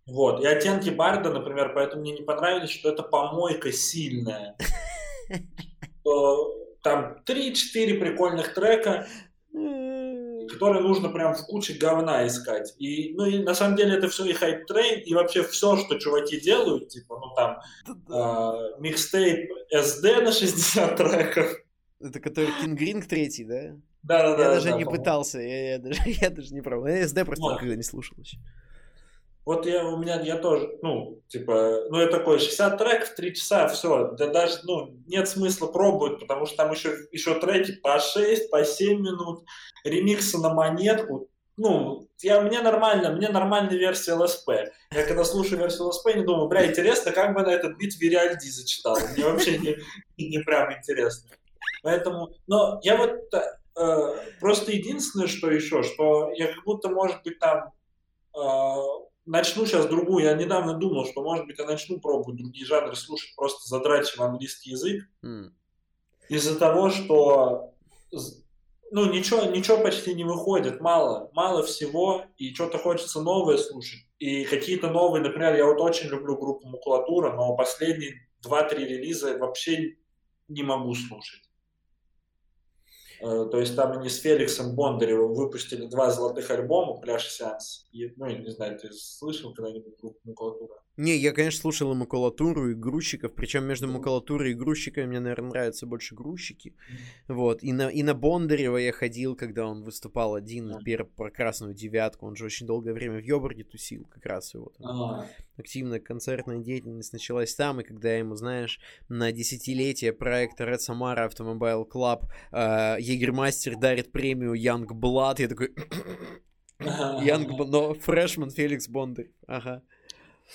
Вот, и оттенки Барда, например, поэтому мне не понравились, что это помойка сильная. Там 3-4 прикольных трека, которые нужно прям в куче говна искать. И, ну, и на самом деле это все и хайп трейн, и вообще все, что чуваки делают, типа, ну, там, э, микстейп SD на 60 треков. Это который King Green третий, да? Да, да, да. Я даже да, не пытался, я, я, даже, я даже не пробовал. Я SD просто вот. никогда не слушал еще. Вот я, у меня, я тоже, ну, типа, ну, я такой, 60 треков, 3 часа, все, да даже, ну, нет смысла пробовать, потому что там еще, еще треки по 6, по 7 минут, ремиксы на монетку, ну, я, мне нормально, мне нормальная версия ЛСП. Я когда слушаю версию ЛСП, не думаю, бля, интересно, как бы на этот бит Вериальди зачитал. Мне вообще не, не прям интересно. Поэтому, но я вот э, просто единственное, что еще, что я как будто, может быть, там э, начну сейчас другую. Я недавно думал, что, может быть, я начну пробовать другие жанры слушать, просто задрачивая английский язык. Mm. Из-за того, что ну, ничего, ничего почти не выходит, мало, мало всего, и что-то хочется новое слушать. И какие-то новые, например, я вот очень люблю группу Макулатура, но последние 2-3 релиза вообще не могу слушать. Э, то есть там они с Феликсом Бондаревым выпустили два золотых альбома «Пляж сеанс». И, ну, я не знаю, ты слышал когда-нибудь группу Макулатура? Не, я, конечно, слушал и макулатуру, и грузчиков, причем между макулатурой и грузчиками мне, наверное, нравятся больше грузчики. Вот, и на, и на Бондарева я ходил, когда он выступал один, например, про красную девятку, он же очень долгое время в Йобурге тусил, как раз его там. Активная концертная деятельность началась там, и когда ему, знаешь, на десятилетие проекта Red Samara Automobile Club э, Jägermeister дарит премию Young Blood, я такой... Young, но freshman Феликс Бондарь, ага.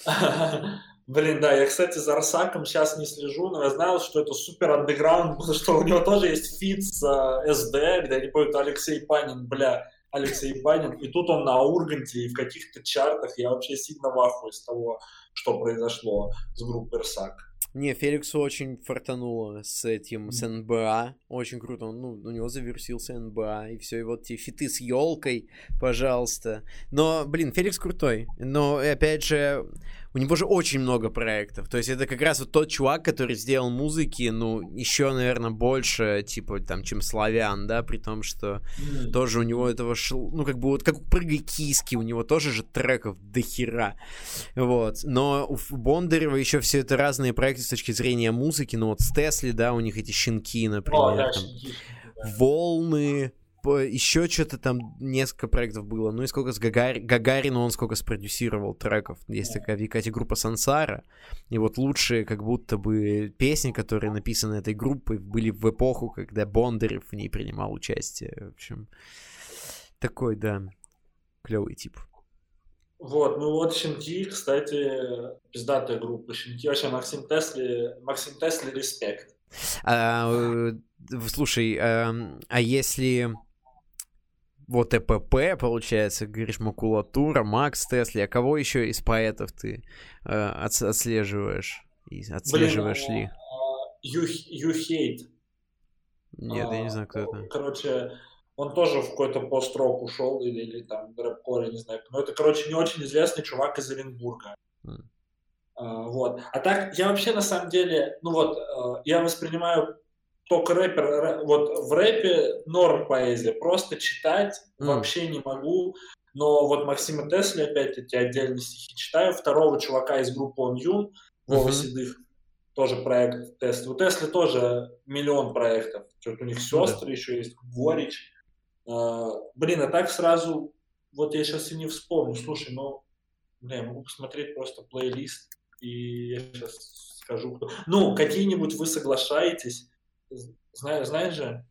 Блин, да, я, кстати, за Арсаком сейчас не слежу, но я знал, что это супер андеграунд, потому что у него тоже есть фит с э, SD, где они поют Алексей Панин, бля, Алексей Панин, и тут он на Урганте и в каких-то чартах, я вообще сильно в ахуе с того, что произошло с группой Арсак. Не, Феликсу очень фартануло с этим, с НБА. Очень круто. Он, ну, у него завершился НБА, и все, и вот те фиты с елкой, пожалуйста. Но, блин, Феликс крутой. Но, опять же, у него же очень много проектов. То есть это как раз вот тот чувак, который сделал музыки, ну, еще, наверное, больше, типа, там, чем Славян, да, при том, что mm. тоже у него этого шел, ну, как бы вот как у Прыгай Киски, у него тоже же треков до хера. Вот. Но у Бондарева еще все это разные проекты с точки зрения музыки, ну, вот с Тесли, да, у них эти щенки, например, oh, да, там, щенки, волны, еще что-то там несколько проектов было. Ну и сколько с Гагари... Гагарину он сколько спродюсировал треков. Есть такая в Якате группа Сансара. И вот лучшие как будто бы песни, которые написаны этой группой, были в эпоху, когда Бондарев в ней принимал участие. В общем, такой, да, клевый тип. Вот, ну вот Шинти, кстати, пиздатая группа Шинти. Вообще Максим Тесли, Максим Тесли респект. А, э, слушай, а, а если вот ЭПП, получается, говоришь, макулатура, Макс Тесли, а кого еще из поэтов ты э, отслеживаешь? И отслеживаешь Блин, ли? You, you Hate. Нет, а, я не знаю, кто это. Короче, он тоже в какой-то пост-рок ушел или, или там рэп я не знаю. Но это, короче, не очень известный чувак из Оренбурга. Mm. А, вот. А так, я вообще на самом деле, ну вот, а, я воспринимаю только рэпер, вот в рэпе норм поэзия, просто читать mm. вообще не могу. Но вот Максима Тесли, опять эти отдельные стихи читаю. Второго чувака из группы Он Юн, Вова mm-hmm. Седых, тоже проект Тесли. У Тесли тоже миллион проектов. Что-то у них сестры mm-hmm. еще есть, Горич. А, блин, а так сразу, вот я сейчас и не вспомню. Слушай, ну, блин, я могу посмотреть просто плейлист и я сейчас скажу, кто. Ну, какие-нибудь вы соглашаетесь, знаешь, знаешь же?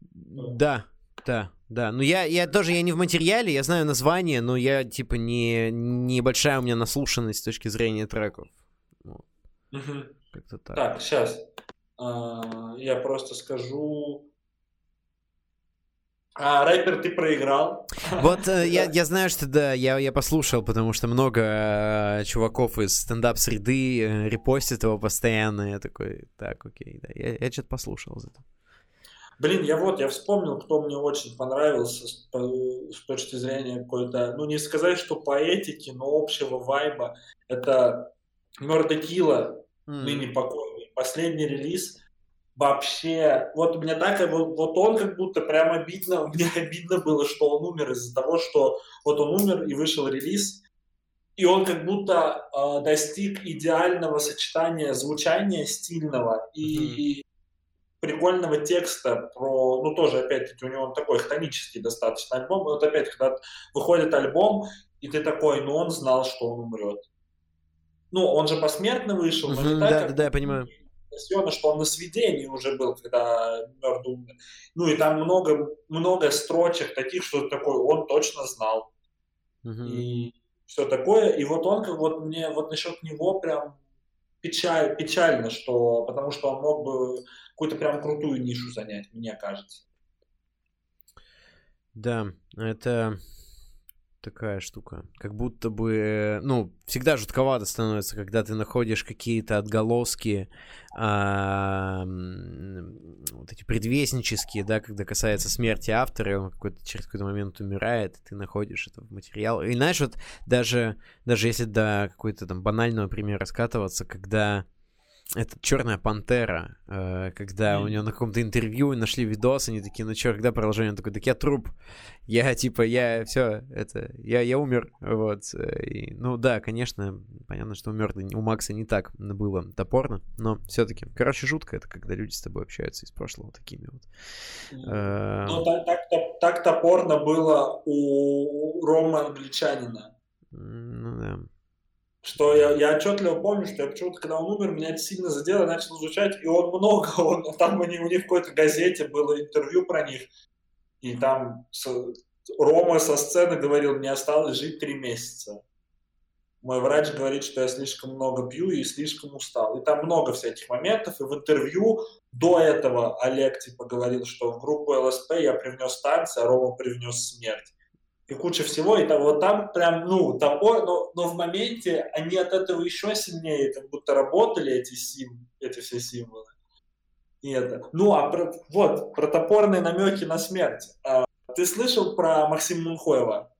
Да, да, да. Ну, я, я тоже, я не в материале, я знаю название, но я, типа, не, небольшая у меня наслушанность с точки зрения треков. Вот. Угу. Как-то так. Так, сейчас. А, я просто скажу а рэпер ты проиграл. Вот э, я, я знаю, что да, я, я послушал, потому что много э, чуваков из стендап-среды э, репостят его постоянно. Я такой, так, окей, да. Я, я что-то послушал за это. Блин, я вот, я вспомнил, кто мне очень понравился с, по, с точки зрения какой-то, ну не сказать, что поэтики, но общего вайба. Это Мёрда Килла, mm. ныне покойный. Последний релиз вообще, вот мне так, вот, вот он как будто прям обидно, мне обидно было, что он умер из-за того, что вот он умер и вышел релиз, и он как будто э, достиг идеального сочетания звучания стильного и mm-hmm. прикольного текста про, ну тоже опять-таки у него такой хтонический достаточно альбом, вот опять, когда выходит альбом, и ты такой, ну он знал, что он умрет. Ну, он же посмертно вышел, но mm-hmm, не так, да, как... да, да, я понимаю Сиона, что он на сведении уже был, когда мертв умер. Ну и там много, много строчек таких, что такой, он точно знал. Mm-hmm. И все такое. И вот он, как вот мне, вот насчет него прям печаль, печально, что, потому что он мог бы какую-то прям крутую нишу занять, мне кажется. Да, это такая штука. Как будто бы, ну, всегда жутковато становится, когда ты находишь какие-то отголоски, а, вот эти предвестнические, да, когда касается смерти автора, он какой-то, через какой-то момент умирает, и ты находишь это в материал. И знаешь, вот даже, даже если до какой-то там банального примера скатываться, когда это Черная пантера, э, когда mm. у него на каком-то интервью нашли видос, они такие, ну чё, когда продолжение? Он такой, так я труп. Я типа, я все, это, я, я умер. Вот. Э, и, ну да, конечно, понятно, что умер у Макса не так было топорно, но все-таки. Короче, жутко это, когда люди с тобой общаются из прошлого такими вот. Mm. Ну, так, так, так топорно было у Рома Англичанина. Ну да что я, я отчетливо помню, что я почему-то, когда он умер, меня это сильно задело, начал звучать, и он много, он, там у них, у них в какой-то газете было интервью про них, и там с, Рома со сцены говорил, мне осталось жить три месяца. Мой врач говорит, что я слишком много пью и слишком устал. И там много всяких моментов. И в интервью до этого Олег типа говорил, что в группу ЛСП я привнес танцы, а Рома привнес смерть и куча всего, и там, вот там прям, ну, топор, но, но в моменте они от этого еще сильнее, как будто работали эти сим, эти все символы. И это. Ну, а про, вот, про топорные намеки на смерть. А, ты слышал про Максима Мунхоева?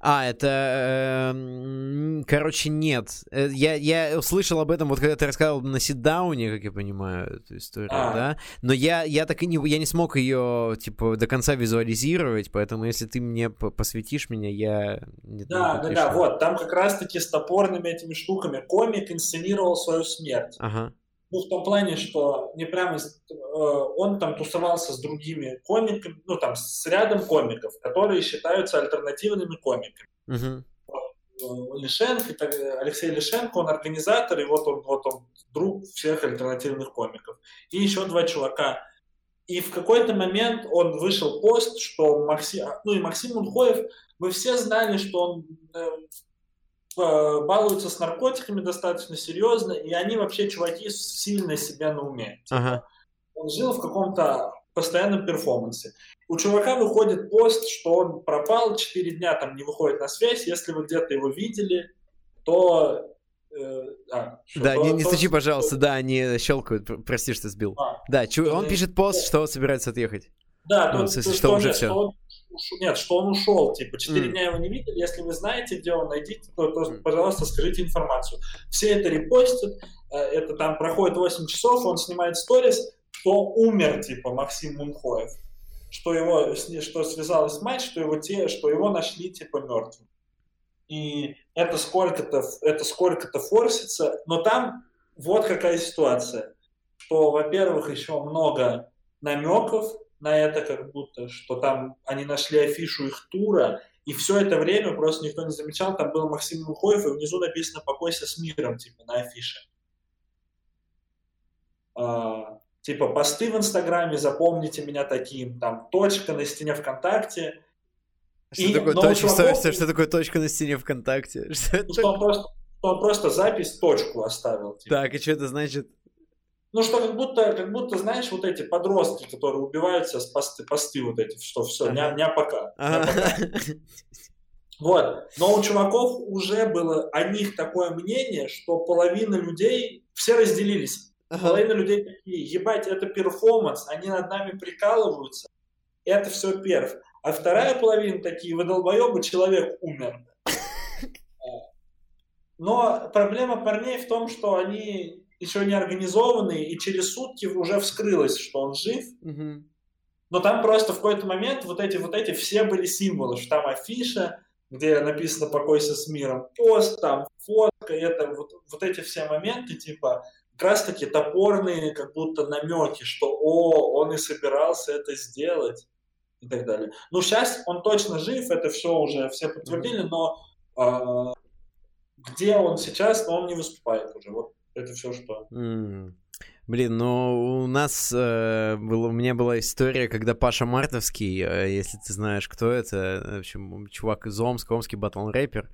А, это... Э, короче, нет. Э, я, я услышал об этом, вот когда ты рассказывал на ситдауне, как я понимаю, эту историю, а. да? Но я, я так и не... Я не смог ее, типа, до конца визуализировать, поэтому если ты мне посвятишь меня, я... Не да, да, да, вот. Там как раз-таки с топорными этими штуками комик инсценировал свою смерть. Ага. Ну, в том плане, что не прямо... Э, он там тусовался с другими комиками, ну, там, с рядом комиков, которые считаются альтернативными комиками. Угу. Лишенко, Алексей Лишенко, он организатор, и вот он, вот он друг всех альтернативных комиков. И еще два чувака. И в какой-то момент он вышел пост, что Максим, ну и Максим Мунхоев, мы все знали, что он э, балуется с наркотиками достаточно серьезно, и они вообще, чуваки, сильно себя на уме. Ага. Он жил в каком-то постоянном перформансе. У чувака выходит пост, что он пропал, 4 дня там не выходит на связь. Если вы где-то его видели, то... Э, а, да, то, не, не то, стучи, пожалуйста, то... да, они щелкают, прости, что сбил. А, да, чу... он пишет пост, что собирается отъехать. Да, ну, то, то, что, что уже все. Что он, нет, что он ушел, типа, 4 mm. дня его не видели, если вы знаете, где он, найдите, то, то mm. пожалуйста, скажите информацию. Все это репостят, э, это там проходит 8 часов, он снимает сторис, что умер, типа, Максим Мунхоев, что его, что связалась мать, что его, те, что его нашли, типа, мертвым. И это сколько-то, это сколько-то форсится, но там вот какая ситуация, что, во-первых, еще много намеков на это, как будто, что там они нашли афишу их тура, и все это время просто никто не замечал, там был Максим Мухоев, и внизу написано «Покойся с миром», типа, на афише. А, типа посты в Инстаграме, запомните меня таким, там точка на стене ВКонтакте. Что, и, такое, точка, чуваков... что, что такое точка на стене ВКонтакте? Что, это? что, он, просто, что он просто запись, точку оставил. Типа. Так, и что это значит? Ну, что как будто, как будто, знаешь, вот эти подростки, которые убиваются с посты, посты вот эти, что все, ага. не, не пока. Ага. Не пока. Вот. Но у чуваков уже было о них такое мнение, что половина людей, все разделились. Ага. Половина людей такие, ебать, это перформанс, они над нами прикалываются, это все перф. А вторая половина такие, вы долбоебы, человек умер. Но проблема парней в том, что они еще не организованные, и через сутки уже вскрылось, что он жив. Но там просто в какой-то момент вот эти вот эти все были символы, что там афиша, где написано «покойся с миром», пост, там фотка, это вот, вот эти все моменты, типа, как раз таки топорные как будто намеки, что о, он и собирался это сделать и так далее. Ну, сейчас он точно жив, это все уже все подтвердили, но э, где он сейчас, но он не выступает уже. Вот это все, что. Mm. Блин, ну у нас э, было, у меня была история, когда Паша Мартовский, э, если ты знаешь, кто это, в общем, чувак из Омска, омский батл рэпер,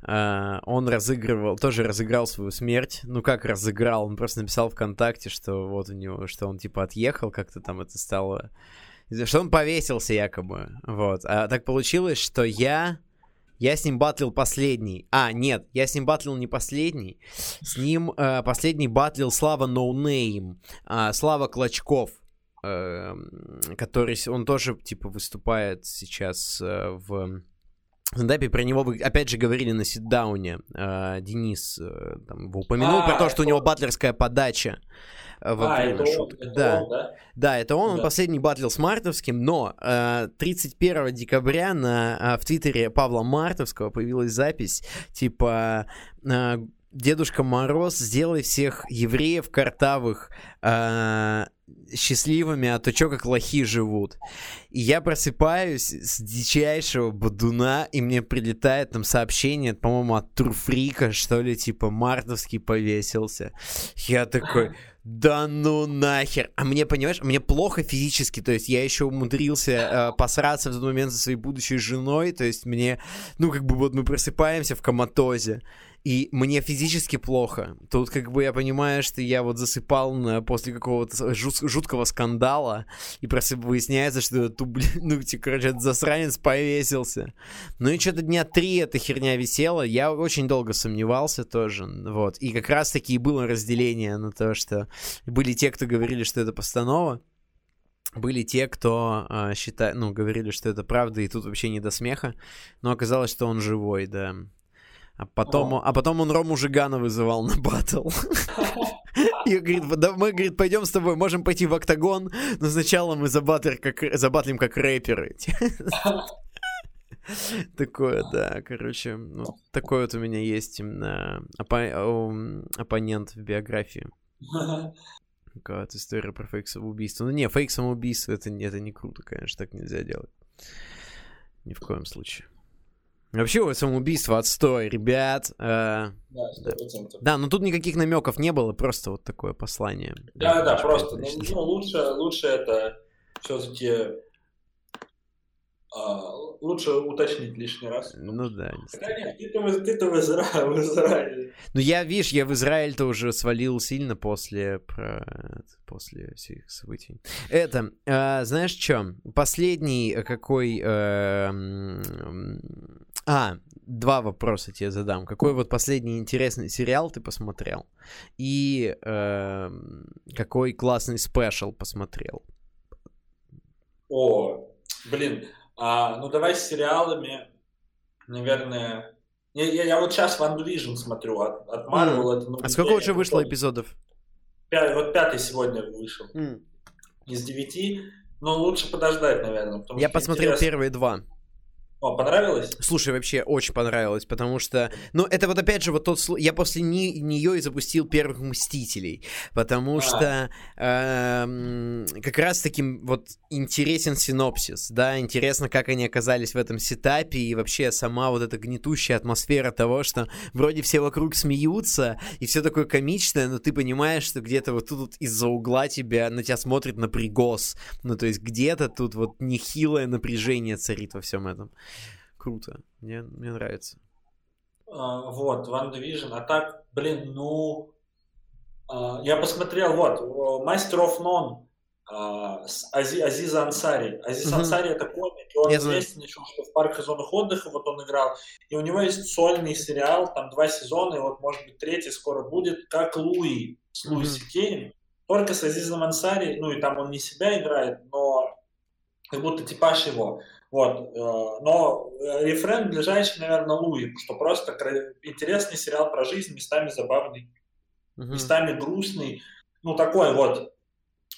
Uh, он разыгрывал, тоже разыграл свою смерть. Ну как разыграл? Он просто написал ВКонтакте, что вот у него, что он типа отъехал, как-то там это стало. Что он повесился якобы. Вот. А так получилось, что я. Я с ним батлил последний. А, нет, я с ним батлил не последний. С ним э, последний батлил Слава Ноунейм. No э, Слава Клочков. Э, который, он тоже, типа, выступает сейчас э, в стендапе про него вы опять же говорили на ситдауне. Э, Денис э, там, упомянул а, про то, что у него батлерская подача. Э, во а, время это шуток. Он, да. Он, да? да, это он, да. он последний батлил с Мартовским, но э, 31 декабря на, э, в твиттере Павла Мартовского появилась запись, типа... Э, Дедушка Мороз, сделай всех евреев картавых э, счастливыми, а то чё как лохи живут. И я просыпаюсь с дичайшего бодуна, и мне прилетает там сообщение, по-моему, от Турфрика, что ли, типа, мартовский повесился. Я такой, да ну нахер. А мне, понимаешь, мне плохо физически, то есть я еще умудрился э, посраться в тот момент со своей будущей женой, то есть мне, ну, как бы вот мы просыпаемся в коматозе, и мне физически плохо. Тут как бы я понимаю, что я вот засыпал на, после какого-то жут, жуткого скандала, и просто выясняется, что блин, ну, типа, короче, этот засранец повесился. Ну и что-то дня три эта херня висела, я очень долго сомневался тоже, вот. И как раз-таки и было разделение на то, что были те, кто говорили, что это постанова, были те, кто э, считает, ну, говорили, что это правда, и тут вообще не до смеха, но оказалось, что он живой, да. А потом, а потом он Рому Жигана вызывал на батл. И говорит, да, мы, говорит, пойдем с тобой, можем пойти в октагон, но сначала мы забатлим как, забатлим как рэперы. Такое, да, короче, ну, такой вот у меня есть именно оппонент в биографии. Какая-то история про фейк самоубийство. Ну не, фейк самоубийство это, это не круто, конечно, так нельзя делать. Ни в коем случае. Вообще, самоубийство отстой, ребят. Э, Да, да. 100%. да, но тут никаких намеков не было, просто вот такое послание. Да, да, просто. Ну, ну, лучше, лучше это все-таки лучше уточнить лишний раз. Ну да. Хотя нет, ты-то, ты-то в, Изра... в Израиле. Ну я, видишь, я в Израиль-то уже свалил сильно после, про... после всех событий. Это, э, знаешь что? Последний какой... э, а, два вопроса тебе задам. Какой вот последний интересный сериал ты посмотрел? И э, какой классный спешл посмотрел? О, блин. А, ну давай с сериалами, наверное. Я, я, я вот сейчас Ван Division смотрю от, от Marvel. это, ну, А сколько уже вышло помню. эпизодов? Пя- вот пятый сегодня вышел из девяти. Но лучше подождать, наверное. Я посмотрел интересно. первые два. О, понравилось? Слушай, вообще очень понравилось, потому что, ну, это вот опять же вот тот я после не- нее и запустил первых Мстителей, потому А. что эм, как раз таки вот интересен синопсис, да, интересно, как они оказались в этом сетапе, и вообще сама вот эта гнетущая атмосфера того, что вроде все вокруг смеются, и все такое комичное, но ты понимаешь, что где-то вот тут вот из-за угла тебя, на тебя смотрит напрягос, ну, то есть где-то тут вот нехилое напряжение царит во всем этом. Круто. Мне, мне нравится. А, вот, Ван Division. А так, блин, ну... а, я посмотрел, вот, Master of None а, с Ази- Азиза Ансари. Азиз Мгм. Ансари это комик, и он Я знаю. известен еще, что в парке зонах отдыха вот он играл. И у него есть сольный сериал, там два сезона, и вот, может быть, третий скоро будет, как Луи с Луи Мгм. Сикеем. Только с Азизом Ансари, ну и там он не себя играет, но как будто типаж его. Вот. э, Но э, рефрен ближайший, наверное, Луи, что просто интересный сериал про жизнь, местами забавный, Мгм. местами грустный. Ну, такой вот.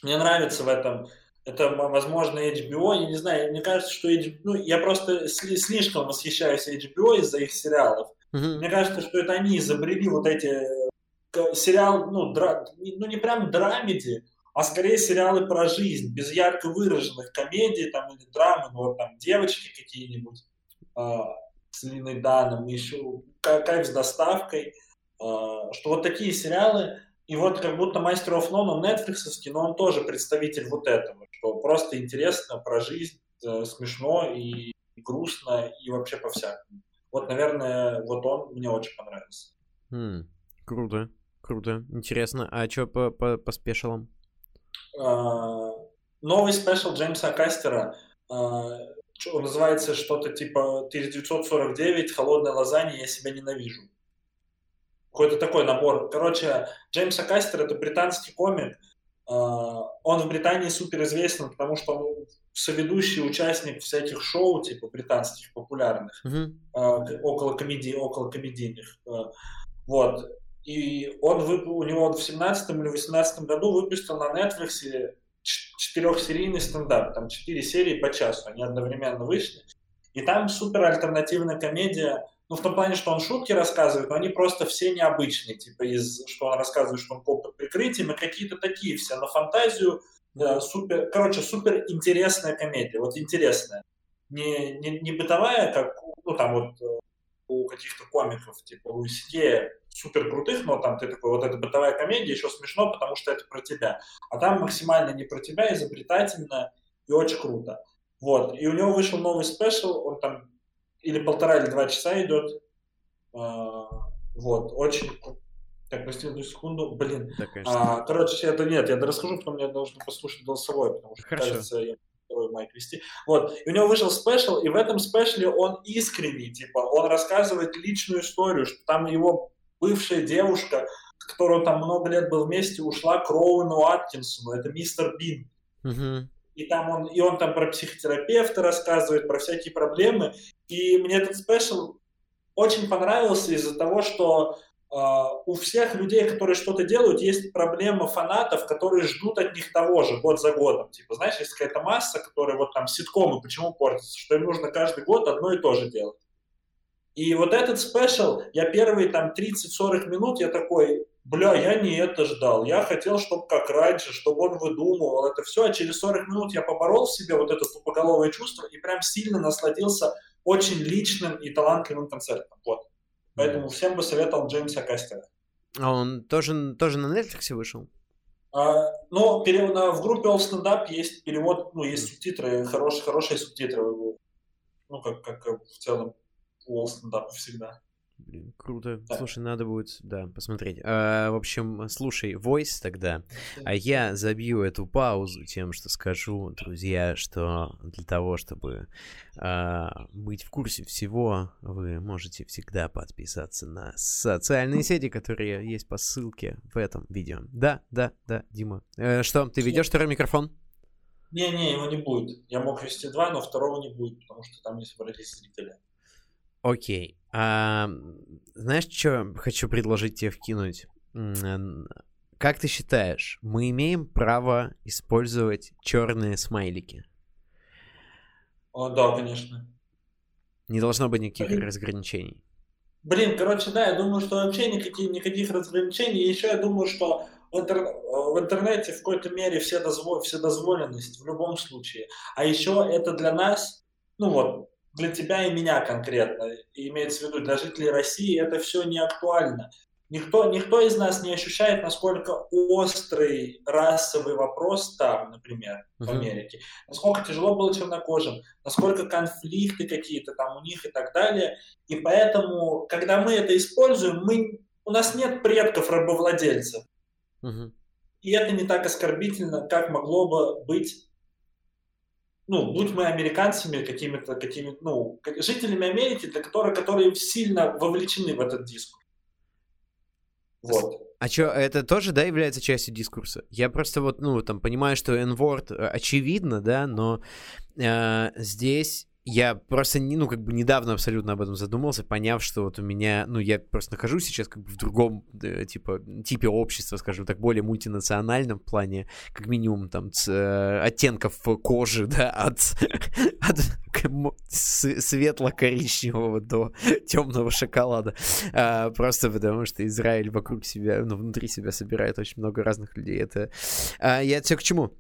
Мне нравится в этом. Это, возможно, HBO. Я не знаю, мне кажется, что HBO... Ну, я просто сли- слишком восхищаюсь HBO из-за их сериалов. Мгм. Мне кажется, что это они изобрели вот эти э, сериал, ну, дра- ну не прям драмеди, а скорее сериалы про жизнь, без ярко выраженных комедий там или драмы, ну вот там девочки какие-нибудь а, с Линой Даном, еще «Ка- кайф с доставкой, а, что вот такие сериалы, и вот как будто Мастер of None, он нетфликсовский, но он тоже представитель вот этого, что просто интересно про жизнь, э, смешно и грустно, и вообще по-всякому. Вот, наверное, вот он мне очень понравился. М, Круто. Круто. Интересно. А что по, по, по спешалам? А, Новый спешл Джеймса Кастера, а, он называется что-то типа 1949, холодная лазанья, я себя ненавижу. Какой-то такой набор. Короче, Джеймса Кастер это британский комик. А, Он в Британии супер известен, потому что он соведущий участник всяких шоу, типа британских, популярных. А, около комедий, около комедийных. Вот. И он вып... у него в 17 или 18 году выпустил на Netflix четырехсерийный стендап. Там четыре серии по часу, они одновременно вышли. И там супер альтернативная комедия. Ну, в том плане, что он шутки рассказывает, но они просто все необычные. Типа, из, что он рассказывает, что он коп под прикрытием, и какие-то такие все на фантазию. э, супер, короче, супер интересная комедия. Вот интересная. Не, не, не бытовая, как, ну, там вот э, у каких-то комиков, типа у Сикея, супер крутых, но там ты такой, вот это бытовая комедия, еще смешно, потому что это про тебя. А там максимально не про тебя, изобретательно и очень круто. Вот. И у него вышел новый спешл, он там или полтора, или два часа идет. А, Вот, очень... Так, прости одну секунду. Блин, Да, конечно. а, короче, это нет, я расскажу, потом мне нужно послушать голосовой, потому что, Хорошо. кажется, я второй mic вести. Вот, и у него вышел special, и в этом special е он искренний, типа, он рассказывает личную историю, что там его бывшая девушка, с которой он там много лет был вместе, ушла к Роуэну Аткинсону, это мистер Бин. Мгм. И, там он, и он там про психотерапевта рассказывает, про всякие проблемы. И мне этот special очень понравился из-за того, что э, у всех людей, которые что-то делают, есть проблема фанатов, которые ждут от них того же год за годом. Типа, знаешь, есть какая-то масса, которая вот там ситкомы почему портятся, что им нужно каждый год одно и то же делать. И вот этот спешл, я первые там 30-40 минут, я такой, бля, я не это ждал, я хотел, чтобы как раньше, чтобы он выдумывал это все, а через 40 минут я поборол в себе вот это тупоголовое чувство и прям сильно насладился очень личным и талантливым концертом. Вот. Поэтому всем бы советовал Джеймса Кастера. А он тоже, тоже на Netflix вышел? А, ну, перев... в группе All Stand Up есть перевод, ну, есть субтитры, хорошие, хорошие субтитры. Ну, как, как в целом Stand Up всегда. Блин, круто. Да. Слушай, надо будет, да, посмотреть. А, в общем, слушай, Voice тогда. А я забью эту паузу тем, что скажу, друзья, что для того, чтобы а, быть в курсе всего, вы можете всегда подписаться на социальные сети, которые есть по ссылке в этом видео. Да, да, да, Дима. Э, что, ты ведешь второй микрофон? Не-не, его не будет. Я мог вести два, но второго не будет, потому что там не собрались зрители. Окей. А, знаешь, что хочу предложить тебе вкинуть? Как ты считаешь, мы имеем право использовать черные смайлики? О, да, конечно. Не должно быть никаких Блин. разграничений. Блин, короче, да, я думаю, что вообще никаких, никаких разграничений. Еще я думаю, что в, интер... в интернете в какой-то мере все, дозвол... все дозволенность в любом случае. А еще это для нас, ну вот, для тебя и меня конкретно, и имеется в виду для жителей России, это все не актуально. Никто, никто из нас не ощущает, насколько острый расовый вопрос там, например, в Америке, насколько тяжело было чернокожим, насколько конфликты какие-то там у них и так далее. И поэтому, когда мы это используем, мы, у нас нет предков рабовладельцев. И это не так оскорбительно, как могло бы быть ну, будь мы американцами какими-то, какими ну, жителями Америки, для которых, которые сильно вовлечены в этот дискурс. Вот. А что, это тоже, да, является частью дискурса? Я просто вот, ну, там, понимаю, что N-word э, очевидно, да, но э, здесь я просто, ну, как бы недавно абсолютно об этом задумался, поняв, что вот у меня, ну, я просто нахожусь сейчас как бы в другом, э, типа, типе общества, скажем так, более мультинациональном плане, как минимум, там, с, э, оттенков кожи, да, от, от светло-коричневого до темного шоколада. А, просто потому что Израиль вокруг себя, ну, внутри себя собирает очень много разных людей. Это... А, я все к чему?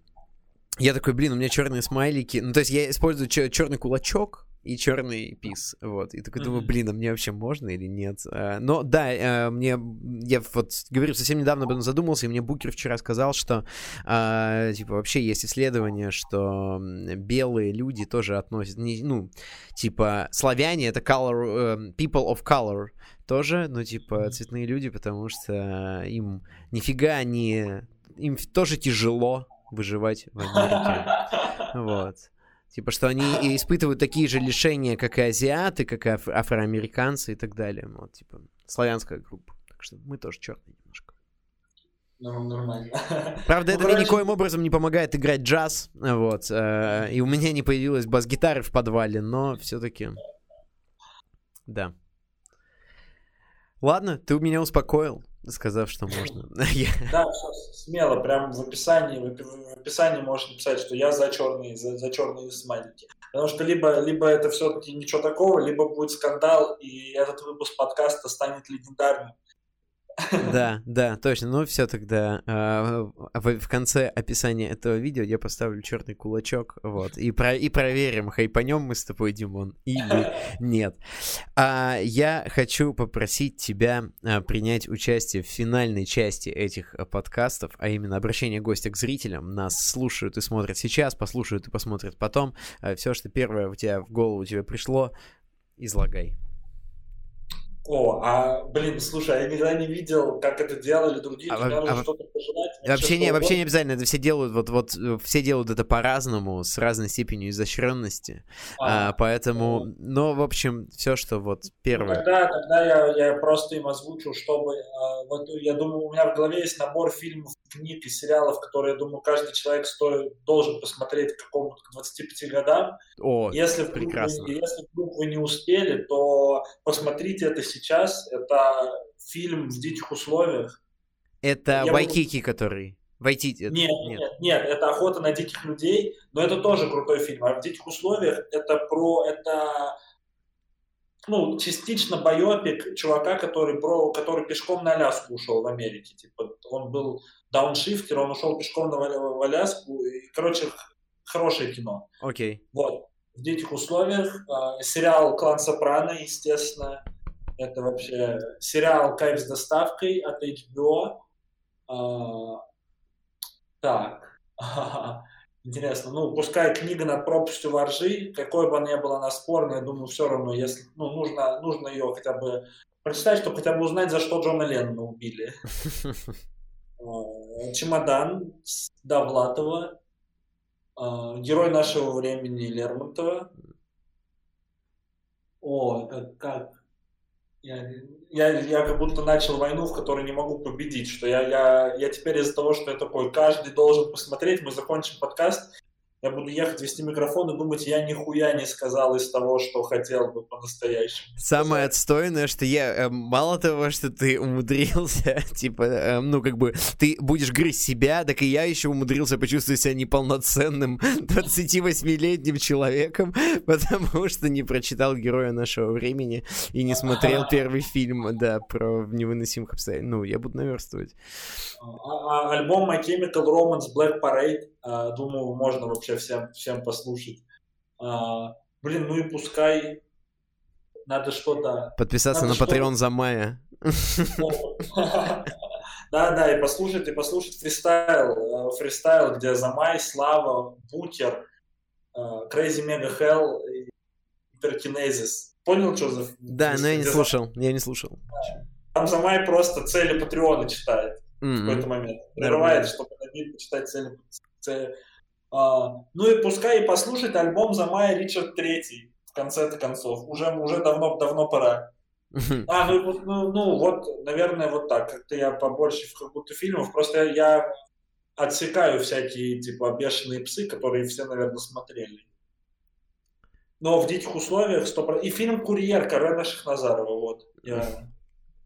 Я такой, блин, у меня черные смайлики. Ну, то есть я использую черный кулачок, и черный пис, вот. И такой думаю, блин, а мне вообще можно или нет? А, но да, а, мне, я вот, говорю, совсем недавно об этом задумался, и мне Букер вчера сказал, что, а, типа, вообще есть исследование, что белые люди тоже относят, не, ну, типа, славяне — это color, uh, people of color тоже, ну, типа, цветные люди, потому что им нифига не... Им тоже тяжело выживать в Америке. Вот. Типа, что они испытывают такие же лишения, как и азиаты, как и аф- афроамериканцы и так далее. Вот, типа, славянская группа. Так что мы тоже черные немножко. Ну, нормально. Правда, ну, это короче... мне никоим образом не помогает играть джаз, вот, э, и у меня не появилась бас-гитары в подвале, но все-таки, да. Ладно, ты меня успокоил сказав, что можно. Да, смело, прям в описании, в описании можешь написать, что я за черные, за, за черные смайлики. Потому что либо, либо это все-таки ничего такого, либо будет скандал, и этот выпуск подкаста станет легендарным. Да, да, точно. Ну все тогда э, в, в конце описания этого видео я поставлю черный кулачок, вот, и, про, и проверим, хайпанем мы с тобой, Димон, или нет. А, я хочу попросить тебя а, принять участие в финальной части этих а, подкастов, а именно обращение гостя к зрителям. Нас слушают и смотрят сейчас, послушают и посмотрят потом. А, все, что первое у тебя в голову тебе пришло, излагай. О, а, блин, слушай, я никогда не видел, как это делали другие, а, а, что-то пожелать. Вообще не, вообще не обязательно, это все делают, вот, вот, э, все делают это по-разному, с разной степенью изощренности, а, а, поэтому, ну, ну, в общем, все, что вот первое. Ну, тогда, тогда я, я просто им озвучу, чтобы, а, вот, я думаю, у меня в голове есть набор фильмов, книг и сериалов, которые, я думаю, каждый человек стоит, должен посмотреть к какому-то 25 годам. О, если прекрасно. Вы, если вдруг вы не успели, то посмотрите это сейчас. Это фильм в диких условиях. Это Я Вайкики, буду... который... Вайтити. Нет, нет, нет, нет, это охота на диких людей, но это тоже крутой фильм. А в диких условиях это про это ну, частично байопик чувака, который, про, который пешком на Аляску ушел в Америке. Типа, он был дауншифтер, он ушел пешком на в Аляску. И, короче, хорошее кино. Окей. Okay. Вот. В диких условиях. Э, сериал «Клан Сопрано», естественно. Это вообще сериал «Кайф с доставкой» от HBO. Э, так. Интересно. Ну, пускай книга над пропастью воржи, какой бы она ни была она спорная, я думаю, все равно, если, ну, нужно, нужно ее хотя бы прочитать, чтобы хотя бы узнать, за что Джона Леннона убили. А, Чемодан Довлатова, а, Герой нашего времени Лермонтова. О, это как? Я, я, я как будто начал войну, в которой не могу победить, что я, я, я теперь из-за того, что я такой, каждый должен посмотреть, мы закончим подкаст, я буду ехать, вести микрофон и думать, я нихуя не сказал из того, что хотел бы по-настоящему. Самое отстойное, что я, э, мало того, что ты умудрился, типа, э, ну, как бы, ты будешь грызть себя, так и я еще умудрился почувствовать себя неполноценным 28-летним человеком, потому что не прочитал Героя нашего времени и не смотрел первый фильм, да, про невыносимых обстоятельств. Ну, я буду наверстывать. А, а, альбом My Chemical Romance Black Parade, а, думаю, можно вообще всем, всем послушать. Блин, ну и пускай надо что-то... Подписаться надо на Patreon за мая. Да, да, и послушать, и послушать фристайл, фристайл, где за май, Слава, Бутер, Crazy Mega Hell и Hyperkinesis. Понял, что за... Да, но я не слушал, я не слушал. Там за май просто цели Патреона читает mm-hmm. в какой-то момент. Прерывает, чтобы почитать цели. Цели. А, ну и пускай и послушать альбом за мая Ричард Третий в конце-то концов. Уже, уже давно, давно пора. А, ну, ну, ну вот, наверное, вот так. Как-то я побольше в как будто фильмов. Просто я, я отсекаю всякие, типа, бешеные псы, которые все, наверное, смотрели. Но в диких условиях 100%. И фильм «Курьер» Карена Шахназарова, вот. Я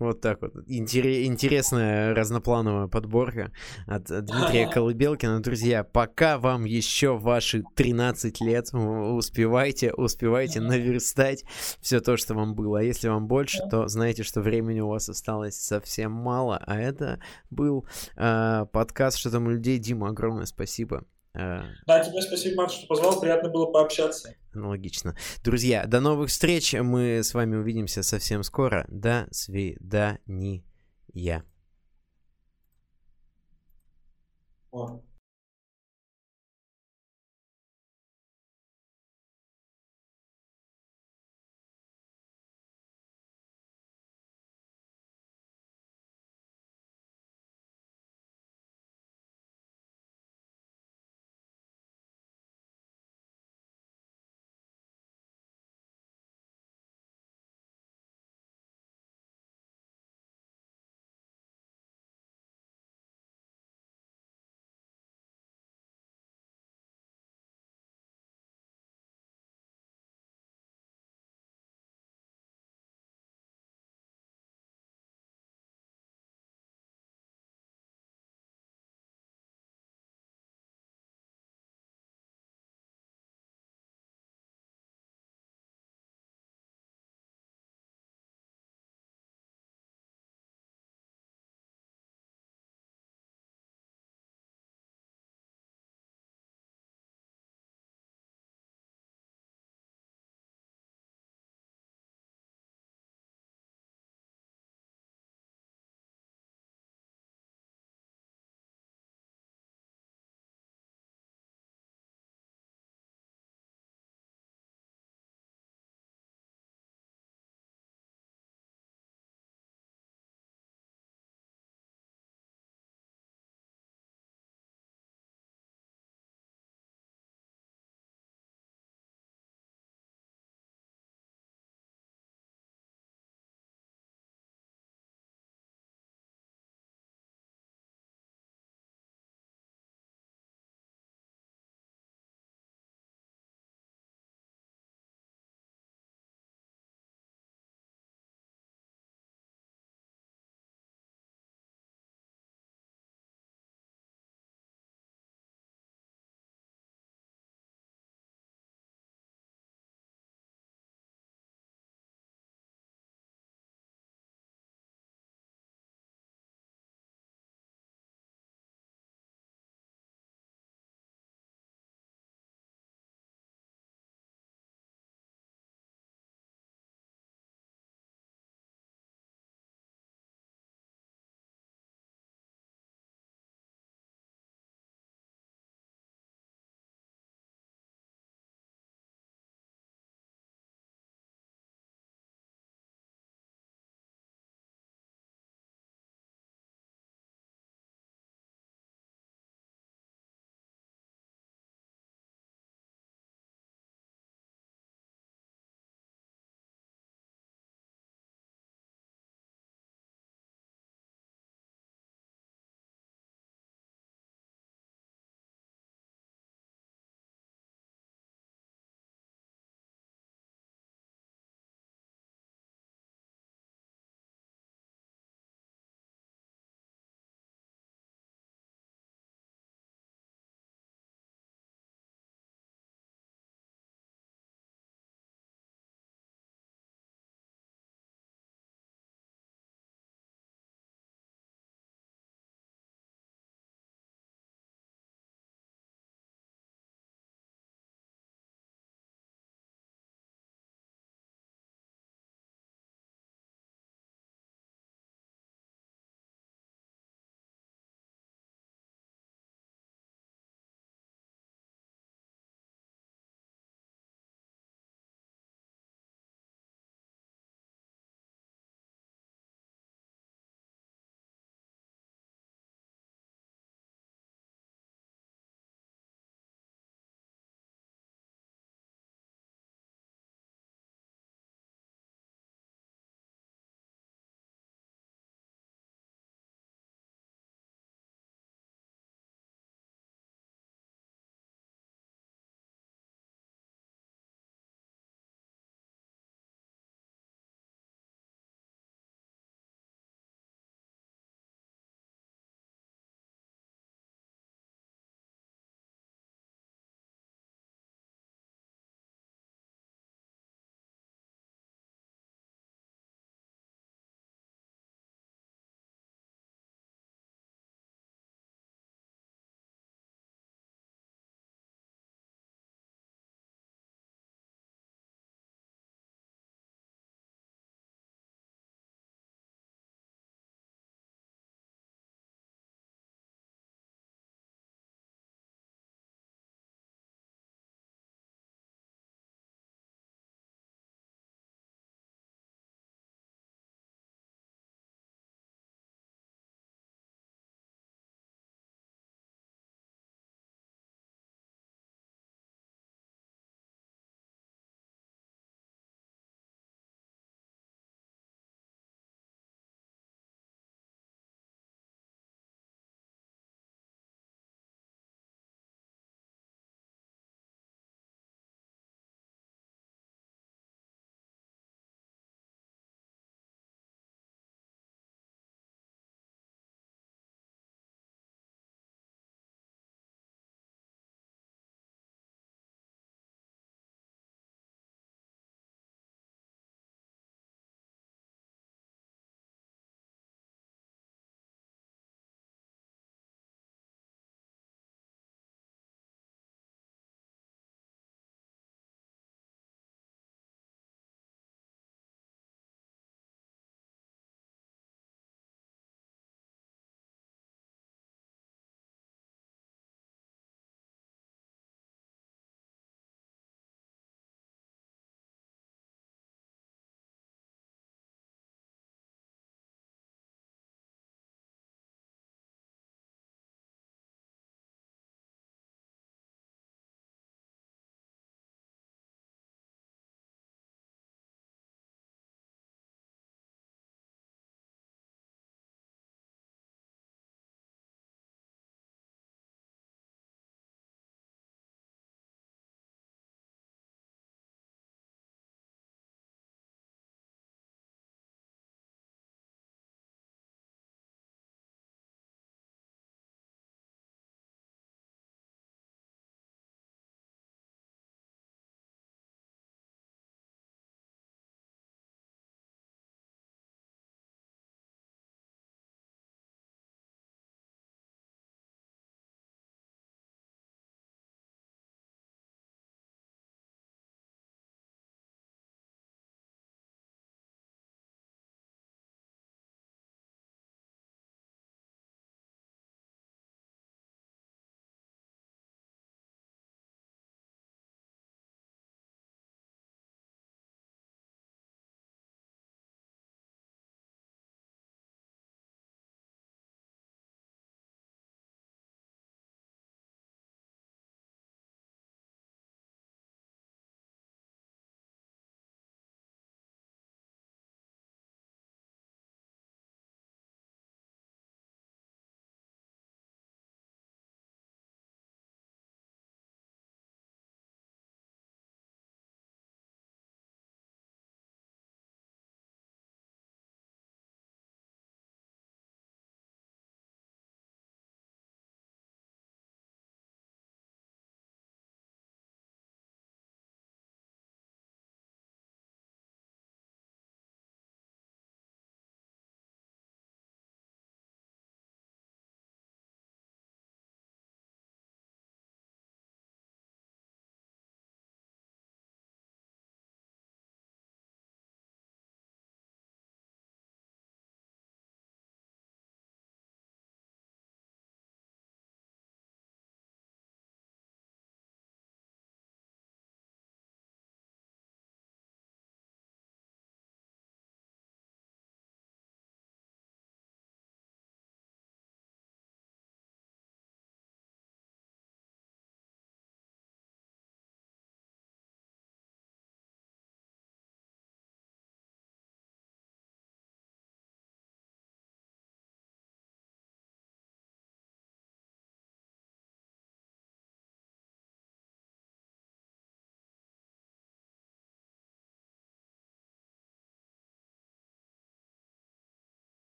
вот так вот. Интере- интересная разноплановая подборка от Дмитрия Колыбелкина. Друзья, пока вам еще ваши 13 лет, успевайте, успевайте наверстать все то, что вам было. А если вам больше, то знайте, что времени у вас осталось совсем мало. А это был э, подкаст «Что там у людей». Дима, огромное спасибо. Э, да, тебе спасибо, Макс, что позвал. Приятно было пообщаться. Аналогично. Друзья, до новых встреч. Мы с вами увидимся совсем скоро. До свидания. О.